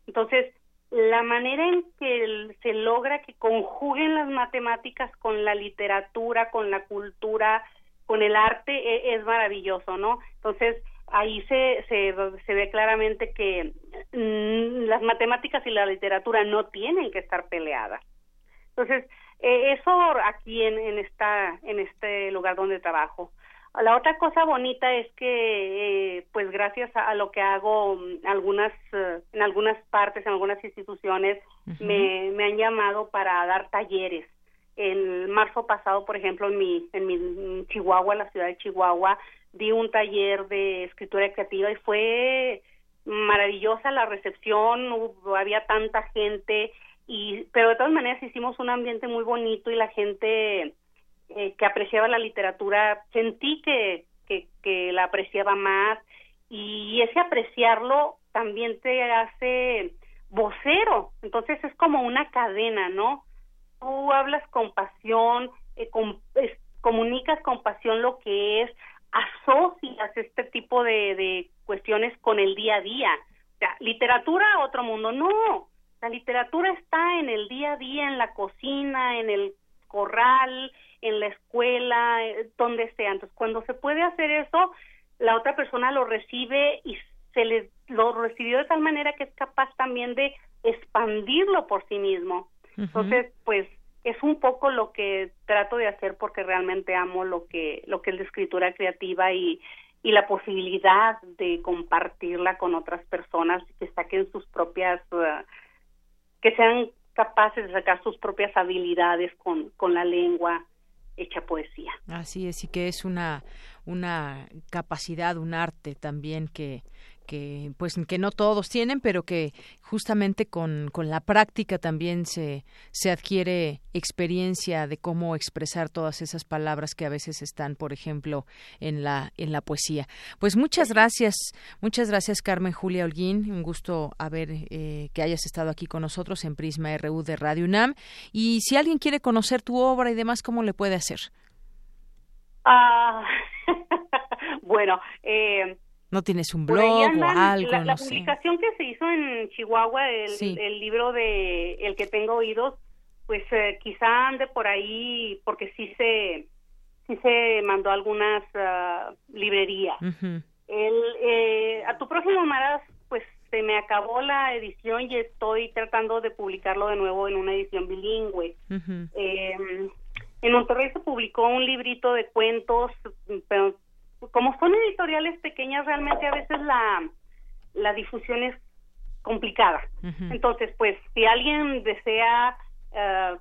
Entonces, la manera en que se logra que conjuguen las matemáticas con la literatura, con la cultura, con el arte, e, es, maravilloso, ¿no? Entonces, ahí se, se, se ve claramente que mm, las matemáticas y la literatura no tienen que estar peleadas. Entonces, eh, eso aquí en, en, esta, en este lugar donde trabajo. La otra cosa bonita es que, eh, pues gracias a, lo que hago mm, algunas, eh, en algunas partes, en algunas instituciones, me, me han llamado para dar talleres. En marzo pasado, por ejemplo, en mi, en mi Chihuahua, la ciudad de Chihuahua, di un taller de escritura creativa y fue maravillosa la recepción, había tanta gente, y pero de todas maneras hicimos un ambiente muy bonito y la gente eh, que apreciaba la literatura sentí que, que la apreciaba más y ese apreciarlo también te hace vocero. Entonces es como una cadena no tú hablas con pasión eh, comunicas con pasión lo que es asocias este tipo de, de cuestiones con el día a día o sea literatura otro mundo no la literatura está en el día a día, en la cocina, en el corral, en la escuela, eh, donde sea. Entonces, cuando se puede hacer eso, la otra persona lo recibe y se le lo recibió de tal manera que es capaz también de expandirlo por sí mismo. Entonces, pues es un poco lo que trato de hacer porque realmente amo lo que lo que es la escritura creativa y y la posibilidad de compartirla con otras personas que saquen sus propias uh, que sean capaces de sacar sus propias habilidades con, con la lengua hecha poesía. Así es, y que es una, una capacidad, un arte también que, que pues que no todos tienen pero que justamente con, con la práctica también se, se adquiere experiencia de cómo expresar todas esas palabras que a veces están por ejemplo en la en la poesía. Pues muchas gracias muchas gracias Carmen Julia Holguín. Un gusto haber eh, que hayas estado aquí con nosotros en Prisma RU de Radio UNAM. Y si alguien quiere conocer tu obra y demás cómo le puede hacer ah <laughs> bueno eh ¿No tienes un blog o algo? La, publicación que se hizo en Chihuahua, el, libro de El que tengo oídos, pues eh, quizá ande por ahí porque sí se, sí se mandó a algunas uh, librerías. el, eh, a tu próximo Maras, pues se me acabó la edición y estoy tratando de publicarlo de nuevo en una edición bilingüe. Em, en Monterrey se publicó un librito de cuentos, pero como son editoriales pequeñas, realmente a veces la, la difusión es complicada. Entonces, pues, si alguien desea eh,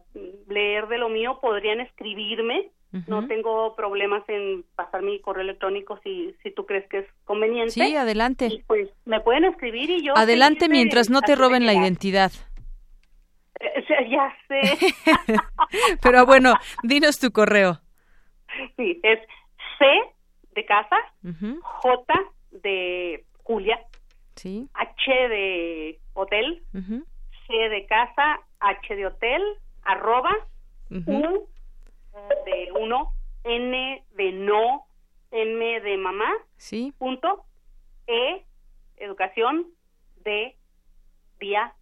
leer de lo mío, podrían escribirme. No tengo problemas en pasar mi correo electrónico si, si tú crees que es conveniente. Sí, adelante. Y pues me pueden escribir y yo... Adelante mientras no te roben la identidad. Eh, ya sé. <laughs> Pero bueno, dinos tu correo. Sí, es C de casa, J de Julia, sí. H de hotel, C de casa, H de hotel, arroba, U de uno, N de no, M de mamá, sí. punto, E, educación, D, día,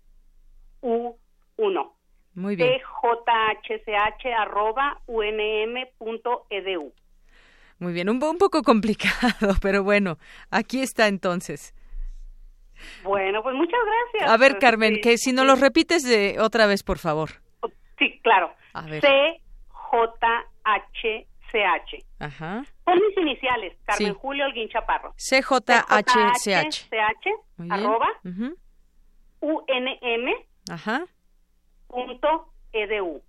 U, uno. Muy bien. DJHCH arroba unm.edu. Muy bien, un, un poco complicado, <laughs> pero bueno, aquí está entonces. Bueno, pues muchas gracias. A ver, Carmen, que si no lo repites de otra vez, por favor. Sí, claro. C J H C H. Ajá. Son mis iniciales, Carmen Julio Alguín Chaparro. C J H C H. C H. Arroba. U N M. Ajá. Punto edu.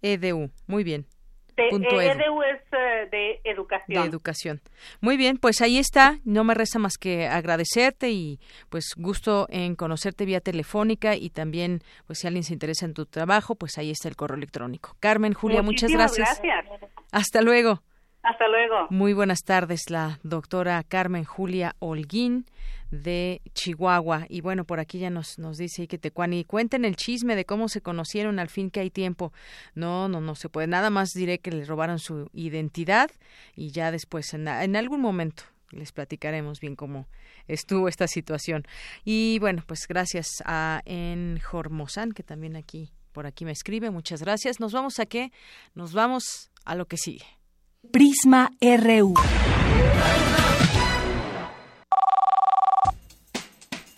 Edu. Muy bien. De, edu. es de educación. De educación. Muy bien, pues ahí está. No me resta más que agradecerte y pues gusto en conocerte vía telefónica y también pues si alguien se interesa en tu trabajo, pues ahí está el correo electrónico. Carmen, Julia, muchas gracias. gracias. Hasta luego. Hasta luego. Muy buenas tardes, la doctora Carmen Julia Holguín de Chihuahua. Y bueno, por aquí ya nos, nos dice que Tecuani, cuenten el chisme de cómo se conocieron al fin que hay tiempo. No, no, no se puede. Nada más diré que le robaron su identidad y ya después, en, algún momento, les platicaremos bien cómo estuvo esta situación. Y bueno, pues gracias a En Jormozán, que también aquí, por aquí me escribe. Muchas gracias. Nos vamos a qué? Nos vamos a lo que sigue. Prisma RU.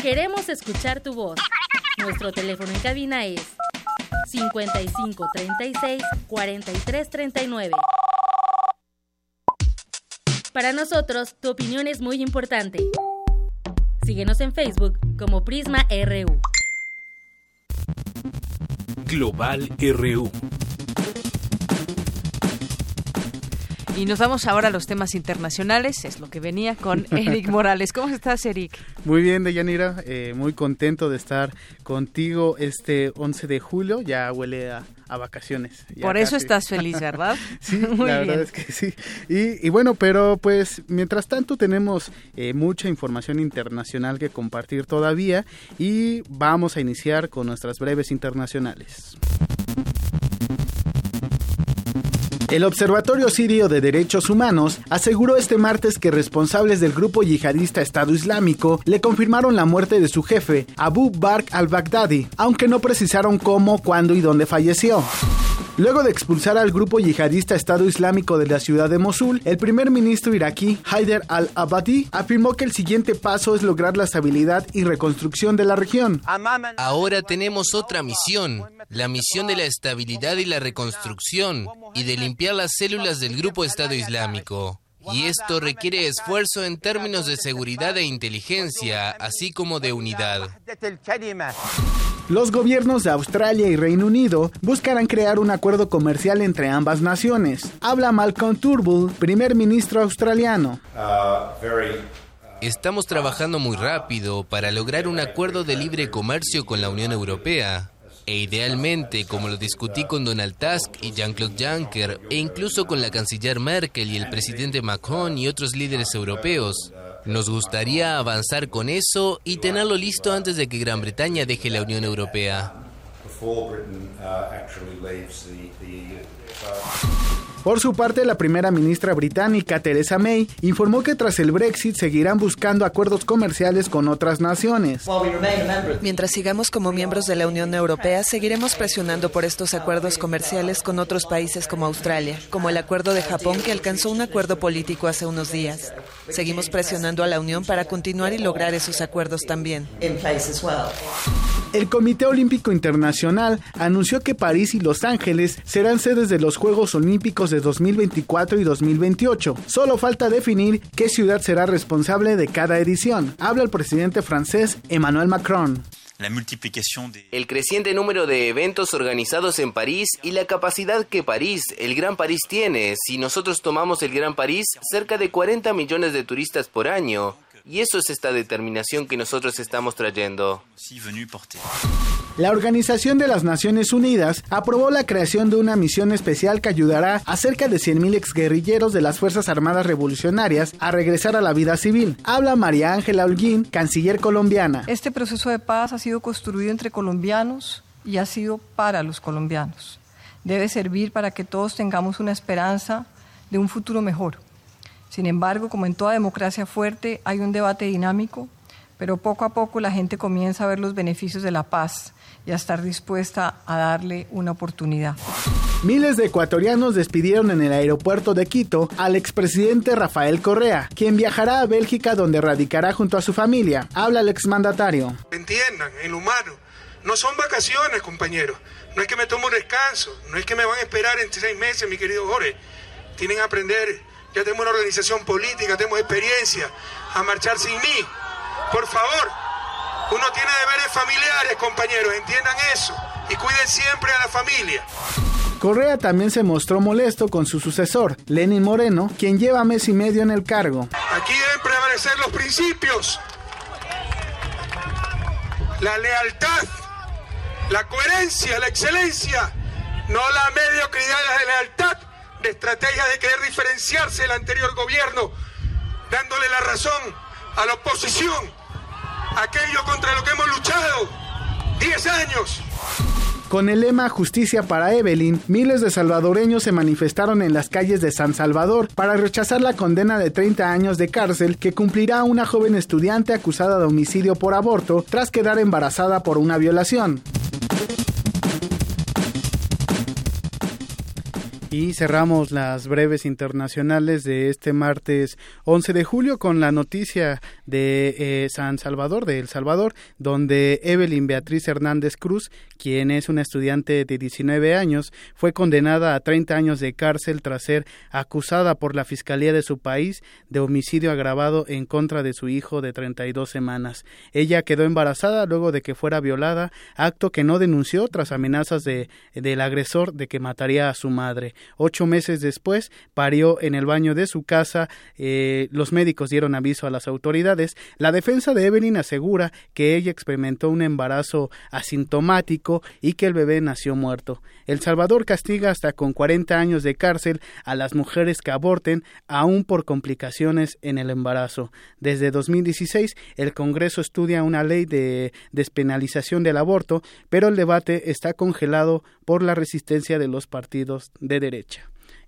Queremos escuchar tu voz. Nuestro teléfono en cabina es 55 36 43 39. Para nosotros, tu opinión es muy importante. Síguenos en Facebook como Prisma RU. Global RU. Y nos vamos ahora a los temas internacionales, es lo que venía con <laughs> Eric Morales. ¿Cómo estás, Eric? Muy bien, Deyanira, eh, muy contento de estar contigo este 11 de julio, ya huele a, vacaciones. Por eso estás feliz, ¿verdad? <laughs> sí, <laughs> la verdad es que sí. Y, bueno, pero pues mientras tanto tenemos eh, mucha información internacional que compartir todavía y vamos a iniciar con nuestras breves internacionales. El Observatorio Sirio de Derechos Humanos aseguró este martes que responsables del grupo yihadista Estado Islámico le confirmaron la muerte de su jefe, Abu Bakr al-Baghdadi, aunque no precisaron cómo, cuándo y dónde falleció. Luego de expulsar al grupo yihadista Estado Islámico de la ciudad de Mosul, el primer ministro iraquí Haider al-Abadi afirmó que el siguiente paso es lograr la estabilidad y reconstrucción de la región. Ahora tenemos otra misión, la misión de la estabilidad y la reconstrucción y de limpiar las células del grupo Estado Islámico. Y esto requiere esfuerzo en términos de seguridad e inteligencia, así como de unidad. Los gobiernos de Australia y Reino Unido buscarán crear un acuerdo comercial entre ambas naciones. Habla Malcolm Turnbull, primer ministro australiano. Estamos trabajando muy rápido para lograr un acuerdo de libre comercio con la Unión Europea. E idealmente, como lo discutí con Donald Tusk y Jean-Claude Juncker, e incluso con la canciller Merkel y el presidente Macron y otros líderes europeos, nos gustaría avanzar con eso y tenerlo listo antes de que Gran Bretaña deje la Unión Europea. Por su parte, la primera ministra británica, Theresa May, informó que tras el Brexit seguirán buscando acuerdos comerciales con otras naciones. Mientras sigamos como miembros de la Unión Europea, seguiremos presionando por estos acuerdos comerciales con otros países como Australia, como el acuerdo de Japón que alcanzó un acuerdo político hace unos días. Seguimos presionando a la Unión para continuar y lograr esos acuerdos también. El Comité Olímpico Internacional anunció que París y Los Ángeles serán sedes de los Juegos Olímpicos de 2024 y 2028. Solo falta definir qué ciudad será responsable de cada edición. Habla el presidente francés Emmanuel Macron. El creciente número de eventos organizados en París y la capacidad que París, el Gran París tiene. Si nosotros tomamos el Gran París, cerca de 40 millones de turistas por año. Y eso es esta determinación que nosotros estamos trayendo. La Organización de las Naciones Unidas aprobó la creación de una misión especial que ayudará a cerca de 100.000 exguerrilleros de las Fuerzas Armadas Revolucionarias a regresar a la vida civil. Habla María Ángela Holguín, canciller colombiana. Este proceso de paz ha sido construido entre colombianos y ha sido para los colombianos. Debe servir para que todos tengamos una esperanza de un futuro mejor sin embargo, como en toda democracia fuerte, hay un debate dinámico, pero poco a poco la gente comienza a ver los beneficios de la paz y a estar dispuesta a darle una oportunidad. Miles de ecuatorianos despidieron en el aeropuerto de Quito al expresidente Rafael Correa, quien viajará a Bélgica donde radicará junto a su familia. Habla el exmandatario. Entiendan, el humano. No son vacaciones, compañeros. No es que me tomo un descanso. No es que me van a esperar en seis meses, mi querido Jorge. Tienen que aprender ya tenemos una organización política, tenemos experiencia, a marchar sin mí. Por favor, uno tiene deberes familiares, compañeros, entiendan eso y cuiden siempre a la familia. Correa también se mostró molesto con su sucesor, Lenin Moreno, quien lleva mes y medio en el cargo. Aquí deben prevalecer los principios, la lealtad, la coherencia, la excelencia, no la mediocridad la lealtad de estrategia de querer diferenciarse del anterior gobierno, dándole la razón a la oposición, aquello contra lo que hemos luchado 10 años. Con el lema Justicia para Evelyn, miles de salvadoreños se manifestaron en las calles de San Salvador para rechazar la condena de 30 años de cárcel que cumplirá una joven estudiante acusada de homicidio por aborto tras quedar embarazada por una violación. Y cerramos las breves internacionales de este martes 11 de julio con la noticia de eh, San Salvador, de El Salvador, donde Evelyn Beatriz Hernández Cruz, quien es una estudiante de 19 años, fue condenada a 30 años de cárcel tras ser acusada por la Fiscalía de su país de homicidio agravado en contra de su hijo de 32 semanas. Ella quedó embarazada luego de que fuera violada, acto que no denunció tras amenazas de, del agresor de que mataría a su madre. Ocho meses después parió en el baño de su casa. Eh, los médicos dieron aviso a las autoridades. La defensa de Evelyn asegura que ella experimentó un embarazo asintomático y que el bebé nació muerto. El Salvador castiga hasta con 40 años de cárcel a las mujeres que aborten, aún por complicaciones en el embarazo. Desde 2016, el Congreso estudia una ley de despenalización del aborto, pero el debate está congelado por la resistencia de los partidos de derecha.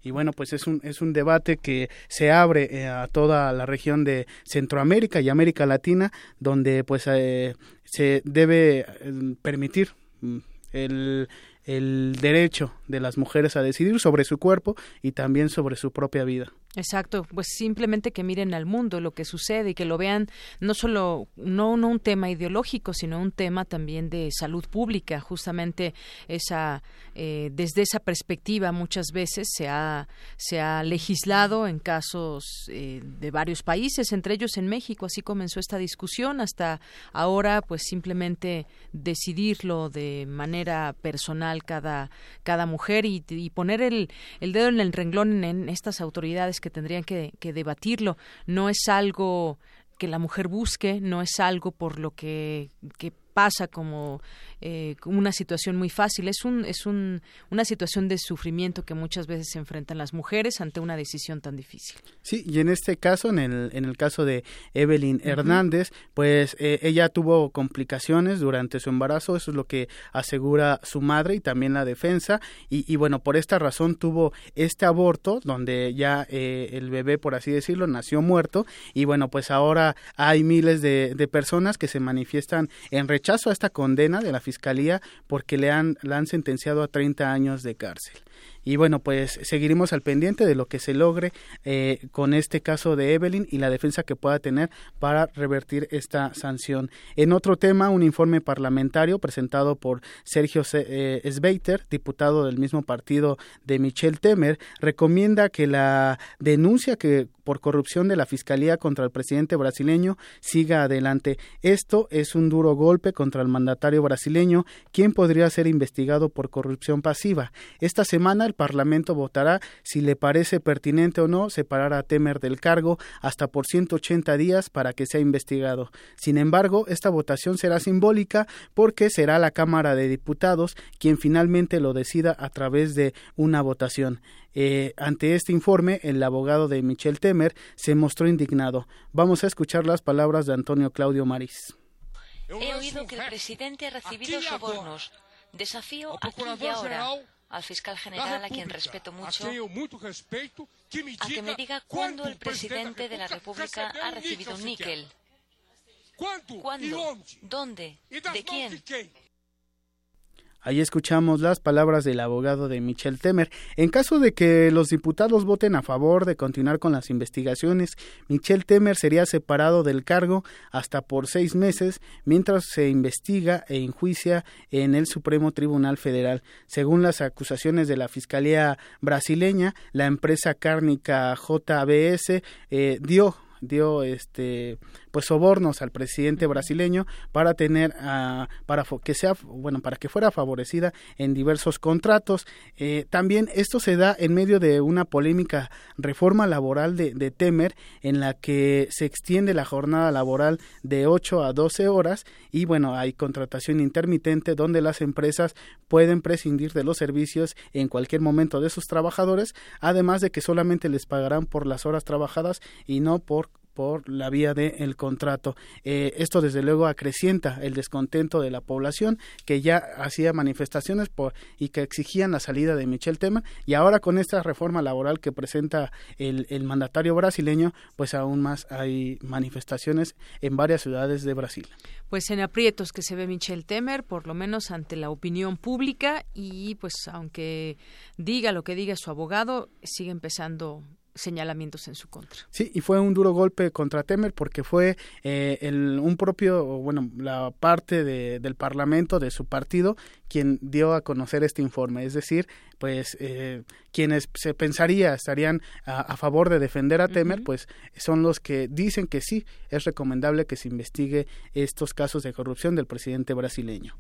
Y bueno, pues es un, es un debate que se abre eh, a toda la región de Centroamérica y América Latina, donde pues eh, se debe eh, permitir mm, el, el derecho de las mujeres a decidir sobre su cuerpo y también sobre su propia vida. Exacto, pues simplemente que miren al mundo lo que sucede y que lo vean no solo no, un tema ideológico, sino un tema también de salud pública. Justamente esa eh, desde esa perspectiva muchas veces se ha se ha legislado en casos eh, de varios países, entre ellos en México. Así comenzó esta discusión hasta ahora, pues simplemente decidirlo de manera personal cada cada mujer y, poner el, el dedo en el renglón en estas autoridades que tendrían que, debatirlo. No es algo que la mujer busque, no es algo por lo que, que pasa como eh, una situación muy fácil. Es, un, es un, una situación de sufrimiento que muchas veces se enfrentan las mujeres ante una decisión tan difícil. Sí, y en este caso, en el, en el caso de Evelyn Hernández, pues eh, ella tuvo complicaciones durante su embarazo, eso es lo que asegura su madre y también la defensa, y, bueno, por esta razón tuvo este aborto, donde ya eh, el bebé, por así decirlo, nació muerto, y bueno, pues ahora hay miles de, de personas que se manifiestan en rechazo a esta condena de la fiscalía porque le han, la han sentenciado a 30 años de cárcel. Y bueno, pues seguiremos al pendiente de lo que se logre eh, con este caso de Evelyn y la defensa que pueda tener para revertir esta sanción. En otro tema, un informe parlamentario presentado por Sergio eh, Sveiter, diputado del mismo partido de Michel Temer, recomienda que la denuncia que por corrupción de la Fiscalía contra el presidente brasileño siga adelante. Esto es un duro golpe contra el mandatario brasileño, quien podría ser investigado por corrupción pasiva. Esta semana el Parlamento votará si le parece pertinente o no separar a Temer del cargo hasta por 180 días para que sea investigado. Sin embargo, esta votación será simbólica porque será la Cámara de Diputados quien finalmente lo decida a través de una votación. Eh, ante este informe, el abogado de Michel Temer se mostró indignado. Vamos a escuchar las palabras de Antonio Claudio Maris. He oído que el presidente ha recibido sobornos. Desafío aquí y ahora al fiscal general, a quien respeto mucho, a que me diga cuándo el presidente de la República ha recibido un níquel. ¿Cuándo? ¿Dónde? ¿De quién? Ahí escuchamos las palabras del abogado de Michel Temer. En caso de que los diputados voten a favor de continuar con las investigaciones, Michel Temer sería separado del cargo hasta por seis meses mientras se investiga e enjuicia en el Supremo Tribunal Federal. Según las acusaciones de la Fiscalía brasileña, la empresa cárnica JBS eh, dio dio este pues sobornos al presidente brasileño para tener uh, para que sea bueno para que fuera favorecida en diversos contratos. Eh, también esto se da en medio de una polémica reforma laboral de, de Temer en la que se extiende la jornada laboral de 8 a 12 horas y bueno hay contratación intermitente donde las empresas pueden prescindir de los servicios en cualquier momento de sus trabajadores además de que solamente les pagarán por las horas trabajadas y no por por la vía del contrato. Eh, esto desde luego acrecienta el descontento de la población que ya hacía manifestaciones por, y que exigían la salida de Michel Temer y ahora con esta reforma laboral que presenta el, el mandatario brasileño pues aún más hay manifestaciones en varias ciudades de Brasil. Pues en aprietos que se ve Michel Temer, por lo menos ante la opinión pública y pues aunque diga lo que diga su abogado, sigue empezando señalamientos en su contra. Sí, y fue un duro golpe contra Temer porque fue eh, el, un propio, bueno, la parte de, del Parlamento de su partido quien dio a conocer este informe. Es decir, pues eh, quienes se pensaría estarían a, favor de defender a Temer, pues son los que dicen que sí, es recomendable que se investigue estos casos de corrupción del presidente brasileño.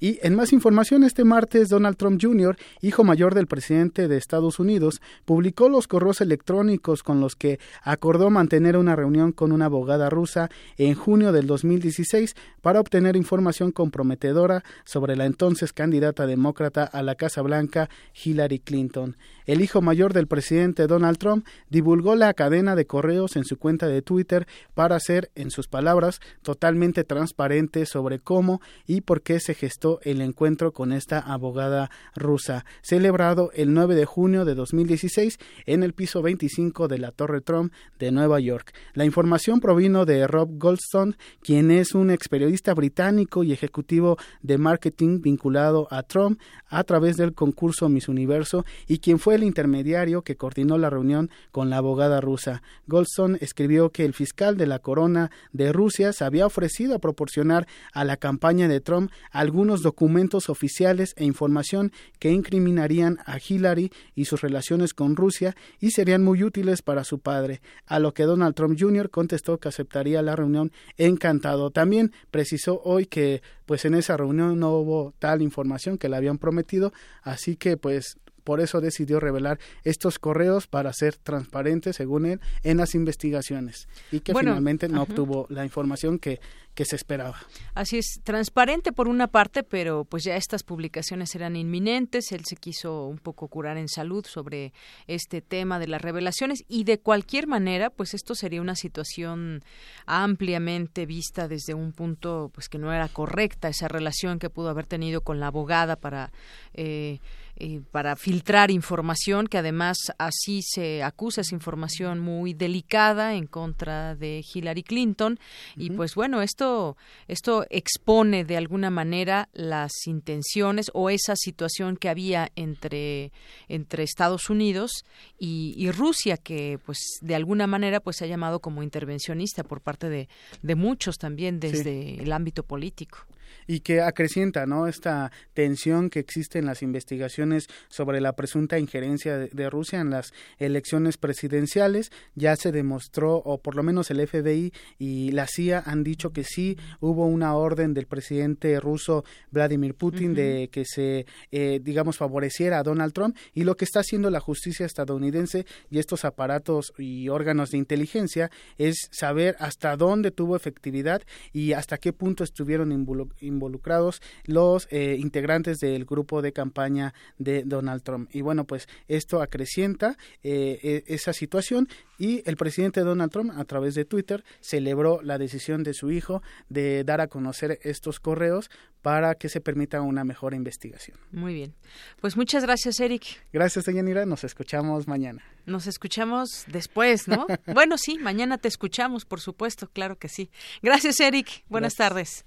Y en más información, este martes Donald Trump Jr., hijo mayor del presidente de Estados Unidos, publicó los correos electrónicos con los que acordó mantener una reunión con una abogada rusa en junio del 2016 para obtener información comprometedora sobre la entonces candidata demócrata a la Casa Blanca, Hillary Clinton. El hijo mayor del presidente Donald Trump divulgó la cadena de correos en su cuenta de Twitter para ser, en sus palabras, totalmente transparente sobre cómo y por qué se gestó el encuentro con esta abogada rusa, celebrado el 9 de junio de 2016 en el piso 25 de la Torre Trump de Nueva York. La información provino de Rob Goldstone, quien es un ex periodista británico y ejecutivo de marketing vinculado a Trump a través del concurso Miss Universo y quien fue el intermediario que coordinó la reunión con la abogada rusa. Goldstone escribió que el fiscal de la corona de Rusia se había ofrecido a proporcionar a la campaña de Trump algunos documentos oficiales e información que incriminarían a Hillary y sus relaciones con Rusia y serían muy útiles para su padre, a lo que Donald Trump Jr. contestó que aceptaría la reunión encantado. También precisó hoy que pues en esa reunión no hubo tal información que le habían prometido, así que pues por eso decidió revelar estos correos para ser transparente, según él, en las investigaciones y que finalmente no obtuvo la información que, que se esperaba. Así es, transparente por una parte, pero pues ya estas publicaciones eran inminentes, él se quiso un poco curar en salud sobre este tema de las revelaciones y de cualquier manera, pues esto sería una situación ampliamente vista desde un punto pues que no era correcta esa relación que pudo haber tenido con la abogada para eh, eh, para filtrar información, que además así se acusa esa información muy delicada en contra de Hillary Clinton. Y pues bueno, esto, esto expone de alguna manera las intenciones o esa situación que había entre, entre Estados Unidos y, y Rusia, que pues de alguna manera pues se ha llamado como intervencionista por parte de, de muchos también desde el ámbito político y que acrecienta no esta tensión que existe en las investigaciones sobre la presunta injerencia de, Rusia en las elecciones presidenciales. Ya se demostró o por lo menos el FBI y la CIA han dicho que sí hubo una orden del presidente ruso Vladimir Putin de que se eh, digamos favoreciera a Donald Trump y lo que está haciendo la justicia estadounidense y estos aparatos y órganos de inteligencia es saber hasta dónde tuvo efectividad y hasta qué punto estuvieron involucrados involucrados los eh, integrantes del grupo de campaña de Donald Trump. Y bueno, pues esto acrecienta eh, e, esa situación y el presidente Donald Trump a través de Twitter celebró la decisión de su hijo de dar a conocer estos correos para que se permita una mejor investigación. Muy bien. Pues muchas gracias, Eric. Gracias, Yanira. Nos escuchamos mañana. Nos escuchamos después, ¿no? <laughs> bueno, sí, mañana te escuchamos, por supuesto, claro que sí. Gracias, Eric. Buenas tardes.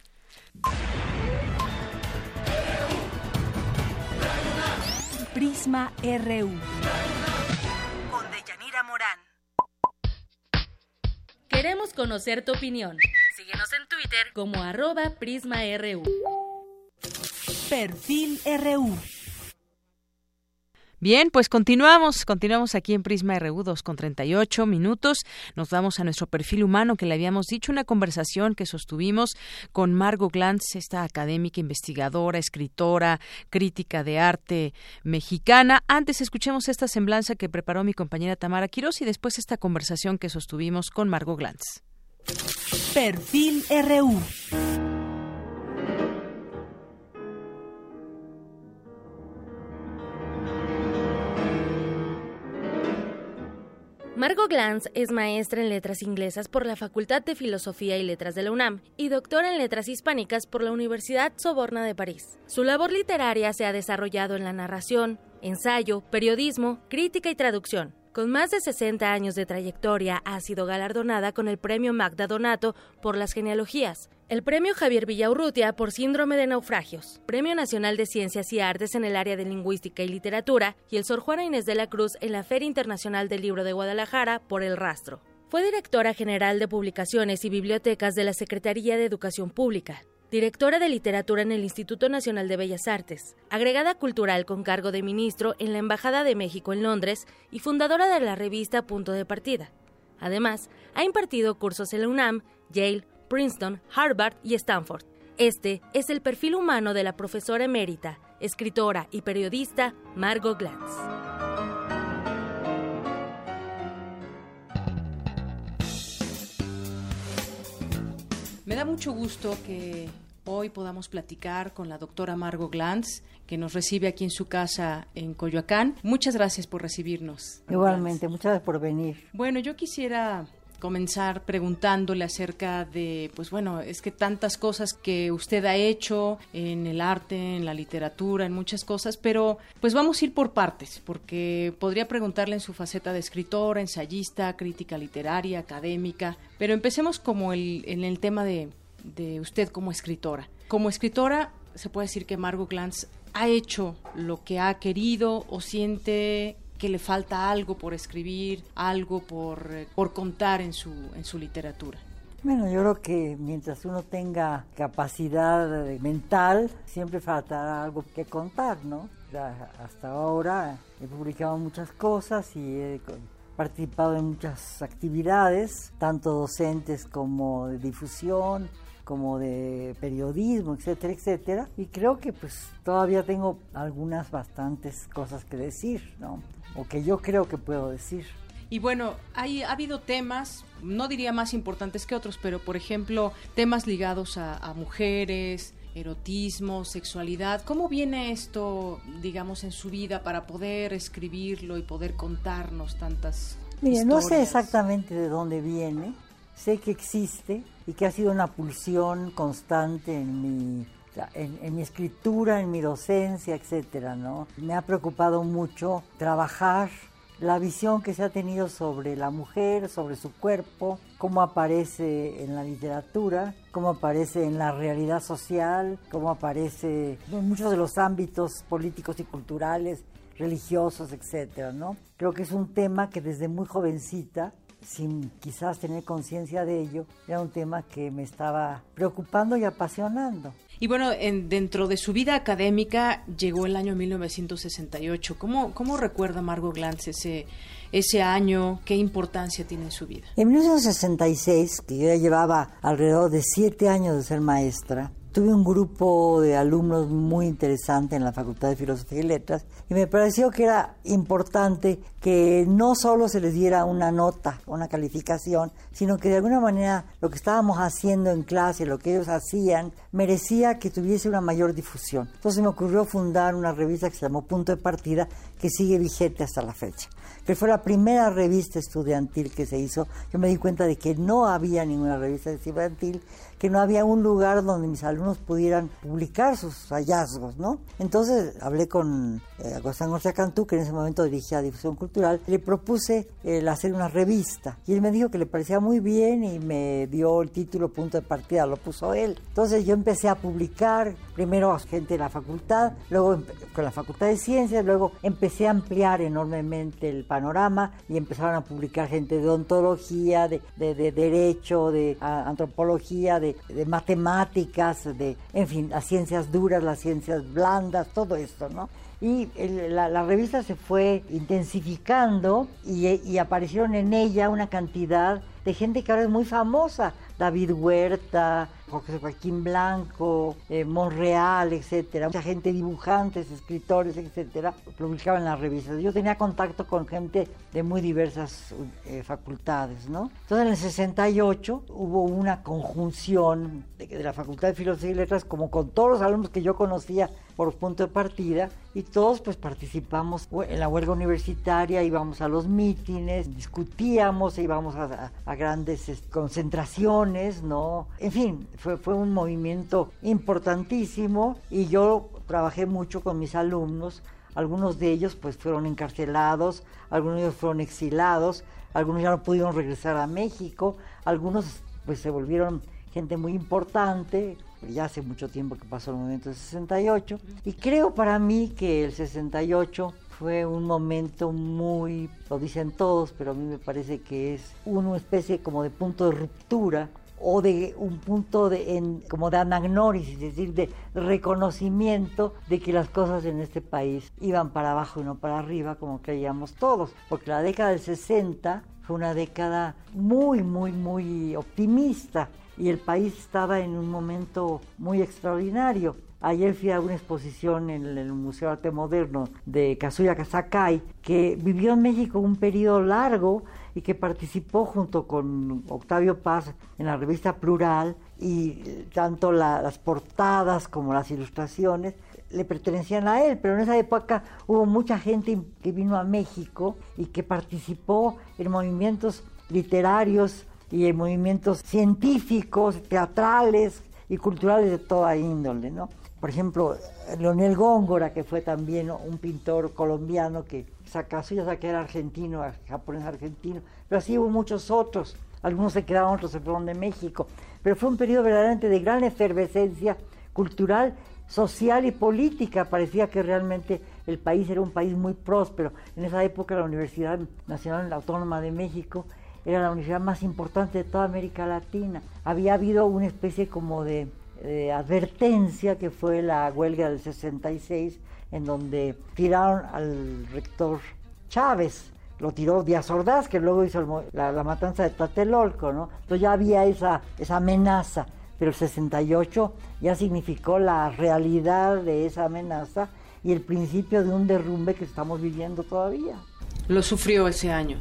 Prisma RU. Con Deyanira Morán. Queremos conocer tu opinión. Síguenos en Twitter como arroba PrismaRU. Perfil RU. Bien, pues continuamos, continuamos aquí en Prisma RU 2 con 38 minutos. Nos vamos a nuestro perfil humano que le habíamos dicho, una conversación que sostuvimos con Margot Glantz, esta académica, investigadora, escritora, crítica de arte mexicana. Antes escuchemos esta semblanza que preparó mi compañera Tamara Quiroz y después esta conversación que sostuvimos con Margot Glantz. Perfil RU. Margot Glantz es maestra en letras inglesas por la Facultad de Filosofía y Letras de la UNAM y doctora en letras hispánicas por la Universidad Soborna de París. Su labor literaria se ha desarrollado en la narración, ensayo, periodismo, crítica y traducción. Con más de 60 años de trayectoria, ha sido galardonada con el Premio Magda Donato por las genealogías, el Premio Javier Villaurrutia por Síndrome de Naufragios, Premio Nacional de Ciencias y Artes en el área de Lingüística y Literatura y el Sor Juana Inés de la Cruz en la Feria Internacional del Libro de Guadalajara por El Rastro. Fue directora general de Publicaciones y Bibliotecas de la Secretaría de Educación Pública, directora de literatura en el Instituto Nacional de Bellas Artes, agregada cultural con cargo de ministro en la Embajada de México en Londres y fundadora de la revista Punto de Partida. Además, ha impartido cursos en la UNAM, Yale, Princeton, Harvard y Stanford. Este es el perfil humano de la profesora emérita, escritora y periodista Margot Glantz. Me da mucho gusto que hoy podamos platicar con la doctora Margot Glantz, que nos recibe aquí en su casa en Coyoacán. Muchas gracias por recibirnos. Igualmente, muchas gracias por venir. Bueno, yo quisiera comenzar preguntándole acerca de, pues bueno, es que tantas cosas que usted ha hecho en el arte, en la literatura, en muchas cosas, pero pues vamos a ir por partes, porque podría preguntarle en su faceta de escritora, ensayista, crítica literaria, académica, pero empecemos como el, en el tema de, de usted como escritora. Como escritora, se puede decir que Margot Glantz ha hecho lo que ha querido o siente que le falta algo por escribir, algo por, eh, por contar en su, en su literatura? Bueno, yo creo que mientras uno tenga capacidad mental, siempre faltará algo que contar, ¿no? hasta ahora he publicado muchas cosas y he participado en muchas actividades, tanto docentes como de difusión, como de periodismo, etcétera, etcétera. Y creo que pues todavía tengo algunas bastantes cosas que decir, ¿no? O que yo creo que puedo decir. Y bueno, hay, ha habido temas, no diría más importantes que otros, pero por ejemplo, temas ligados a, mujeres, erotismo, sexualidad. ¿Cómo viene esto, digamos, en su vida para poder escribirlo y poder contarnos tantas Mire, no sé exactamente de dónde viene, sé que existe y que ha sido una pulsión constante en mi, en, mi escritura, en mi docencia, etcétera, ¿no? Me ha preocupado mucho trabajar la visión que se ha tenido sobre la mujer, sobre su cuerpo, cómo aparece en la literatura, cómo aparece en la realidad social, cómo aparece en muchos de los ámbitos políticos y culturales, religiosos, etcétera, ¿no? Creo que es un tema que desde muy jovencita sin quizás tener conciencia de ello, era un tema que me estaba preocupando y apasionando. Y bueno, en, dentro de su vida académica llegó el año 1968. ¿Cómo, cómo recuerda Margot Glantz ese, ese año? ¿Qué importancia tiene en su vida? En 1966, que yo ya llevaba alrededor de siete años de ser maestra, tuve un grupo de alumnos muy interesante en la Facultad de Filosofía y Letras y me pareció que era importante que no solo se les diera una nota, una calificación, sino que de alguna manera lo que estábamos haciendo en clase, lo que ellos hacían, merecía que tuviese una mayor difusión. Entonces me ocurrió fundar una revista que se llamó Punto de Partida, que sigue vigente hasta la fecha que fue la primera revista estudiantil que se hizo, yo me di cuenta de que no había ninguna revista estudiantil que no había un lugar donde mis alumnos pudieran publicar sus hallazgos, ¿no? Entonces hablé con eh, Agustín García Cantú, que en ese momento dirigía Difusión Cultural, le propuse el hacer una revista y él me dijo que le parecía muy bien y me dio el título Punto de Partida, lo puso él. Entonces yo empecé a publicar, primero a gente de la facultad, luego con la Facultad de Ciencias, luego empecé a ampliar enormemente el panorama y empezaron a publicar gente de odontología, de, de derecho, de antropología, de de, matemáticas, de, en fin, las ciencias duras, las ciencias blandas, todo esto, ¿no? Y la, la, revista se fue intensificando y, y aparecieron en ella una cantidad de gente que ahora es muy famosa. David Huerta, José Joaquín Blanco, eh, Monreal, etcétera. Mucha gente, dibujantes, escritores, etcétera, publicaban las revistas. Yo tenía contacto con gente de muy diversas eh, facultades, ¿no? Entonces en el 68 hubo una conjunción de, de la Facultad de Filosofía y Letras, como con todos los alumnos que yo conocía por punto de partida, y todos pues participamos en la huelga universitaria, íbamos a los mítines, discutíamos, íbamos a, a grandes concentraciones, ¿no? En fin, fue, fue un movimiento importantísimo y yo trabajé mucho con mis alumnos. Algunos de ellos pues fueron encarcelados, algunos de ellos fueron exilados, algunos ya no pudieron regresar a México, algunos pues se volvieron gente muy importante, ya hace mucho tiempo que pasó el momento del 68, y creo para mí que el 68 fue un momento muy, lo dicen todos, pero a mí me parece que es una especie como de punto de ruptura o de un punto de, como de anagnórisis, es decir, de reconocimiento de que las cosas en este país iban para abajo y no para arriba como creíamos todos, porque la década del 60 fue una década muy, muy, muy optimista y el país estaba en un momento muy extraordinario. Ayer fui a una exposición en el Museo de Arte Moderno de Kazuya Sakai, que vivió en México un periodo largo y que participó junto con Octavio Paz en la revista Plural y tanto las portadas como las ilustraciones le pertenecían a él, pero en esa época hubo mucha gente que vino a México y que participó en movimientos literarios y en movimientos científicos, teatrales y culturales de toda índole, ¿no? Por ejemplo, Leonel Góngora, que fue también un pintor colombiano que sacó, ya que era argentino, japonés argentino, pero así hubo muchos otros. Algunos se quedaron, otros se fueron de México. Pero fue un periodo verdaderamente de gran efervescencia cultural, social y política. Parecía que realmente el país era un país muy próspero. En esa época la Universidad Nacional Autónoma de México era la universidad más importante de toda América Latina. Había habido una especie como de advertencia que fue la huelga del 66, en donde tiraron al rector Chávez, lo tiró Díaz Ordaz, que luego hizo la, matanza de Tlatelolco, ¿no? Entonces ya había esa, esa amenaza, pero el 68 ya significó la realidad de esa amenaza y el principio de un derrumbe que estamos viviendo todavía. Lo sufrió ese año.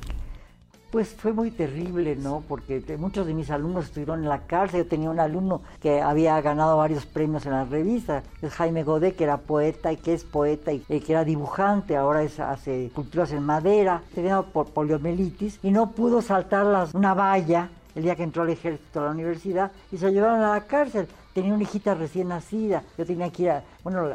Pues fue muy terrible, ¿no? Porque muchos de mis alumnos estuvieron en la cárcel. Yo tenía un alumno que había ganado varios premios en la revista, es Jaime Godet, que era poeta y que es poeta y, que era dibujante, ahora es, hace culturas en madera, tenía por poliomielitis y no pudo saltar una valla el día que entró al ejército a la universidad y se llevaron a la cárcel tenía una hijita recién nacida, yo tenía que ir a, bueno,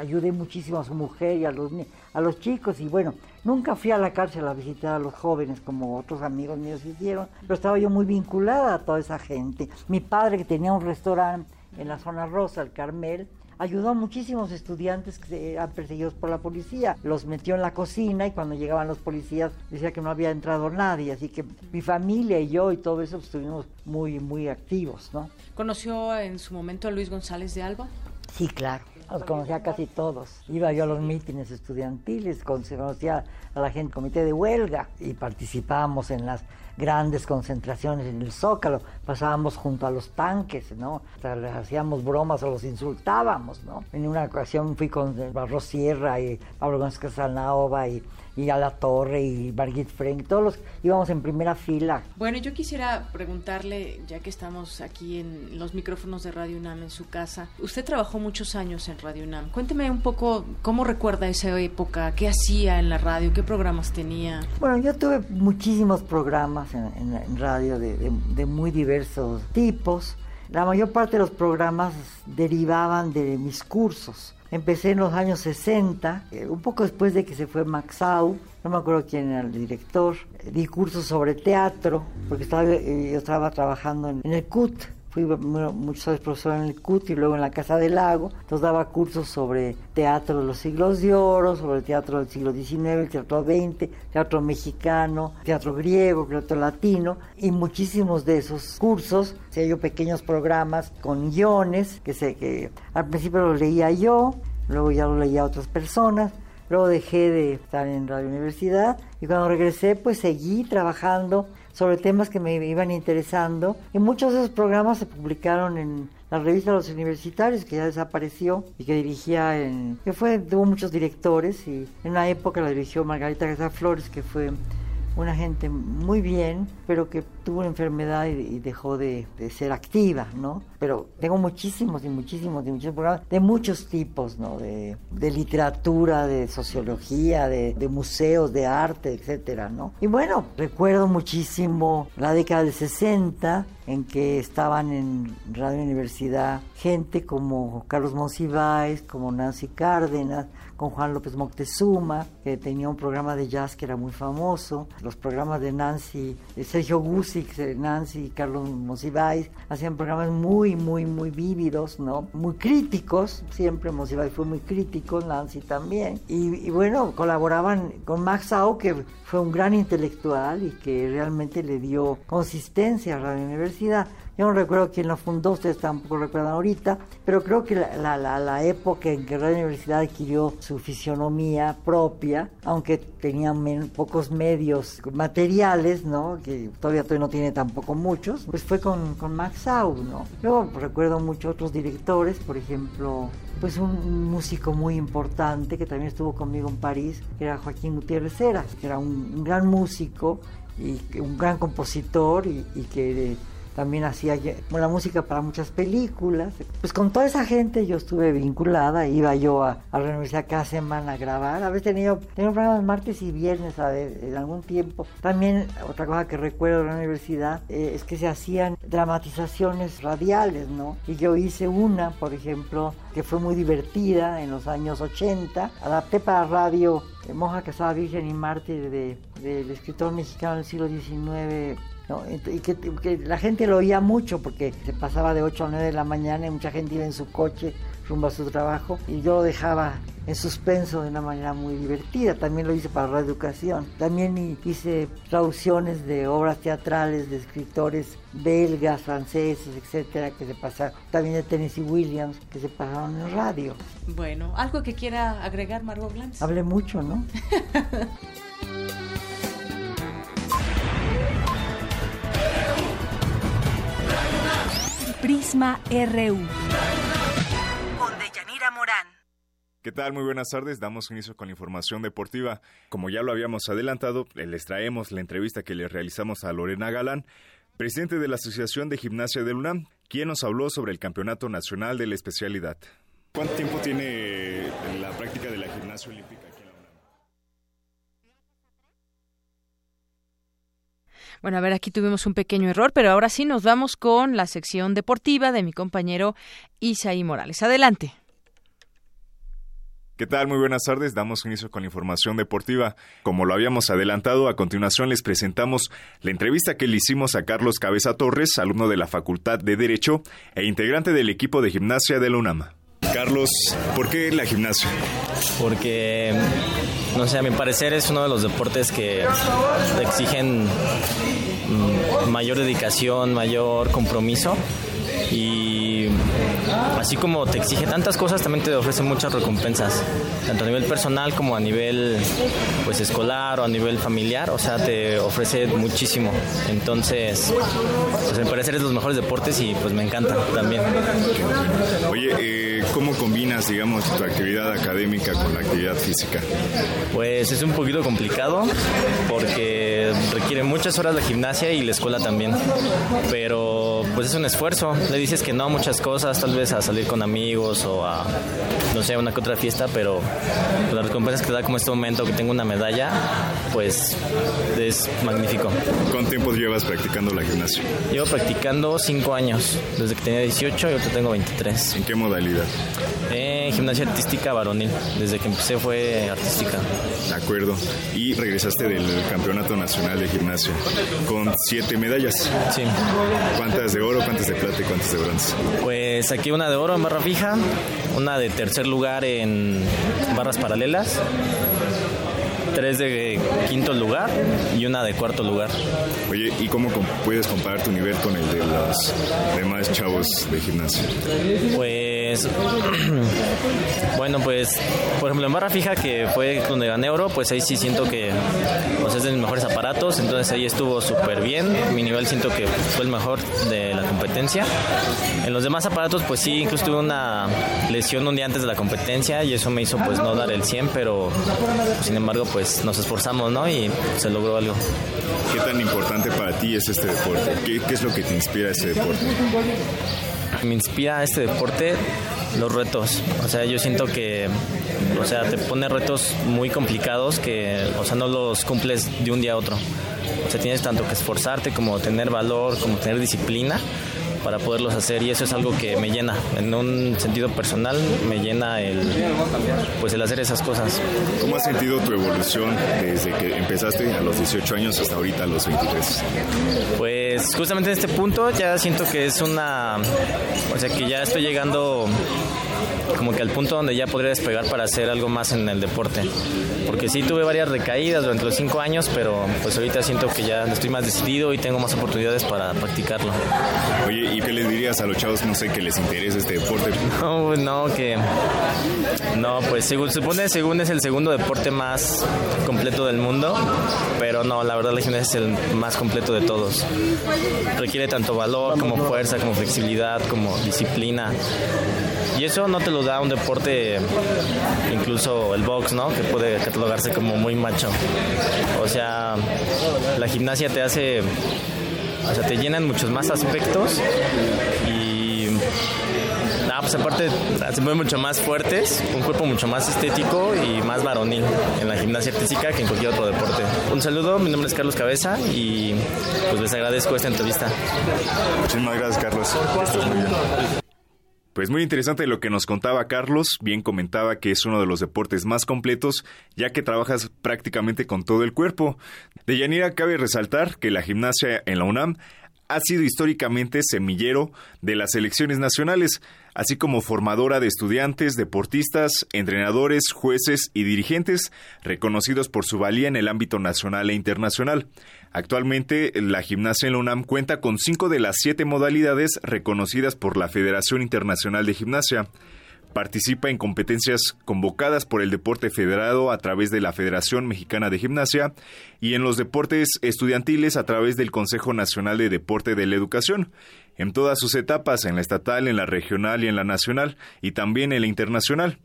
ayudé muchísimo a su mujer y a los, a los chicos y bueno, nunca fui a la cárcel a visitar a los jóvenes como otros amigos míos hicieron, pero estaba yo muy vinculada a toda esa gente. Mi padre que tenía un restaurante en la zona rosa, el Carmel, ayudó a muchísimos estudiantes que eran perseguidos por la policía. Los metió en la cocina y cuando llegaban los policías decía que no había entrado nadie. Así que mi familia y yo y todo eso estuvimos muy, muy activos, ¿no? ¿Conoció en su momento a Luis González de Alba? Sí, claro. Los conocía casi todos. Iba yo a los mítines estudiantiles, conocía a la gente comité de huelga y participábamos en las grandes concentraciones en el Zócalo, pasábamos junto a los tanques, ¿no? O les hacíamos bromas o los insultábamos, ¿no? En una ocasión fui con Barros Sierra y Pablo Gómez Casanova y y a la Torre y Margit Frank, todos los íbamos en primera fila. Bueno, yo quisiera preguntarle, ya que estamos aquí en los micrófonos de Radio UNAM en su casa, usted trabajó muchos años en Radio UNAM. Cuénteme un poco cómo recuerda esa época, qué hacía en la radio, qué programas tenía. Bueno, yo tuve muchísimos programas en, radio de muy diversos tipos. La mayor parte de los programas derivaban de mis cursos. Empecé en los años 60, eh, un poco después de que se fue Maxau, no me acuerdo quién era el director, di cursos sobre teatro, porque estaba, eh, yo estaba trabajando en, el CUT, fui muchos profesor en el CUT y luego en la Casa del Lago, entonces daba cursos sobre teatro de los siglos de oro, sobre el teatro del siglo XIX, el teatro XX, teatro mexicano, teatro griego, teatro latino, y muchísimos de esos cursos, se yo pequeños programas con guiones, que, sé, que al principio los leía yo, luego ya lo leía otras personas, Luego dejé de estar en Radio Universidad y cuando regresé pues seguí trabajando sobre temas que me iban interesando. Y muchos de esos programas se publicaron en la revista los universitarios que ya desapareció y que dirigía en que fue tuvo muchos directores y en una época la dirigió Margarita García Flores que fue una gente muy bien, pero que tuvo una enfermedad y, dejó de, ser activa, ¿no? Pero tengo muchísimos y muchísimos y muchísimos programas de muchos tipos, ¿no? De, literatura, de sociología, de, museos, de arte, etcétera, ¿no? Y bueno, recuerdo muchísimo la década del 60 en que estaban en Radio Universidad gente como Carlos Monsiváis, como Nancy Cárdenas, con Juan López Moctezuma, que tenía un programa de jazz que era muy famoso, los programas de Nancy, Sergio Gusic, Nancy y Carlos Monsiváis, hacían programas muy, muy, muy vívidos, ¿no? Muy críticos, siempre Monsiváis fue muy crítico, Nancy también, y, bueno, colaboraban con Max Au, que fue un gran intelectual y que realmente le dio consistencia a la universidad. Yo no recuerdo quién lo fundó, ustedes tampoco recuerdan ahorita, pero creo que la, la, la, época en que la universidad adquirió su fisionomía propia, aunque tenían pocos medios materiales, ¿no? que todavía, todavía no tiene tampoco muchos, pues fue con, con Max Sau, ¿no? Luego recuerdo muchos otros directores, por ejemplo, pues un músico muy importante que también estuvo conmigo en París, que era Joaquín Gutiérrez Heras, que era un, gran músico y un gran compositor y, y que también hacía la música para muchas películas. Pues con toda esa gente yo estuve vinculada, iba yo a, la universidad cada semana a grabar. A veces tenía, tenía programas martes y viernes a ver, en algún tiempo. También otra cosa que recuerdo de la universidad eh, es que se hacían dramatizaciones radiales, ¿no? Y yo hice una, por ejemplo, que fue muy divertida en los años 80. Adapté para radio Monja Casada Virgen y Mártir del escritor mexicano del siglo XIX y que, la gente lo oía mucho porque se pasaba de 8 a 9 de la mañana y mucha gente iba en su coche rumbo a su trabajo y yo lo dejaba en suspenso de una manera muy divertida. También lo hice para la educación. También hice traducciones de obras teatrales de escritores belgas, franceses, etcétera, que se pasaron. También de Tennessee Williams, que se pasaron en radio. Bueno, ¿algo que quiera agregar, Margot Glantz? Hablé mucho, ¿no? <laughs> Prisma RU. Con Deyanira Morán. ¿Qué tal? Muy buenas tardes. Damos inicio con la información deportiva. Como ya lo habíamos adelantado, les traemos la entrevista que le realizamos a Lorena Galán, presidente de la Asociación de Gimnasia del UNAM, quien nos habló sobre el Campeonato Nacional de la Especialidad. ¿Cuánto tiempo tiene la práctica de la gimnasia olímpica? Bueno, a ver, aquí tuvimos un pequeño error, pero ahora sí nos vamos con la sección deportiva de mi compañero Isaí Morales. Adelante. ¿Qué tal? Muy buenas tardes. Damos inicio con la información deportiva. Como lo habíamos adelantado, a continuación les presentamos la entrevista que le hicimos a Carlos Cabeza Torres, alumno de la Facultad de Derecho e integrante del equipo de gimnasia de la UNAM. Carlos, ¿por qué la gimnasia? Porque no sé, a mi parecer es uno de los deportes que exigen mayor dedicación, mayor compromiso y así como te exige tantas cosas, también te ofrece muchas recompensas, tanto a nivel personal como a nivel pues escolar o a nivel familiar, o sea, te ofrece muchísimo. Entonces, pues me parece es los mejores deportes y pues me encanta también. Oye, eh, ¿cómo combinas, digamos, tu actividad académica con la actividad física? Pues es un poquito complicado porque requiere muchas horas de gimnasia y la escuela también, pero pues es un esfuerzo. Le dices que no a muchas cosas, tal vez a salir con amigos o a, no sé, una que otra fiesta, pero las recompensas que te da como este momento que tengo una medalla, pues es magnífico. ¿Cuánto tiempo llevas practicando la gimnasia? Llevo practicando cinco años, desde que tenía 18 y ahora tengo 23. ¿En qué modalidad? Eh, gimnasia artística varonil, desde que empecé fue artística. De acuerdo. Y regresaste del Campeonato Nacional de Gimnasia con siete medallas. Sí. ¿Cuántas de oro, cuántas de plata y cuántas de bronce? Pues aquí una de oro en barra fija, una de tercer lugar en barras paralelas tres de quinto lugar y una de cuarto lugar. Oye, ¿y cómo puedes comparar tu nivel con el de los demás chavos de gimnasio? Pues <clears throat> Bueno, pues, por ejemplo, en barra fija, que fue donde gané oro, pues ahí sí siento que pues, es de mis mejores aparatos, entonces ahí estuvo súper bien. Mi nivel siento que fue el mejor de la competencia. En los demás aparatos, pues sí, incluso tuve una lesión un día antes de la competencia y eso me hizo pues no dar el 100, pero sin embargo, pues nos esforzamos, ¿no? Y se logró algo. ¿Qué tan importante para ti es este deporte? ¿Qué, qué es lo que te inspira este deporte? Me inspira este deporte los retos. O sea, yo siento que, o sea, te pone retos muy complicados que, o sea, no los cumples de un día a otro. O sea, tienes tanto que esforzarte como tener valor, como tener disciplina para poderlos hacer y eso es algo que me llena en un sentido personal me llena el pues el hacer esas cosas ¿Cómo has sentido tu evolución desde que empezaste a los 18 años hasta ahorita a los 23? Pues justamente en este punto ya siento que es una o sea que ya estoy llegando como que al punto donde ya podría despegar para hacer algo más en el deporte. Porque sí tuve varias recaídas durante los cinco años, pero pues ahorita siento que ya estoy más decidido y tengo más oportunidades para practicarlo. Oye, ¿y qué les dirías a los chavos, no sé, que les interesa este deporte? <laughs> No, no, que... No, pues según, supone, según es el segundo deporte más completo del mundo, pero no, la verdad la gimnasia es el más completo de todos. Requiere tanto valor como fuerza, como flexibilidad, como disciplina. Y eso no te lo da un deporte, incluso el box, ¿no? Que puede catalogarse como muy macho. O sea, la gimnasia te hace, o sea, te llena en muchos más aspectos y nada, pues aparte se mueven mucho más fuertes, un cuerpo mucho más estético y más varonil en la gimnasia física que en cualquier otro deporte. Un saludo, mi nombre es Carlos Cabeza y pues les agradezco esta entrevista. Muchísimas gracias, Carlos. Estás muy bien. Pues muy interesante lo que nos contaba Carlos, bien comentaba que es uno de los deportes más completos, ya que trabajas prácticamente con todo el cuerpo. De Yanira cabe resaltar que la gimnasia en la UNAM ha sido históricamente semillero de las selecciones nacionales, así como formadora de estudiantes, deportistas, entrenadores, jueces y dirigentes reconocidos por su valía en el ámbito nacional e internacional. Actualmente, la gimnasia en la UNAM cuenta con cinco de las siete modalidades reconocidas por la Federación Internacional de Gimnasia. Participa en competencias convocadas por el deporte federado a través de la Federación Mexicana de Gimnasia y en los deportes estudiantiles a través del Consejo Nacional de Deporte de la Educación, en todas sus etapas, en la estatal, en la regional y en la nacional, y también en la internacional.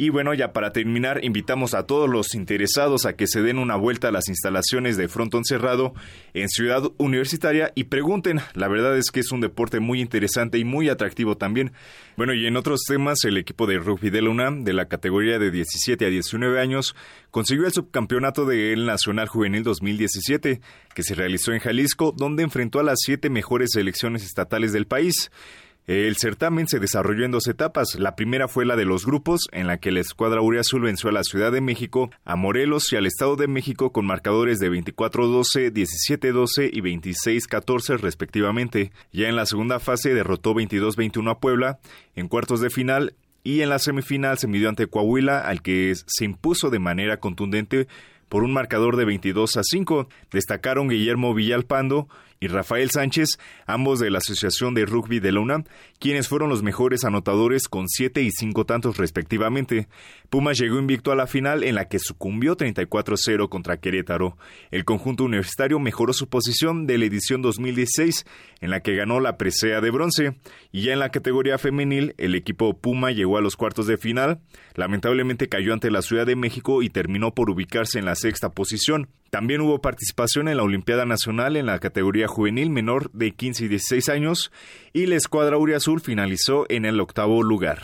Y bueno, ya para terminar, invitamos a todos los interesados a que se den una vuelta a las instalaciones de Frontón Cerrado en Ciudad Universitaria y pregunten. La verdad es que es un deporte muy interesante y muy atractivo también. Bueno, y en otros temas, el equipo de rugby de la UNAM, de la categoría de 17 a 19 años, consiguió el subcampeonato del Nacional Juvenil 2017, que se realizó en Jalisco, donde enfrentó a las siete mejores selecciones estatales del país. El certamen se desarrolló en dos etapas. La primera fue la de los grupos, en la que la escuadra Azul venció a la Ciudad de México, a Morelos y al Estado de México con marcadores de 24-12, 17-12 y 26-14 respectivamente. Ya en la segunda fase derrotó 22-21 a Puebla. En cuartos de final y en la semifinal se midió ante Coahuila, al que se impuso de manera contundente por un marcador de 22 a 5. Destacaron Guillermo Villalpando y Rafael Sánchez, ambos de la Asociación de Rugby de la UNAM, quienes fueron los mejores anotadores con 7 y 5 tantos respectivamente. Pumas llegó invicto a la final en la que sucumbió 34-0 contra Querétaro. El conjunto universitario mejoró su posición de la edición 2016, en la que ganó la presea de bronce, y ya en la categoría femenil, el equipo Puma llegó a los cuartos de final. Lamentablemente cayó ante la Ciudad de México y terminó por ubicarse en la sexta posición. También hubo participación en la Olimpiada Nacional en la categoría juvenil menor de 15 y 16 años y la escuadra Azul finalizó en el octavo lugar.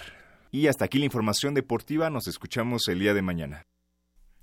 Y hasta aquí la información deportiva, nos escuchamos el día de mañana.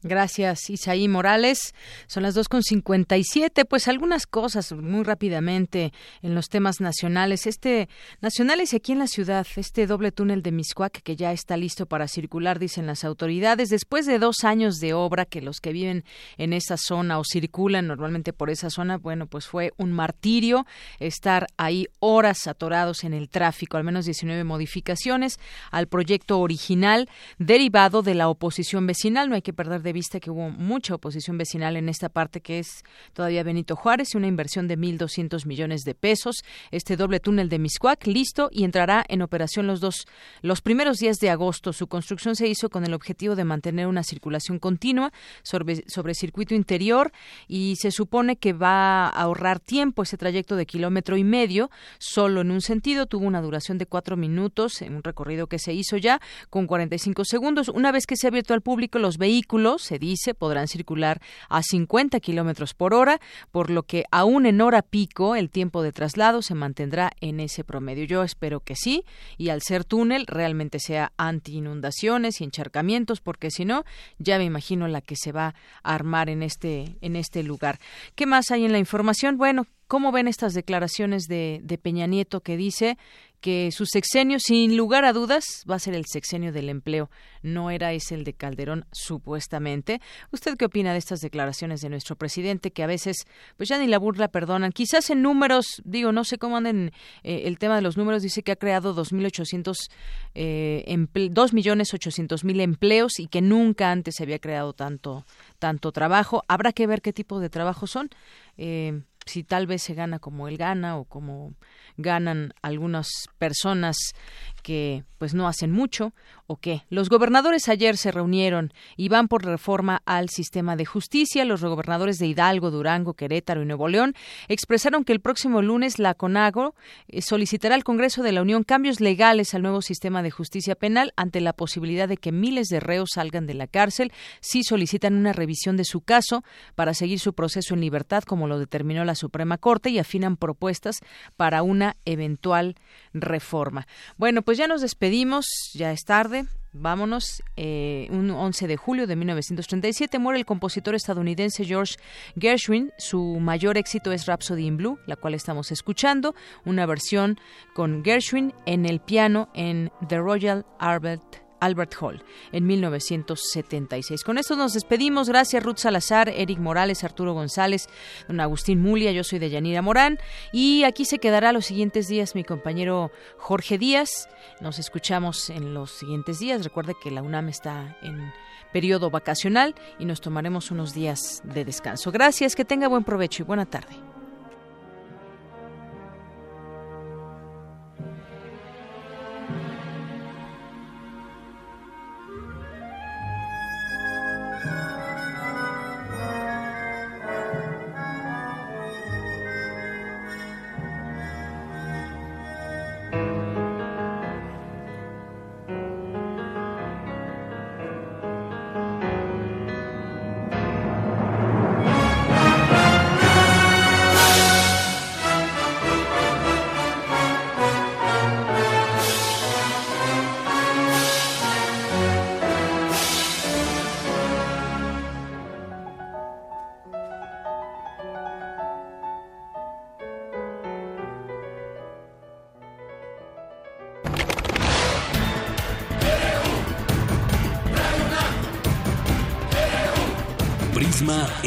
Gracias, Isaí Morales. Son las 2.57. Pues algunas cosas muy rápidamente en los temas nacionales. Este, nacionales y aquí en la ciudad, este doble túnel de Miscuac que ya está listo para circular, dicen las autoridades. Después de dos años de obra que los que viven en esa zona o circulan normalmente por esa zona, bueno, pues fue un martirio estar ahí horas atorados en el tráfico, al menos 19 modificaciones al proyecto original derivado de la oposición vecinal. No hay que perder de vista que hubo mucha oposición vecinal en esta parte que es todavía Benito Juárez y una inversión de 1.200 millones de pesos. Este doble túnel de Miscuac listo y entrará en operación los dos los primeros días de agosto. Su construcción se hizo con el objetivo de mantener una circulación continua sobre, sobre circuito interior y se supone que va a ahorrar tiempo ese trayecto de kilómetro y medio solo en un sentido. Tuvo una duración de cuatro minutos en un recorrido que se hizo ya con 45 segundos. Una vez que se ha abierto al público, los vehículos, se dice, podrán circular a 50 kilómetros por hora, por lo que aún en hora pico el tiempo de traslado se mantendrá en ese promedio. Yo espero que sí, y al ser túnel realmente sea anti inundaciones y encharcamientos, porque si no, ya me imagino la que se va a armar en este, en este lugar. ¿Qué más hay en la información? Bueno, ¿Cómo ven estas declaraciones de, de, Peña Nieto que dice que su sexenio, sin lugar a dudas, va a ser el sexenio del empleo. No era ese el de Calderón, supuestamente. ¿Usted qué opina de estas declaraciones de nuestro presidente que a veces, pues ya ni la burla perdonan? Quizás en números, digo, no sé cómo anden eh, el tema de los números, dice que ha creado 2.800, eh, 2.800.000 empleos y que nunca antes se había creado tanto, tanto trabajo. Habrá que ver qué tipo de trabajo son. Eh, si tal vez se gana como él gana o como ganan algunas personas que pues no hacen mucho o qué. Los gobernadores ayer se reunieron y van por reforma al sistema de justicia. Los gobernadores de Hidalgo, Durango, Querétaro y Nuevo León expresaron que el próximo lunes la CONAGO eh, solicitará al Congreso de la Unión cambios legales al nuevo sistema de justicia penal ante la posibilidad de que miles de reos salgan de la cárcel si solicitan una revisión de su caso para seguir su proceso en libertad como lo determinó la Suprema Corte y afinan propuestas para una eventual reforma. Bueno, pues ya nos despedimos, ya es tarde. Vámonos. Eh, un 11 de julio de 1937 muere el compositor estadounidense George Gershwin. Su mayor éxito es Rhapsody in Blue, la cual estamos escuchando, una versión con Gershwin en el piano en The Royal Albert Albert Hall en 1976. Con esto nos despedimos. Gracias Ruth Salazar, Eric Morales, Arturo González, don Agustín Mulia. Yo soy de Yanira Morán y aquí se quedará los siguientes días mi compañero Jorge Díaz. Nos escuchamos en los siguientes días. Recuerde que la UNAM está en periodo vacacional y nos tomaremos unos días de descanso. Gracias, que tenga buen provecho y buena tarde.